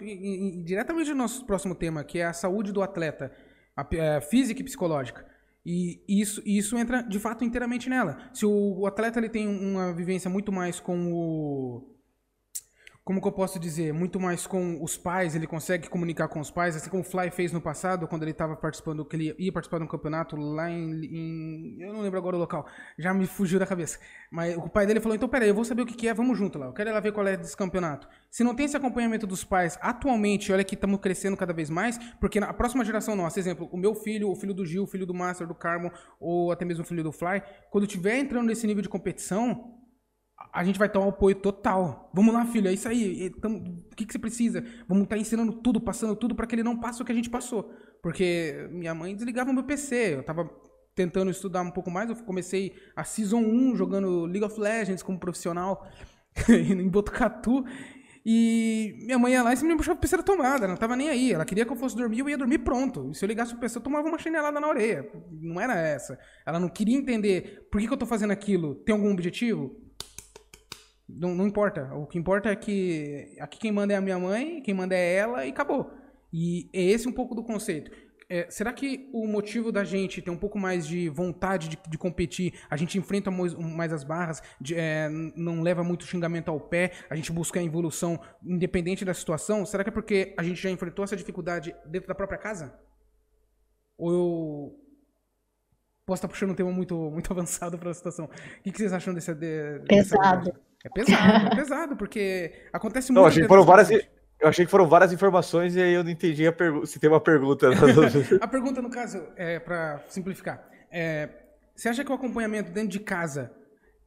diretamente no nosso próximo tema, que é a saúde do atleta, a, a é, física e psicológica. E isso, isso entra de fato inteiramente nela. Se o, o atleta ele tem uma vivência muito mais com o como que eu posso dizer, muito mais com os pais, ele consegue comunicar com os pais, assim como o Fly fez no passado, quando ele estava participando, que ele ia participar de um campeonato lá em, em, eu não lembro agora o local, já me fugiu da cabeça. Mas o pai dele falou, então peraí, eu vou saber o que, que é, vamos junto lá, eu quero ir lá ver qual é desse campeonato. Se não tem esse acompanhamento dos pais, atualmente, olha que estamos crescendo cada vez mais, porque na próxima geração nossa, exemplo, o meu filho, o filho do Gil, o filho do Master, do Carmo, ou até mesmo o filho do Fly, quando tiver entrando nesse nível de competição, a gente vai ter um apoio total. Vamos lá, filho, é isso aí. o que, que você precisa? Vamos estar tá ensinando tudo, passando tudo para que ele não passe o que a gente passou. Porque minha mãe desligava o meu PC. Eu tava tentando estudar um pouco mais. Eu comecei a Season 1 jogando League of Legends como profissional em Botucatu. E minha mãe ia lá e me puxava o PC da tomada, não tava nem aí. Ela queria que eu fosse dormir, eu ia dormir pronto. E se eu ligasse o PC, eu tomava uma chinelada na orelha. Não era essa. Ela não queria entender por que, que eu tô fazendo aquilo. Tem algum objetivo? Não, não importa. O que importa é que aqui quem manda é a minha mãe, quem manda é ela e acabou. E é esse um pouco do conceito. É, será que o motivo da gente ter um pouco mais de vontade de, de competir, a gente enfrenta mais as barras, de, é, não leva muito xingamento ao pé, a gente busca a evolução independente da situação? Será que é porque a gente já enfrentou essa dificuldade dentro da própria casa? Ou eu posso estar puxando um tema muito, muito avançado para a situação? O que, que vocês acham desse, de, Pesado. É pesado, é pesado, porque acontece muito. Não, achei que foram várias, eu achei que foram várias informações e aí eu não entendi a se tem uma pergunta. a pergunta, no caso, é para simplificar. É, você acha que o acompanhamento dentro de casa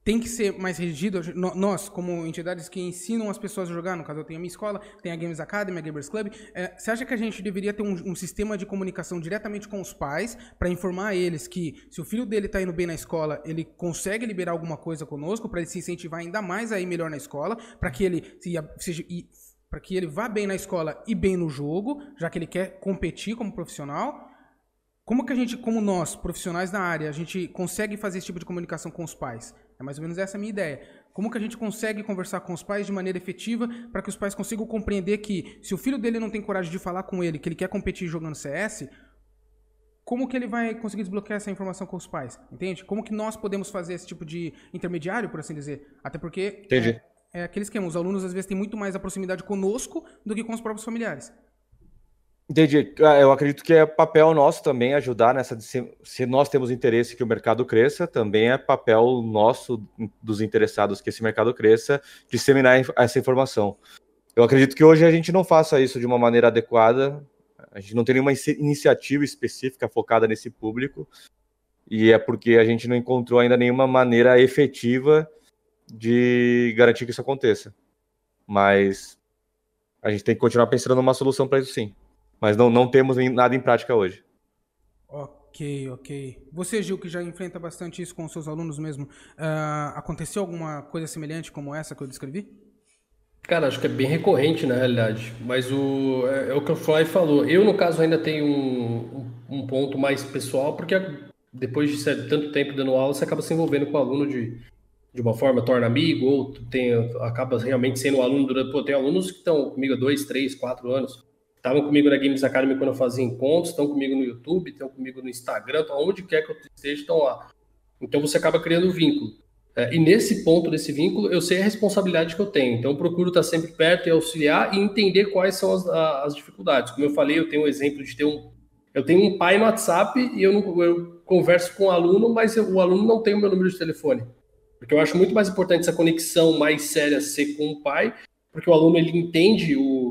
tem que ser mais regido. Nós, como entidades que ensinam as pessoas a jogar, no caso eu tenho a minha escola, tem a Games Academy, a Gamers Club, é, você acha que a gente deveria ter um, um sistema de comunicação diretamente com os pais para informar eles que se o filho dele está indo bem na escola, ele consegue liberar alguma coisa conosco para ele se incentivar ainda mais a ir melhor na escola, para que ele seja para que ele vá bem na escola e bem no jogo, já que ele quer competir como profissional. Como que a gente, como nós, profissionais da área, a gente consegue fazer esse tipo de comunicação com os pais? É mais ou menos essa a minha ideia. Como que a gente consegue conversar com os pais de maneira efetiva para que os pais consigam compreender que se o filho dele não tem coragem de falar com ele, que ele quer competir jogando CS, como que ele vai conseguir desbloquear essa informação com os pais? Entende? Como que nós podemos fazer esse tipo de intermediário, por assim dizer? Até porque Entendi. É, é aquele esquema, os alunos às vezes têm muito mais a proximidade conosco do que com os próprios familiares. Entendi. Ah, eu acredito que é papel nosso também ajudar nessa. Se nós temos interesse que o mercado cresça, também é papel nosso, dos interessados, que esse mercado cresça, disseminar essa informação. Eu acredito que hoje a gente não faça isso de uma maneira adequada, a gente não tem nenhuma iniciativa específica focada nesse público, e é porque a gente não encontrou ainda nenhuma maneira efetiva de garantir que isso aconteça. Mas a gente tem que continuar pensando numa solução para isso sim. Mas não, não temos nada em prática hoje. Ok, ok. Você, Gil, que já enfrenta bastante isso com os seus alunos mesmo, uh, aconteceu alguma coisa semelhante como essa que eu descrevi? Cara, acho que é bem recorrente na realidade, mas o, é, é o que o Fly falou. Eu, no caso, ainda tenho um, um ponto mais pessoal, porque depois de tanto tempo dando aula, você acaba se envolvendo com o aluno de, de uma forma, torna amigo, ou tem, acaba realmente sendo um aluno durante. Pô, tem alunos que estão comigo há dois, três, quatro anos estavam comigo na Games Academy quando eu fazia encontros, estão comigo no YouTube, estão comigo no Instagram, estão onde quer que eu esteja, estão lá. Então você acaba criando vínculo. É, e nesse ponto desse vínculo, eu sei a responsabilidade que eu tenho. Então eu procuro estar sempre perto e auxiliar e entender quais são as, as dificuldades. Como eu falei, eu tenho um exemplo de ter um. Eu tenho um pai no WhatsApp e eu, não, eu converso com o um aluno, mas eu, o aluno não tem o meu número de telefone. Porque eu acho muito mais importante essa conexão mais séria ser com o pai, porque o aluno ele entende o,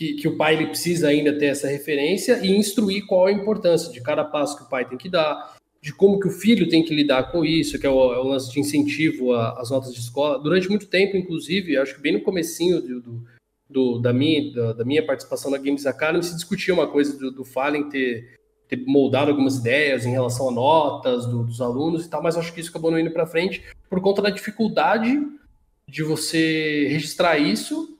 que, que, o pai ele precisa ainda ter essa referência e instruir qual a importância de cada passo que o pai tem que dar, de como que o filho tem que lidar com isso, que é o, é o lance de incentivo às notas de escola. Durante muito tempo, inclusive, acho que bem no comecinho do, do, do da, minha, da, da, minha participação na Games Academy, se discutia uma coisa do, do Fallen ter, ter moldado algumas ideias em relação a notas do, dos alunos e tal, mas acho que isso acabou não indo para frente por conta da dificuldade de você registrar isso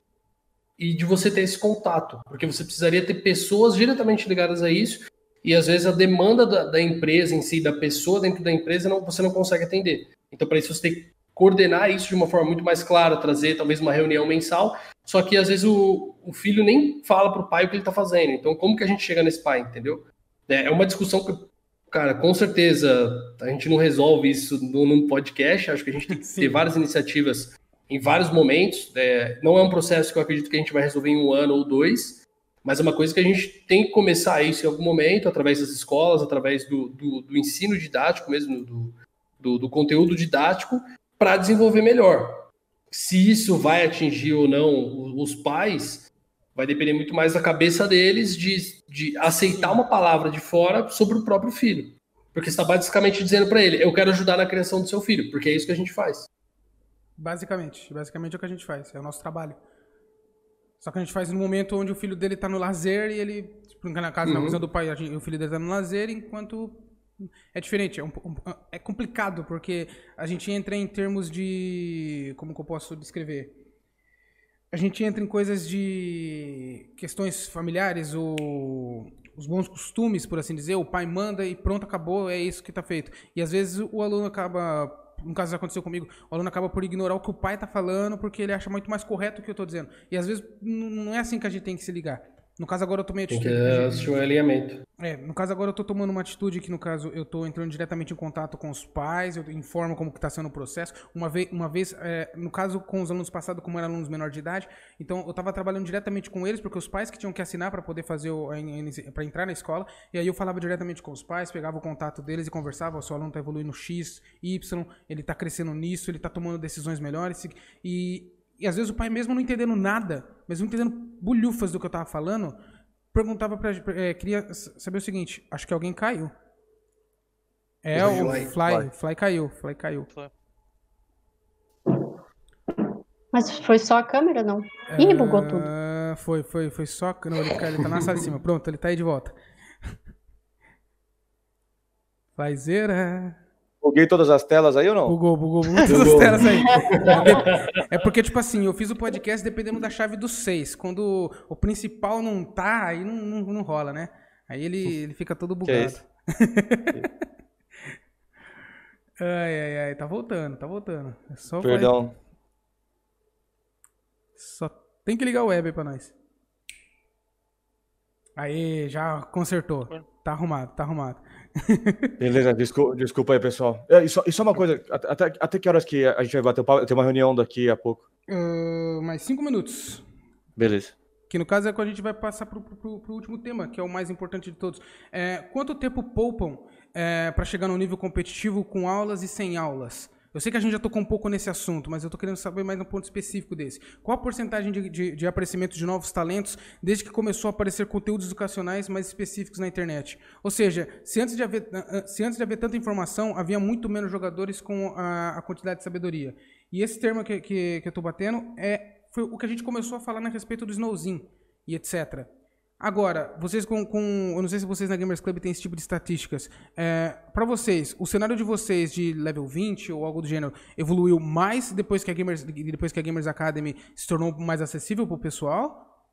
e de você ter esse contato, porque você precisaria ter pessoas diretamente ligadas a isso e às vezes a demanda da, da empresa em si, da pessoa dentro da empresa, não, você não consegue atender. Então, para isso, você tem que coordenar isso de uma forma muito mais clara, trazer talvez uma reunião mensal, só que às vezes o, o filho nem fala para o pai o que ele está fazendo. Então, como que a gente chega nesse pai, entendeu? É, é uma discussão que, cara, com certeza a gente não resolve isso num podcast, acho que a gente tem que ter várias iniciativas em vários momentos. É, não é um processo que eu acredito que a gente vai resolver em um ano ou dois, mas é uma coisa que a gente tem que começar isso em algum momento, através das escolas, através do, do, do ensino didático mesmo, do, do, do conteúdo didático, para desenvolver melhor. Se isso vai atingir ou não os pais, vai depender muito mais da cabeça deles de, de aceitar uma palavra de fora sobre o próprio filho. Porque está basicamente dizendo para ele: eu quero ajudar na criação do seu filho, porque é isso que a gente faz. Basicamente. Basicamente é o que a gente faz. É o nosso trabalho. Só que a gente faz no momento onde o filho dele tá no lazer e ele. Tipo, na casa, uhum. na visão do pai, gente, o filho dele tá no lazer, enquanto. É diferente, é, um, um, é complicado, porque a gente entra em termos de. Como que eu posso descrever? A gente entra em coisas de questões familiares, ou os bons costumes, por assim dizer. O pai manda e pronto, acabou, é isso que está feito. E às vezes o aluno acaba no caso aconteceu comigo, o aluno acaba por ignorar o que o pai está falando porque ele acha muito mais correto o que eu estou dizendo. E às vezes não é assim que a gente tem que se ligar. No caso agora eu tomei atitude. Tem que assistir o alinhamento. É, no caso agora eu tô tomando uma atitude que no caso eu tô entrando diretamente em contato com os pais, eu informo como que tá sendo o processo. Uma vez, uma vez é, no caso com os alunos passados, como eram alunos menor de idade, então eu tava trabalhando diretamente com eles, porque os pais que tinham que assinar para poder fazer para entrar na escola, e aí eu falava diretamente com os pais, pegava o contato deles e conversava, o seu aluno tá evoluindo X, Y, ele tá crescendo nisso, ele tá tomando decisões melhores e e às vezes o pai mesmo não entendendo nada, mesmo entendendo bulhufas do que eu tava falando, perguntava pra. É, queria saber o seguinte: acho que alguém caiu. É, o Fly, Fly, Fly caiu, Fly caiu. Mas foi só a câmera, não? Ih, uh, bugou tudo. Foi, foi, foi só. Não, ele, ele tá na sala de cima. Pronto, ele tá aí de volta. Flyzeira. Buguei todas as telas aí ou não? Bugou, bugou, bugou todas as telas aí. É porque, tipo assim, eu fiz o podcast dependendo da chave do 6. Quando o principal não tá, aí não, não, não rola, né? Aí ele, ele fica todo bugado. ai, ai, ai, tá voltando, tá voltando. É só Perdão. Vai... Só tem que ligar o web aí pra nós. Aí, já consertou. Tá arrumado, tá arrumado. Beleza, desculpa, desculpa aí, pessoal. É, isso, isso é uma coisa. Até, até que horas que a gente vai bater o papo? Tem uma reunião daqui a pouco. Uh, mais cinco minutos. Beleza. Que no caso é quando a gente vai passar para o último tema, que é o mais importante de todos. É, quanto tempo poupam é, para chegar no nível competitivo com aulas e sem aulas? Eu sei que a gente já tocou um pouco nesse assunto, mas eu estou querendo saber mais um ponto específico desse. Qual a porcentagem de, de, de, aparecimento de novos talentos desde que começou a aparecer conteúdos educacionais mais específicos na internet? Ou seja, se antes de haver, se antes de haver tanta informação, havia muito menos jogadores com a, a quantidade de sabedoria. E esse termo que, que, que eu tô batendo é, foi o que a gente começou a falar a respeito do Snowzin e etc. Agora, vocês com, com, Eu não sei se vocês na Gamers Club têm esse tipo de estatísticas. É, para vocês, o cenário de vocês de level 20 ou algo do gênero evoluiu mais depois que a Gamers, depois que a Gamers Academy se tornou mais acessível para o pessoal?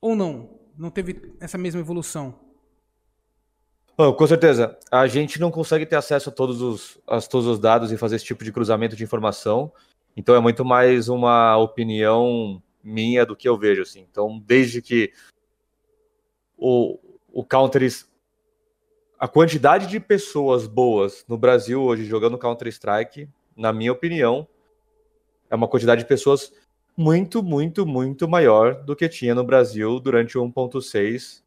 Ou não? Não teve essa mesma evolução? Oh, com certeza. A gente não consegue ter acesso a todos, os, a todos os dados e fazer esse tipo de cruzamento de informação. Então é muito mais uma opinião minha do que eu vejo. Assim. Então, desde que o, o Counter a quantidade de pessoas boas no Brasil hoje jogando Counter Strike, na minha opinião, é uma quantidade de pessoas muito, muito, muito maior do que tinha no Brasil durante o 1.6.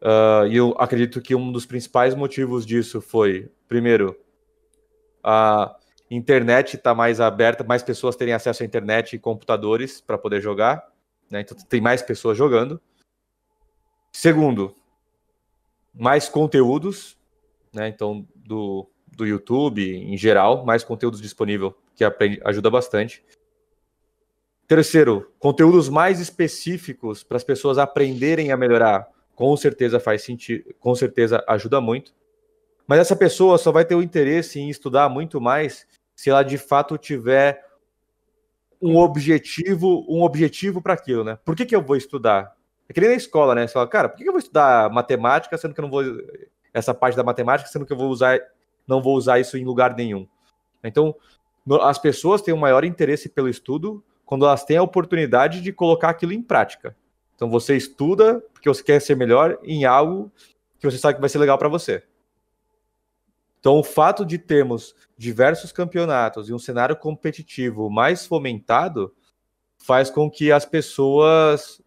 Uh, e eu acredito que um dos principais motivos disso foi, primeiro, a internet está mais aberta, mais pessoas terem acesso à internet e computadores para poder jogar, né? então tem mais pessoas jogando. Segundo, mais conteúdos, né? Então, do, do YouTube em geral, mais conteúdos disponível, que aprende, ajuda bastante. Terceiro, conteúdos mais específicos para as pessoas aprenderem a melhorar, com certeza faz sentido, com certeza ajuda muito. Mas essa pessoa só vai ter o interesse em estudar muito mais se ela de fato tiver um objetivo, um objetivo para aquilo, né? Por que, que eu vou estudar? É que nem na escola, né? Você fala, cara, por que eu vou estudar matemática, sendo que eu não vou. Essa parte da matemática, sendo que eu vou usar. Não vou usar isso em lugar nenhum. Então, as pessoas têm um maior interesse pelo estudo quando elas têm a oportunidade de colocar aquilo em prática. Então, você estuda porque você quer ser melhor em algo que você sabe que vai ser legal para você. Então, o fato de termos diversos campeonatos e um cenário competitivo mais fomentado faz com que as pessoas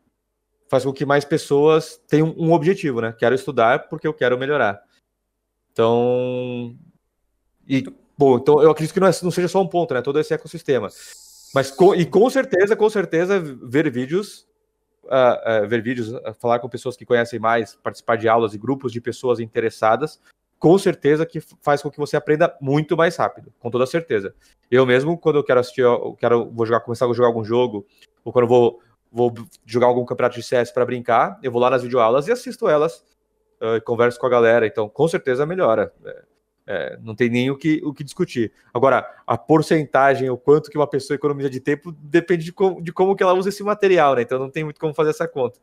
faz com que mais pessoas tenham um objetivo, né? Quero estudar porque eu quero melhorar. Então, e bom, então eu acredito que não, é, não seja só um ponto, né? Todo esse ecossistema. Mas com, e com certeza, com certeza, ver vídeos, uh, uh, ver vídeos, uh, falar com pessoas que conhecem mais, participar de aulas e grupos de pessoas interessadas, com certeza que faz com que você aprenda muito mais rápido, com toda certeza. Eu mesmo, quando eu quero assistir, eu quero vou jogar, começar a jogar algum jogo, ou quando eu vou vou jogar algum campeonato de CS para brincar, eu vou lá nas videoaulas e assisto elas, uh, converso com a galera, então com certeza melhora. É, é, não tem nem o que, o que discutir. Agora, a porcentagem, o quanto que uma pessoa economiza de tempo, depende de como, de como que ela usa esse material, né? Então não tem muito como fazer essa conta.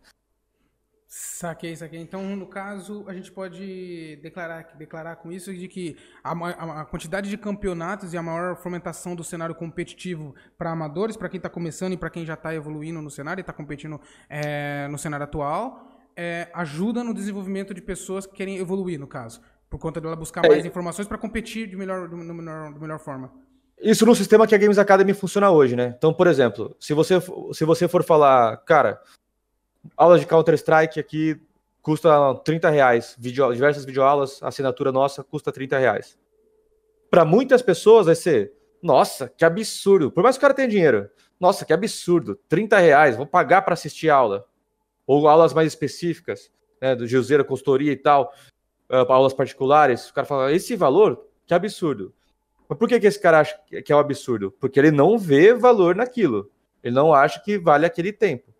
Saquei, saquei. Então, no caso, a gente pode declarar, declarar com isso de que a, a, a quantidade de campeonatos e a maior fomentação do cenário competitivo para amadores, para quem está começando e para quem já está evoluindo no cenário e está competindo é, no cenário atual, é, ajuda no desenvolvimento de pessoas que querem evoluir, no caso. Por conta dela buscar é. mais informações para competir de melhor, de, melhor, de melhor forma. Isso no sistema que a Games Academy funciona hoje, né? Então, por exemplo, se você, se você for falar, cara, aulas de Counter-Strike aqui custa 30 reais. Video, diversas videoaulas, assinatura nossa custa 30 reais. Para muitas pessoas vai ser, nossa, que absurdo. Por mais que o cara tenha dinheiro, nossa, que absurdo. 30 reais, vou pagar para assistir aula. Ou aulas mais específicas, né, do Gilzeira, consultoria e tal, uh, aulas particulares. O cara fala, esse valor, que absurdo. Mas por que, que esse cara acha que é um absurdo? Porque ele não vê valor naquilo. Ele não acha que vale aquele tempo.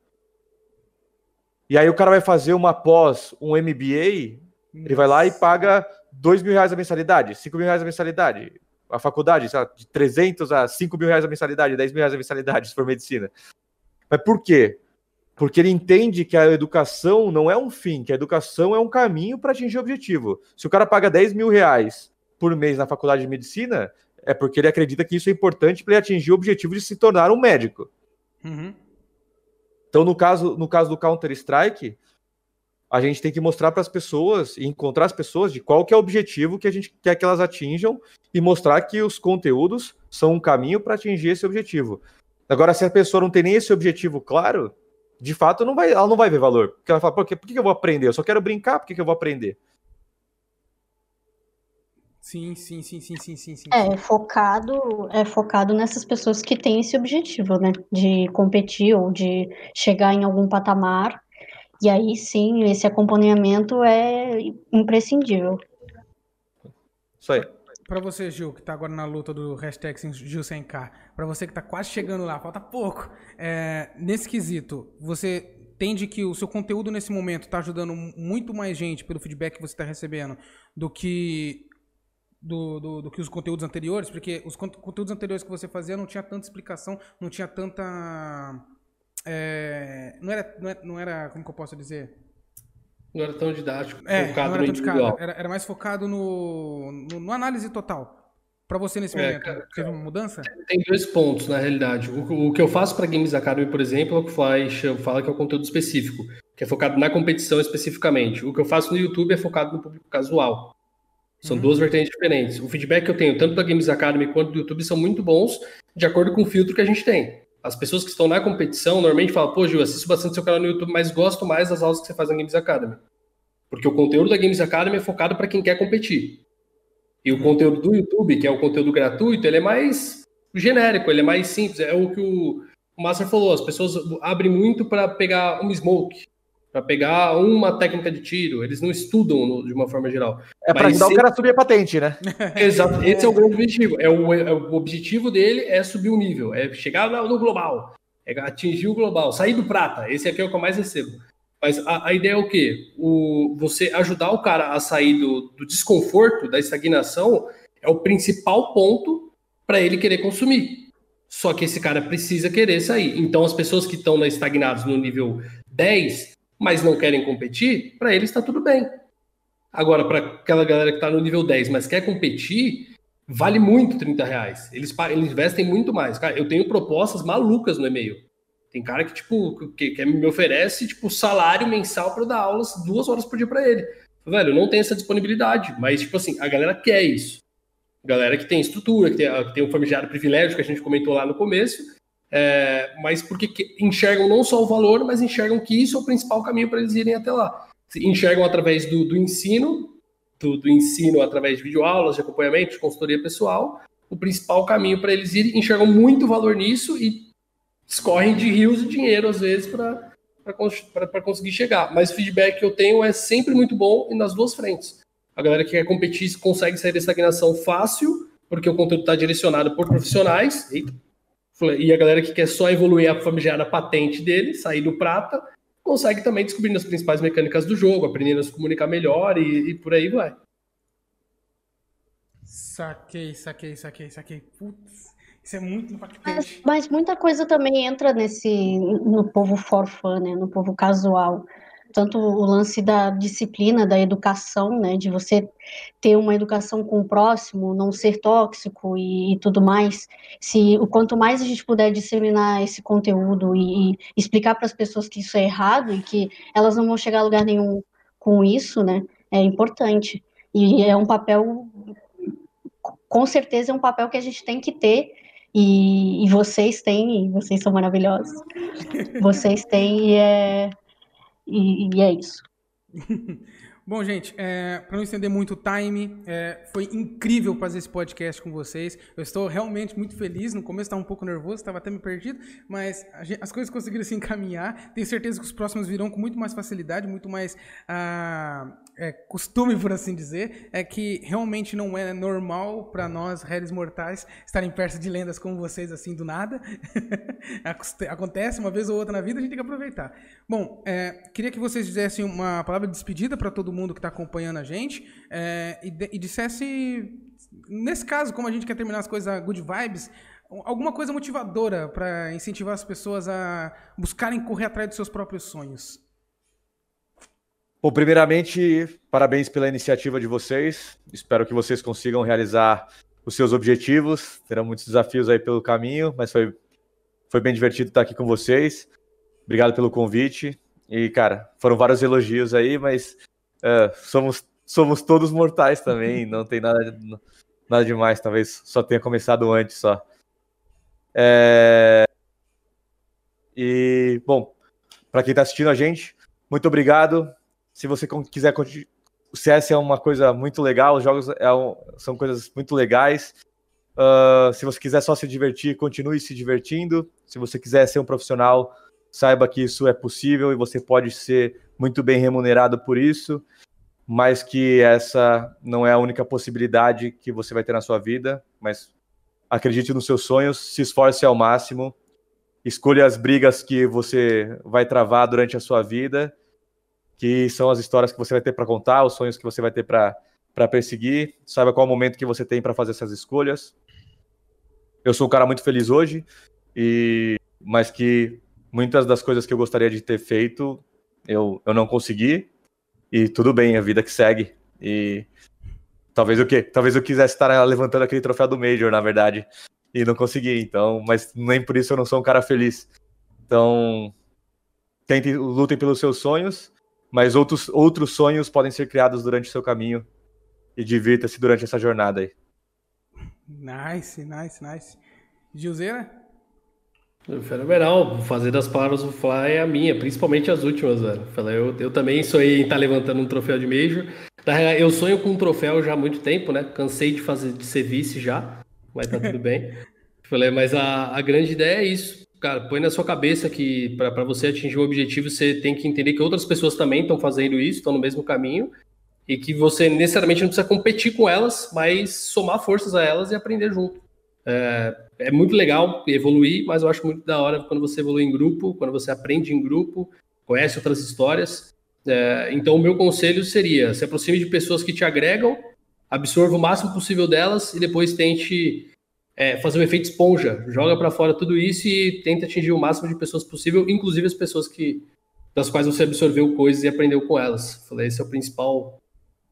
E aí o cara vai fazer uma pós, um MBA, Nossa. ele vai lá e paga 2 mil reais a mensalidade, 5 mil reais a mensalidade. A faculdade, sabe, de 300 a 5 mil reais a mensalidade, 10 mil reais a mensalidade, se for medicina. Mas por quê? Porque ele entende que a educação não é um fim, que a educação é um caminho para atingir o objetivo. Se o cara paga 10 mil reais por mês na faculdade de medicina, é porque ele acredita que isso é importante para ele atingir o objetivo de se tornar um médico. Uhum. Então, no caso, no caso do Counter-Strike, a gente tem que mostrar para as pessoas e encontrar as pessoas de qual que é o objetivo que a gente quer que elas atinjam e mostrar que os conteúdos são um caminho para atingir esse objetivo. Agora, se a pessoa não tem nem esse objetivo claro, de fato, não vai, ela não vai ver valor. Porque ela fala, por que, por que eu vou aprender? Eu só quero brincar, por que, que eu vou aprender? Sim, sim, sim, sim, sim, sim, sim. É focado, é focado nessas pessoas que têm esse objetivo, né? De competir ou de chegar em algum patamar. E aí sim, esse acompanhamento é imprescindível. Isso aí. Pra você, Gil, que tá agora na luta do hashtag Gil 100k, pra você que tá quase chegando lá, falta pouco, é, nesse quesito, você entende que o seu conteúdo nesse momento tá ajudando muito mais gente pelo feedback que você tá recebendo do que do, do, do, que os conteúdos anteriores, porque os conteúdos anteriores que você fazia não tinha tanta explicação, não tinha tanta. É, não, era, não, era, não era. Como que eu posso dizer? Não era tão didático, é, focado não era didático, era, era, mais focado no, no, no análise total. Para você nesse é, momento, é, cara, teve uma mudança? Tem dois pontos, na realidade. O, o que eu faço para Games Academy, por exemplo, é o que faz, fala que é o conteúdo específico, que é focado na competição especificamente. O que eu faço no YouTube é focado no público casual. São uhum. duas vertentes diferentes. O feedback que eu tenho, tanto da Games Academy quanto do YouTube, são muito bons, de acordo com o filtro que a gente tem. As pessoas que estão na competição normalmente falam, pô, Gil, assisto bastante seu canal no YouTube, mas gosto mais das aulas que você faz na Games Academy. Porque o conteúdo da Games Academy é focado para quem quer competir. E o conteúdo do YouTube, que é o conteúdo gratuito, ele é mais genérico, ele é mais simples. É o que o, Master falou, as pessoas abrem muito para pegar um smoke, para pegar uma técnica de tiro, eles não estudam no, de uma forma geral. É para ajudar sempre... o cara a subir a patente, né? Exato, esse é o grande objetivo. É o, é o, objetivo dele é subir o nível, é chegar no global, é atingir o global, sair do prata. Esse aqui é o que eu mais recebo. Mas a, a ideia é o quê? O, você ajudar o cara a sair do, do desconforto, da estagnação, é o principal ponto para ele querer consumir. Só que esse cara precisa querer sair. Então, as pessoas que estão estagnadas no nível 10, mas não querem competir, para eles está tudo bem. Agora, para aquela galera que está no nível 10, mas quer competir, vale muito 30 reais. Eles, eles investem muito mais. Cara, eu tenho propostas malucas no e-mail. Tem cara que, tipo, que, que me oferece, tipo, salário mensal para dar aulas duas horas por dia para ele. Velho, não tenho essa disponibilidade, mas, tipo assim, a galera quer isso. Galera que tem estrutura, que tem, que tem um famigerado privilégio que a gente comentou lá no começo, é, mas porque enxergam não só o valor, mas enxergam que isso é o principal caminho para eles irem até lá. Enxergam através do, do ensino, do, do, ensino através de videoaulas, de acompanhamento, de consultoria pessoal, o principal caminho para eles irem, enxergam muito valor nisso e escorrem de rios de dinheiro, às vezes, para conseguir chegar. Mas o feedback que eu tenho é sempre muito bom e nas duas frentes. A galera que quer competir consegue sair da estagnação fácil, porque o conteúdo está direcionado por profissionais. Eita, e a galera que quer só evoluir a famigerada patente dele, sair do prata, consegue também descobrir as principais mecânicas do jogo, aprendendo a se comunicar melhor e, e por aí vai. Saquei, saquei, saquei, saquei. Putz, isso é muito impactante. Mas, mas, muita coisa também entra nesse no povo for fun, né? No povo casual tanto o lance da disciplina, da educação, né, de você ter uma educação com o próximo, não ser tóxico e, e tudo mais. Se o quanto mais a gente puder disseminar esse conteúdo e, e explicar para as pessoas que isso é errado e que elas não vão chegar a lugar nenhum com isso, né, é importante. E é um papel, com certeza é um papel que a gente tem que ter e, e vocês têm, e vocês são maravilhosos. Vocês têm e é e, e é isso. Bom, gente, é, para não estender muito o time, é, foi incrível fazer esse podcast com vocês. Eu estou realmente muito feliz. No começo estava um pouco nervoso, estava até me perdido, mas gente, as coisas conseguiram se encaminhar. Tenho certeza que os próximos virão com muito mais facilidade, muito mais ah, é, costume, por assim dizer. É que realmente não é normal para nós, réis mortais, estarem perto de lendas como vocês, assim, do nada. Acontece uma vez ou outra na vida, a gente tem que aproveitar. Bom, é, queria que vocês dissessem uma palavra de despedida para todo mundo que está acompanhando a gente é, e, e dissesse, nesse caso, como a gente quer terminar as coisas good vibes, alguma coisa motivadora para incentivar as pessoas a buscarem correr atrás dos seus próprios sonhos. Bom, primeiramente, parabéns pela iniciativa de vocês. Espero que vocês consigam realizar os seus objetivos. Terão muitos desafios aí pelo caminho, mas foi, foi bem divertido estar aqui com vocês. Obrigado pelo convite. E, cara, foram vários elogios aí, mas é, somos, somos todos mortais também, não tem nada, nada demais, talvez só tenha começado antes só. É... E, bom, para quem está assistindo a gente, muito obrigado. Se você quiser o CS é uma coisa muito legal, os jogos é um, são coisas muito legais. Uh, se você quiser só se divertir, continue se divertindo. Se você quiser ser um profissional, saiba que isso é possível e você pode ser muito bem remunerado por isso. mas que essa não é a única possibilidade que você vai ter na sua vida, mas acredite nos seus sonhos, se esforce ao máximo, escolha as brigas que você vai travar durante a sua vida, que são as histórias que você vai ter para contar, os sonhos que você vai ter para perseguir, saiba qual é o momento que você tem para fazer essas escolhas. Eu sou um cara muito feliz hoje, e mas que muitas das coisas que eu gostaria de ter feito eu, eu não consegui, e tudo bem, a vida que segue. E talvez o quê? Talvez eu quisesse estar levantando aquele troféu do Major, na verdade, e não consegui. Então, mas nem por isso eu não sou um cara feliz. Então, tentem, lutem pelos seus sonhos, mas outros, outros sonhos podem ser criados durante o seu caminho. E divirta-se durante essa jornada aí. Nice, nice, nice. Gilzeira? Fenomenal, fazer das palavras do Fly é a minha, principalmente as últimas, velho. Eu, eu também sonhei em estar levantando um troféu de Major. Eu sonho com um troféu já há muito tempo, né? Cansei de fazer de ser vice já, mas tá tudo bem. Falei, mas a, a grande ideia é isso. Cara, põe na sua cabeça que para você atingir o objetivo, você tem que entender que outras pessoas também estão fazendo isso, estão no mesmo caminho, e que você necessariamente não precisa competir com elas, mas somar forças a elas e aprender junto. É, é, muito legal evoluir, mas eu acho muito da hora quando você evolui em grupo, quando você aprende em grupo, conhece outras histórias. É, então, o meu conselho seria: se aproxime de pessoas que te agregam, absorva o máximo possível delas e depois tente é, fazer um efeito esponja. Joga para fora tudo isso e tenta atingir o máximo de pessoas possível, inclusive as pessoas que das quais você absorveu coisas e aprendeu com elas. Falei, esse é o principal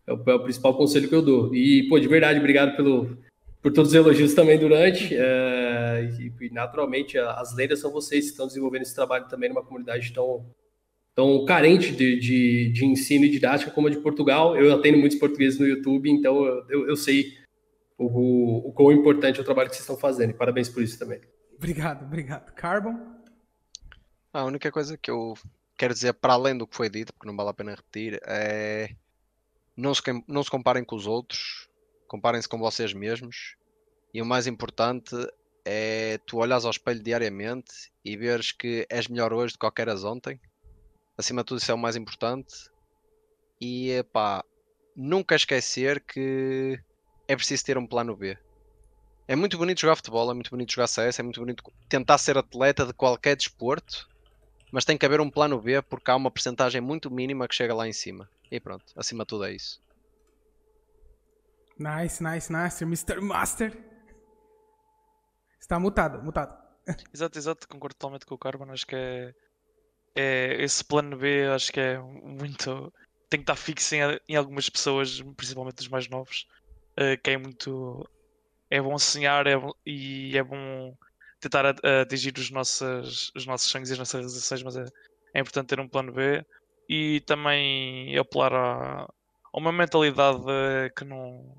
é o, é o principal conselho que eu dou. E, pô, de verdade, obrigado pelo, por todos os elogios também durante. É, e, e, naturalmente, as lendas são vocês que estão desenvolvendo esse trabalho também numa comunidade tão, tão carente de, de, de ensino e didática como a de Portugal. Eu atendo muitos portugueses no YouTube, então eu, eu, sei o, o, o quão importante é o trabalho que vocês estão fazendo. Parabéns por isso também. Obrigado, obrigado. Carbon? A única coisa que eu quero dizer, para além do que foi dito, porque não vale a pena repetir, é não se, não se comparem com os outros, comparem-se com vocês mesmos. E o mais importante é tu olhas ao espelho diariamente e veres que és melhor hoje do que qualquer as ontem. Acima de tudo, isso é o mais importante. E pá, nunca esquecer que é preciso ter um plano B. É muito bonito jogar futebol, é muito bonito jogar CS, é muito bonito tentar ser atleta de qualquer desporto, mas tem que haver um plano B porque há uma percentagem muito mínima que chega lá em cima. E pronto, acima de tudo é isso. Nice, nice, nice. Mr. Master. Está mutado, mutado. Exato, exato. Concordo totalmente com o Carbon. Acho que é, é esse plano B, acho que é muito. Tem que estar fixo em, em algumas pessoas, principalmente os mais novos, uh, que é muito. É bom sonhar é e é bom tentar atingir os nossos, os nossos sonhos e as nossas realizações, mas é, é importante ter um plano B e também apelar a, a uma mentalidade que não,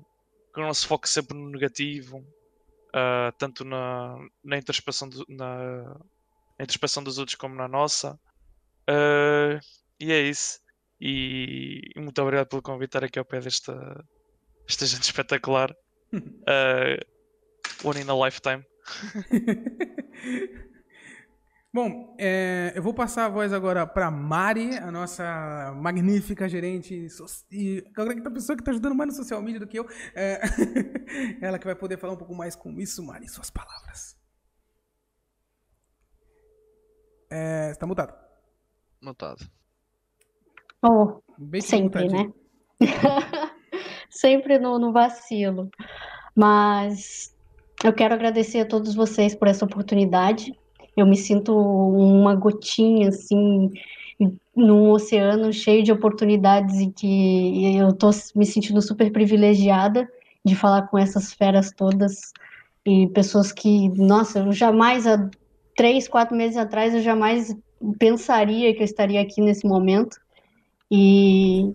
que não se foque sempre no negativo, uh, tanto na, na, introspeção do, na, na, introspeção dos outros como na nossa. Uh, e é isso. E, e, muito obrigado pelo convite estar aqui ao pé desta, desta gente espetacular. Uh, one in a lifetime. Bom, é, eu vou passar a voz agora para Mari, a nossa magnífica gerente e a pessoa que está ajudando mais no social media do que eu. É, ela que vai poder falar um pouco mais com isso, Mari, suas palavras. É, está mutado. Mutado. Oh, sempre, né? sempre no, no vacilo. Mas eu quero agradecer a todos vocês por essa oportunidade eu me sinto uma gotinha, assim, num oceano cheio de oportunidades e que eu tô me sentindo super privilegiada de falar com essas feras todas e pessoas que, nossa, eu jamais, há três, quatro meses atrás, eu jamais pensaria que eu estaria aqui nesse momento. E,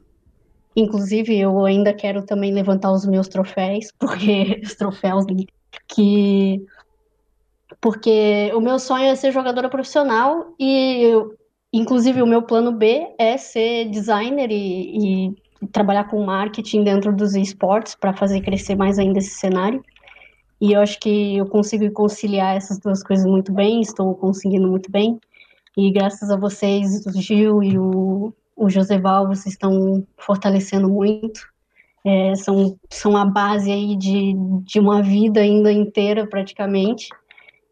inclusive, eu ainda quero também levantar os meus troféus, porque os troféus que porque o meu sonho é ser jogadora profissional e, inclusive, o meu plano B é ser designer e, e trabalhar com marketing dentro dos esportes para fazer crescer mais ainda esse cenário. E eu acho que eu consigo conciliar essas duas coisas muito bem, estou conseguindo muito bem. E graças a vocês, o Gil e o, o Joseval, vocês estão fortalecendo muito. É, são, são a base aí de, de uma vida ainda inteira, praticamente.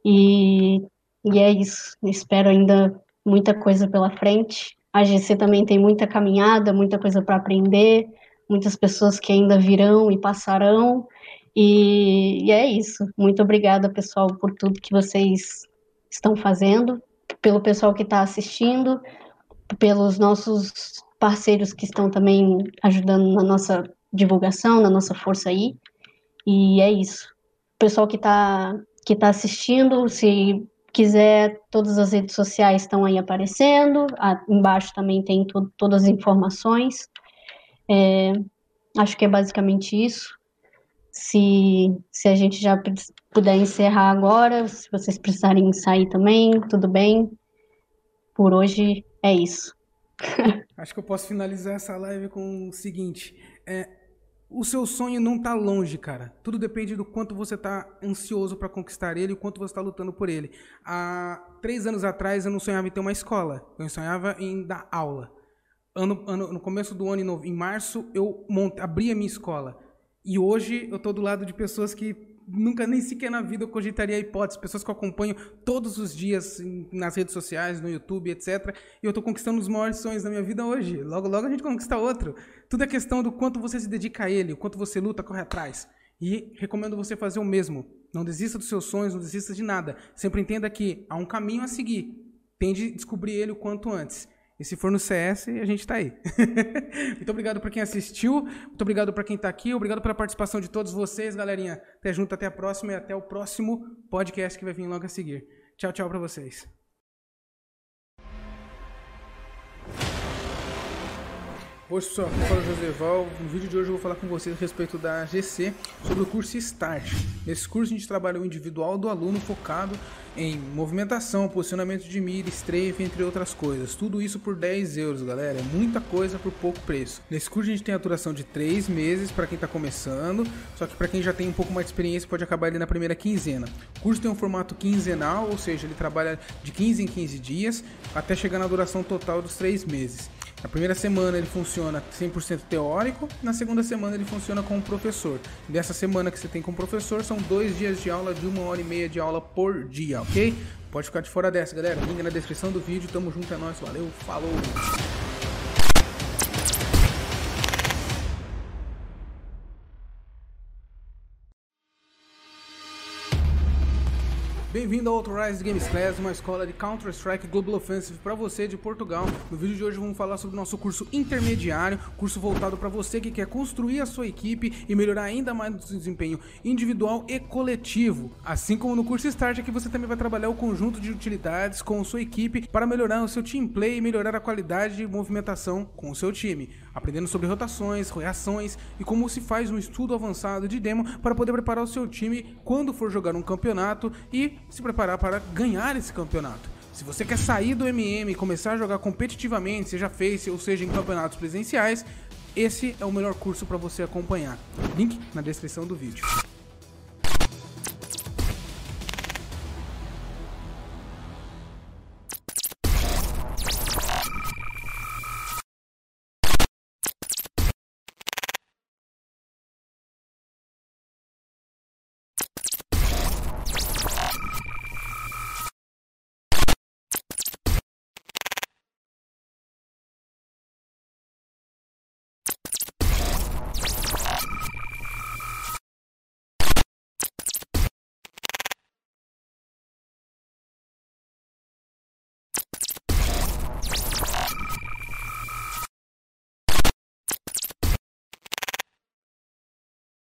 E, e é isso. Espero ainda muita coisa pela frente. A GC também tem muita caminhada, muita coisa para aprender, muitas pessoas que ainda virão e passarão. E, e, é isso. Muito obrigada, pessoal, por tudo que vocês estão fazendo, pelo pessoal que está assistindo, pelos nossos parceiros que estão também ajudando na nossa divulgação, na nossa força aí. E é isso. O pessoal que está que tá assistindo, se quiser, todas as redes sociais estão aí aparecendo. Ah, embaixo também tem to todas as informações. É, acho que é basicamente isso. Se, se a gente já puder encerrar agora, se vocês precisarem sair também, tudo bem. Por hoje é isso. Acho que eu posso finalizar essa live com o seguinte: é, o seu sonho não tá longe, cara. Tudo depende do quanto você tá ansioso para conquistar ele e quanto você tá lutando por ele. Há três anos atrás eu não sonhava em ter uma escola. Eu sonhava em dar aula. Ano, ano, no começo do ano, em março, eu monte, abri a minha escola. E hoje eu tô do lado de pessoas que nunca nem sequer na vida eu cogitaria a hipótese. Pessoas que eu acompanho todos os dias nas redes sociais, no YouTube, etc. E eu estou conquistando os maiores sonhos da minha vida hoje. Logo, logo a gente conquista outro. Tudo é questão do quanto você se dedica a ele, o quanto você luta, corre atrás. E recomendo você fazer o mesmo. Não desista dos seus sonhos, não desista de nada. Sempre entenda que há um caminho a seguir. Tende a descobrir ele o quanto antes. E se for no CS, a gente está aí. muito obrigado para quem assistiu, muito obrigado para quem está aqui, obrigado pela participação de todos vocês, galerinha. Até junto, até a próxima e até o próximo podcast que vai vir logo a seguir. Tchau, tchau para vocês. Oi pessoal, aqui fala Joseval. No vídeo de hoje eu vou falar com vocês a respeito da GC sobre o curso START. Nesse curso a gente trabalha o individual do aluno focado em movimentação, posicionamento de mira, strafe, entre outras coisas. Tudo isso por 10 euros, galera. É muita coisa por pouco preço. Nesse curso a gente tem a duração de 3 meses para quem está começando, só que para quem já tem um pouco mais de experiência pode acabar ali na primeira quinzena. O curso tem um formato quinzenal, ou seja, ele trabalha de 15 em 15 dias até chegar na duração total dos 3 meses. Na primeira semana ele funciona 100% teórico, na segunda semana ele funciona com o professor. Dessa semana que você tem com o professor, são dois dias de aula de uma hora e meia de aula por dia, ok? Pode ficar de fora dessa, galera. Link na descrição do vídeo. Tamo junto, é nóis. Valeu, falou! Bem-vindo ao Authorized Games Class, uma escola de Counter-Strike Global Offensive para você de Portugal. No vídeo de hoje vamos falar sobre o nosso curso intermediário, curso voltado para você que quer construir a sua equipe e melhorar ainda mais o seu desempenho individual e coletivo. Assim como no curso Start, aqui você também vai trabalhar o conjunto de utilidades com sua equipe para melhorar o seu team play e melhorar a qualidade de movimentação com o seu time aprendendo sobre rotações, reações e como se faz um estudo avançado de demo para poder preparar o seu time quando for jogar um campeonato e se preparar para ganhar esse campeonato. Se você quer sair do MM e começar a jogar competitivamente, seja Face ou seja em campeonatos presenciais, esse é o melhor curso para você acompanhar. Link na descrição do vídeo.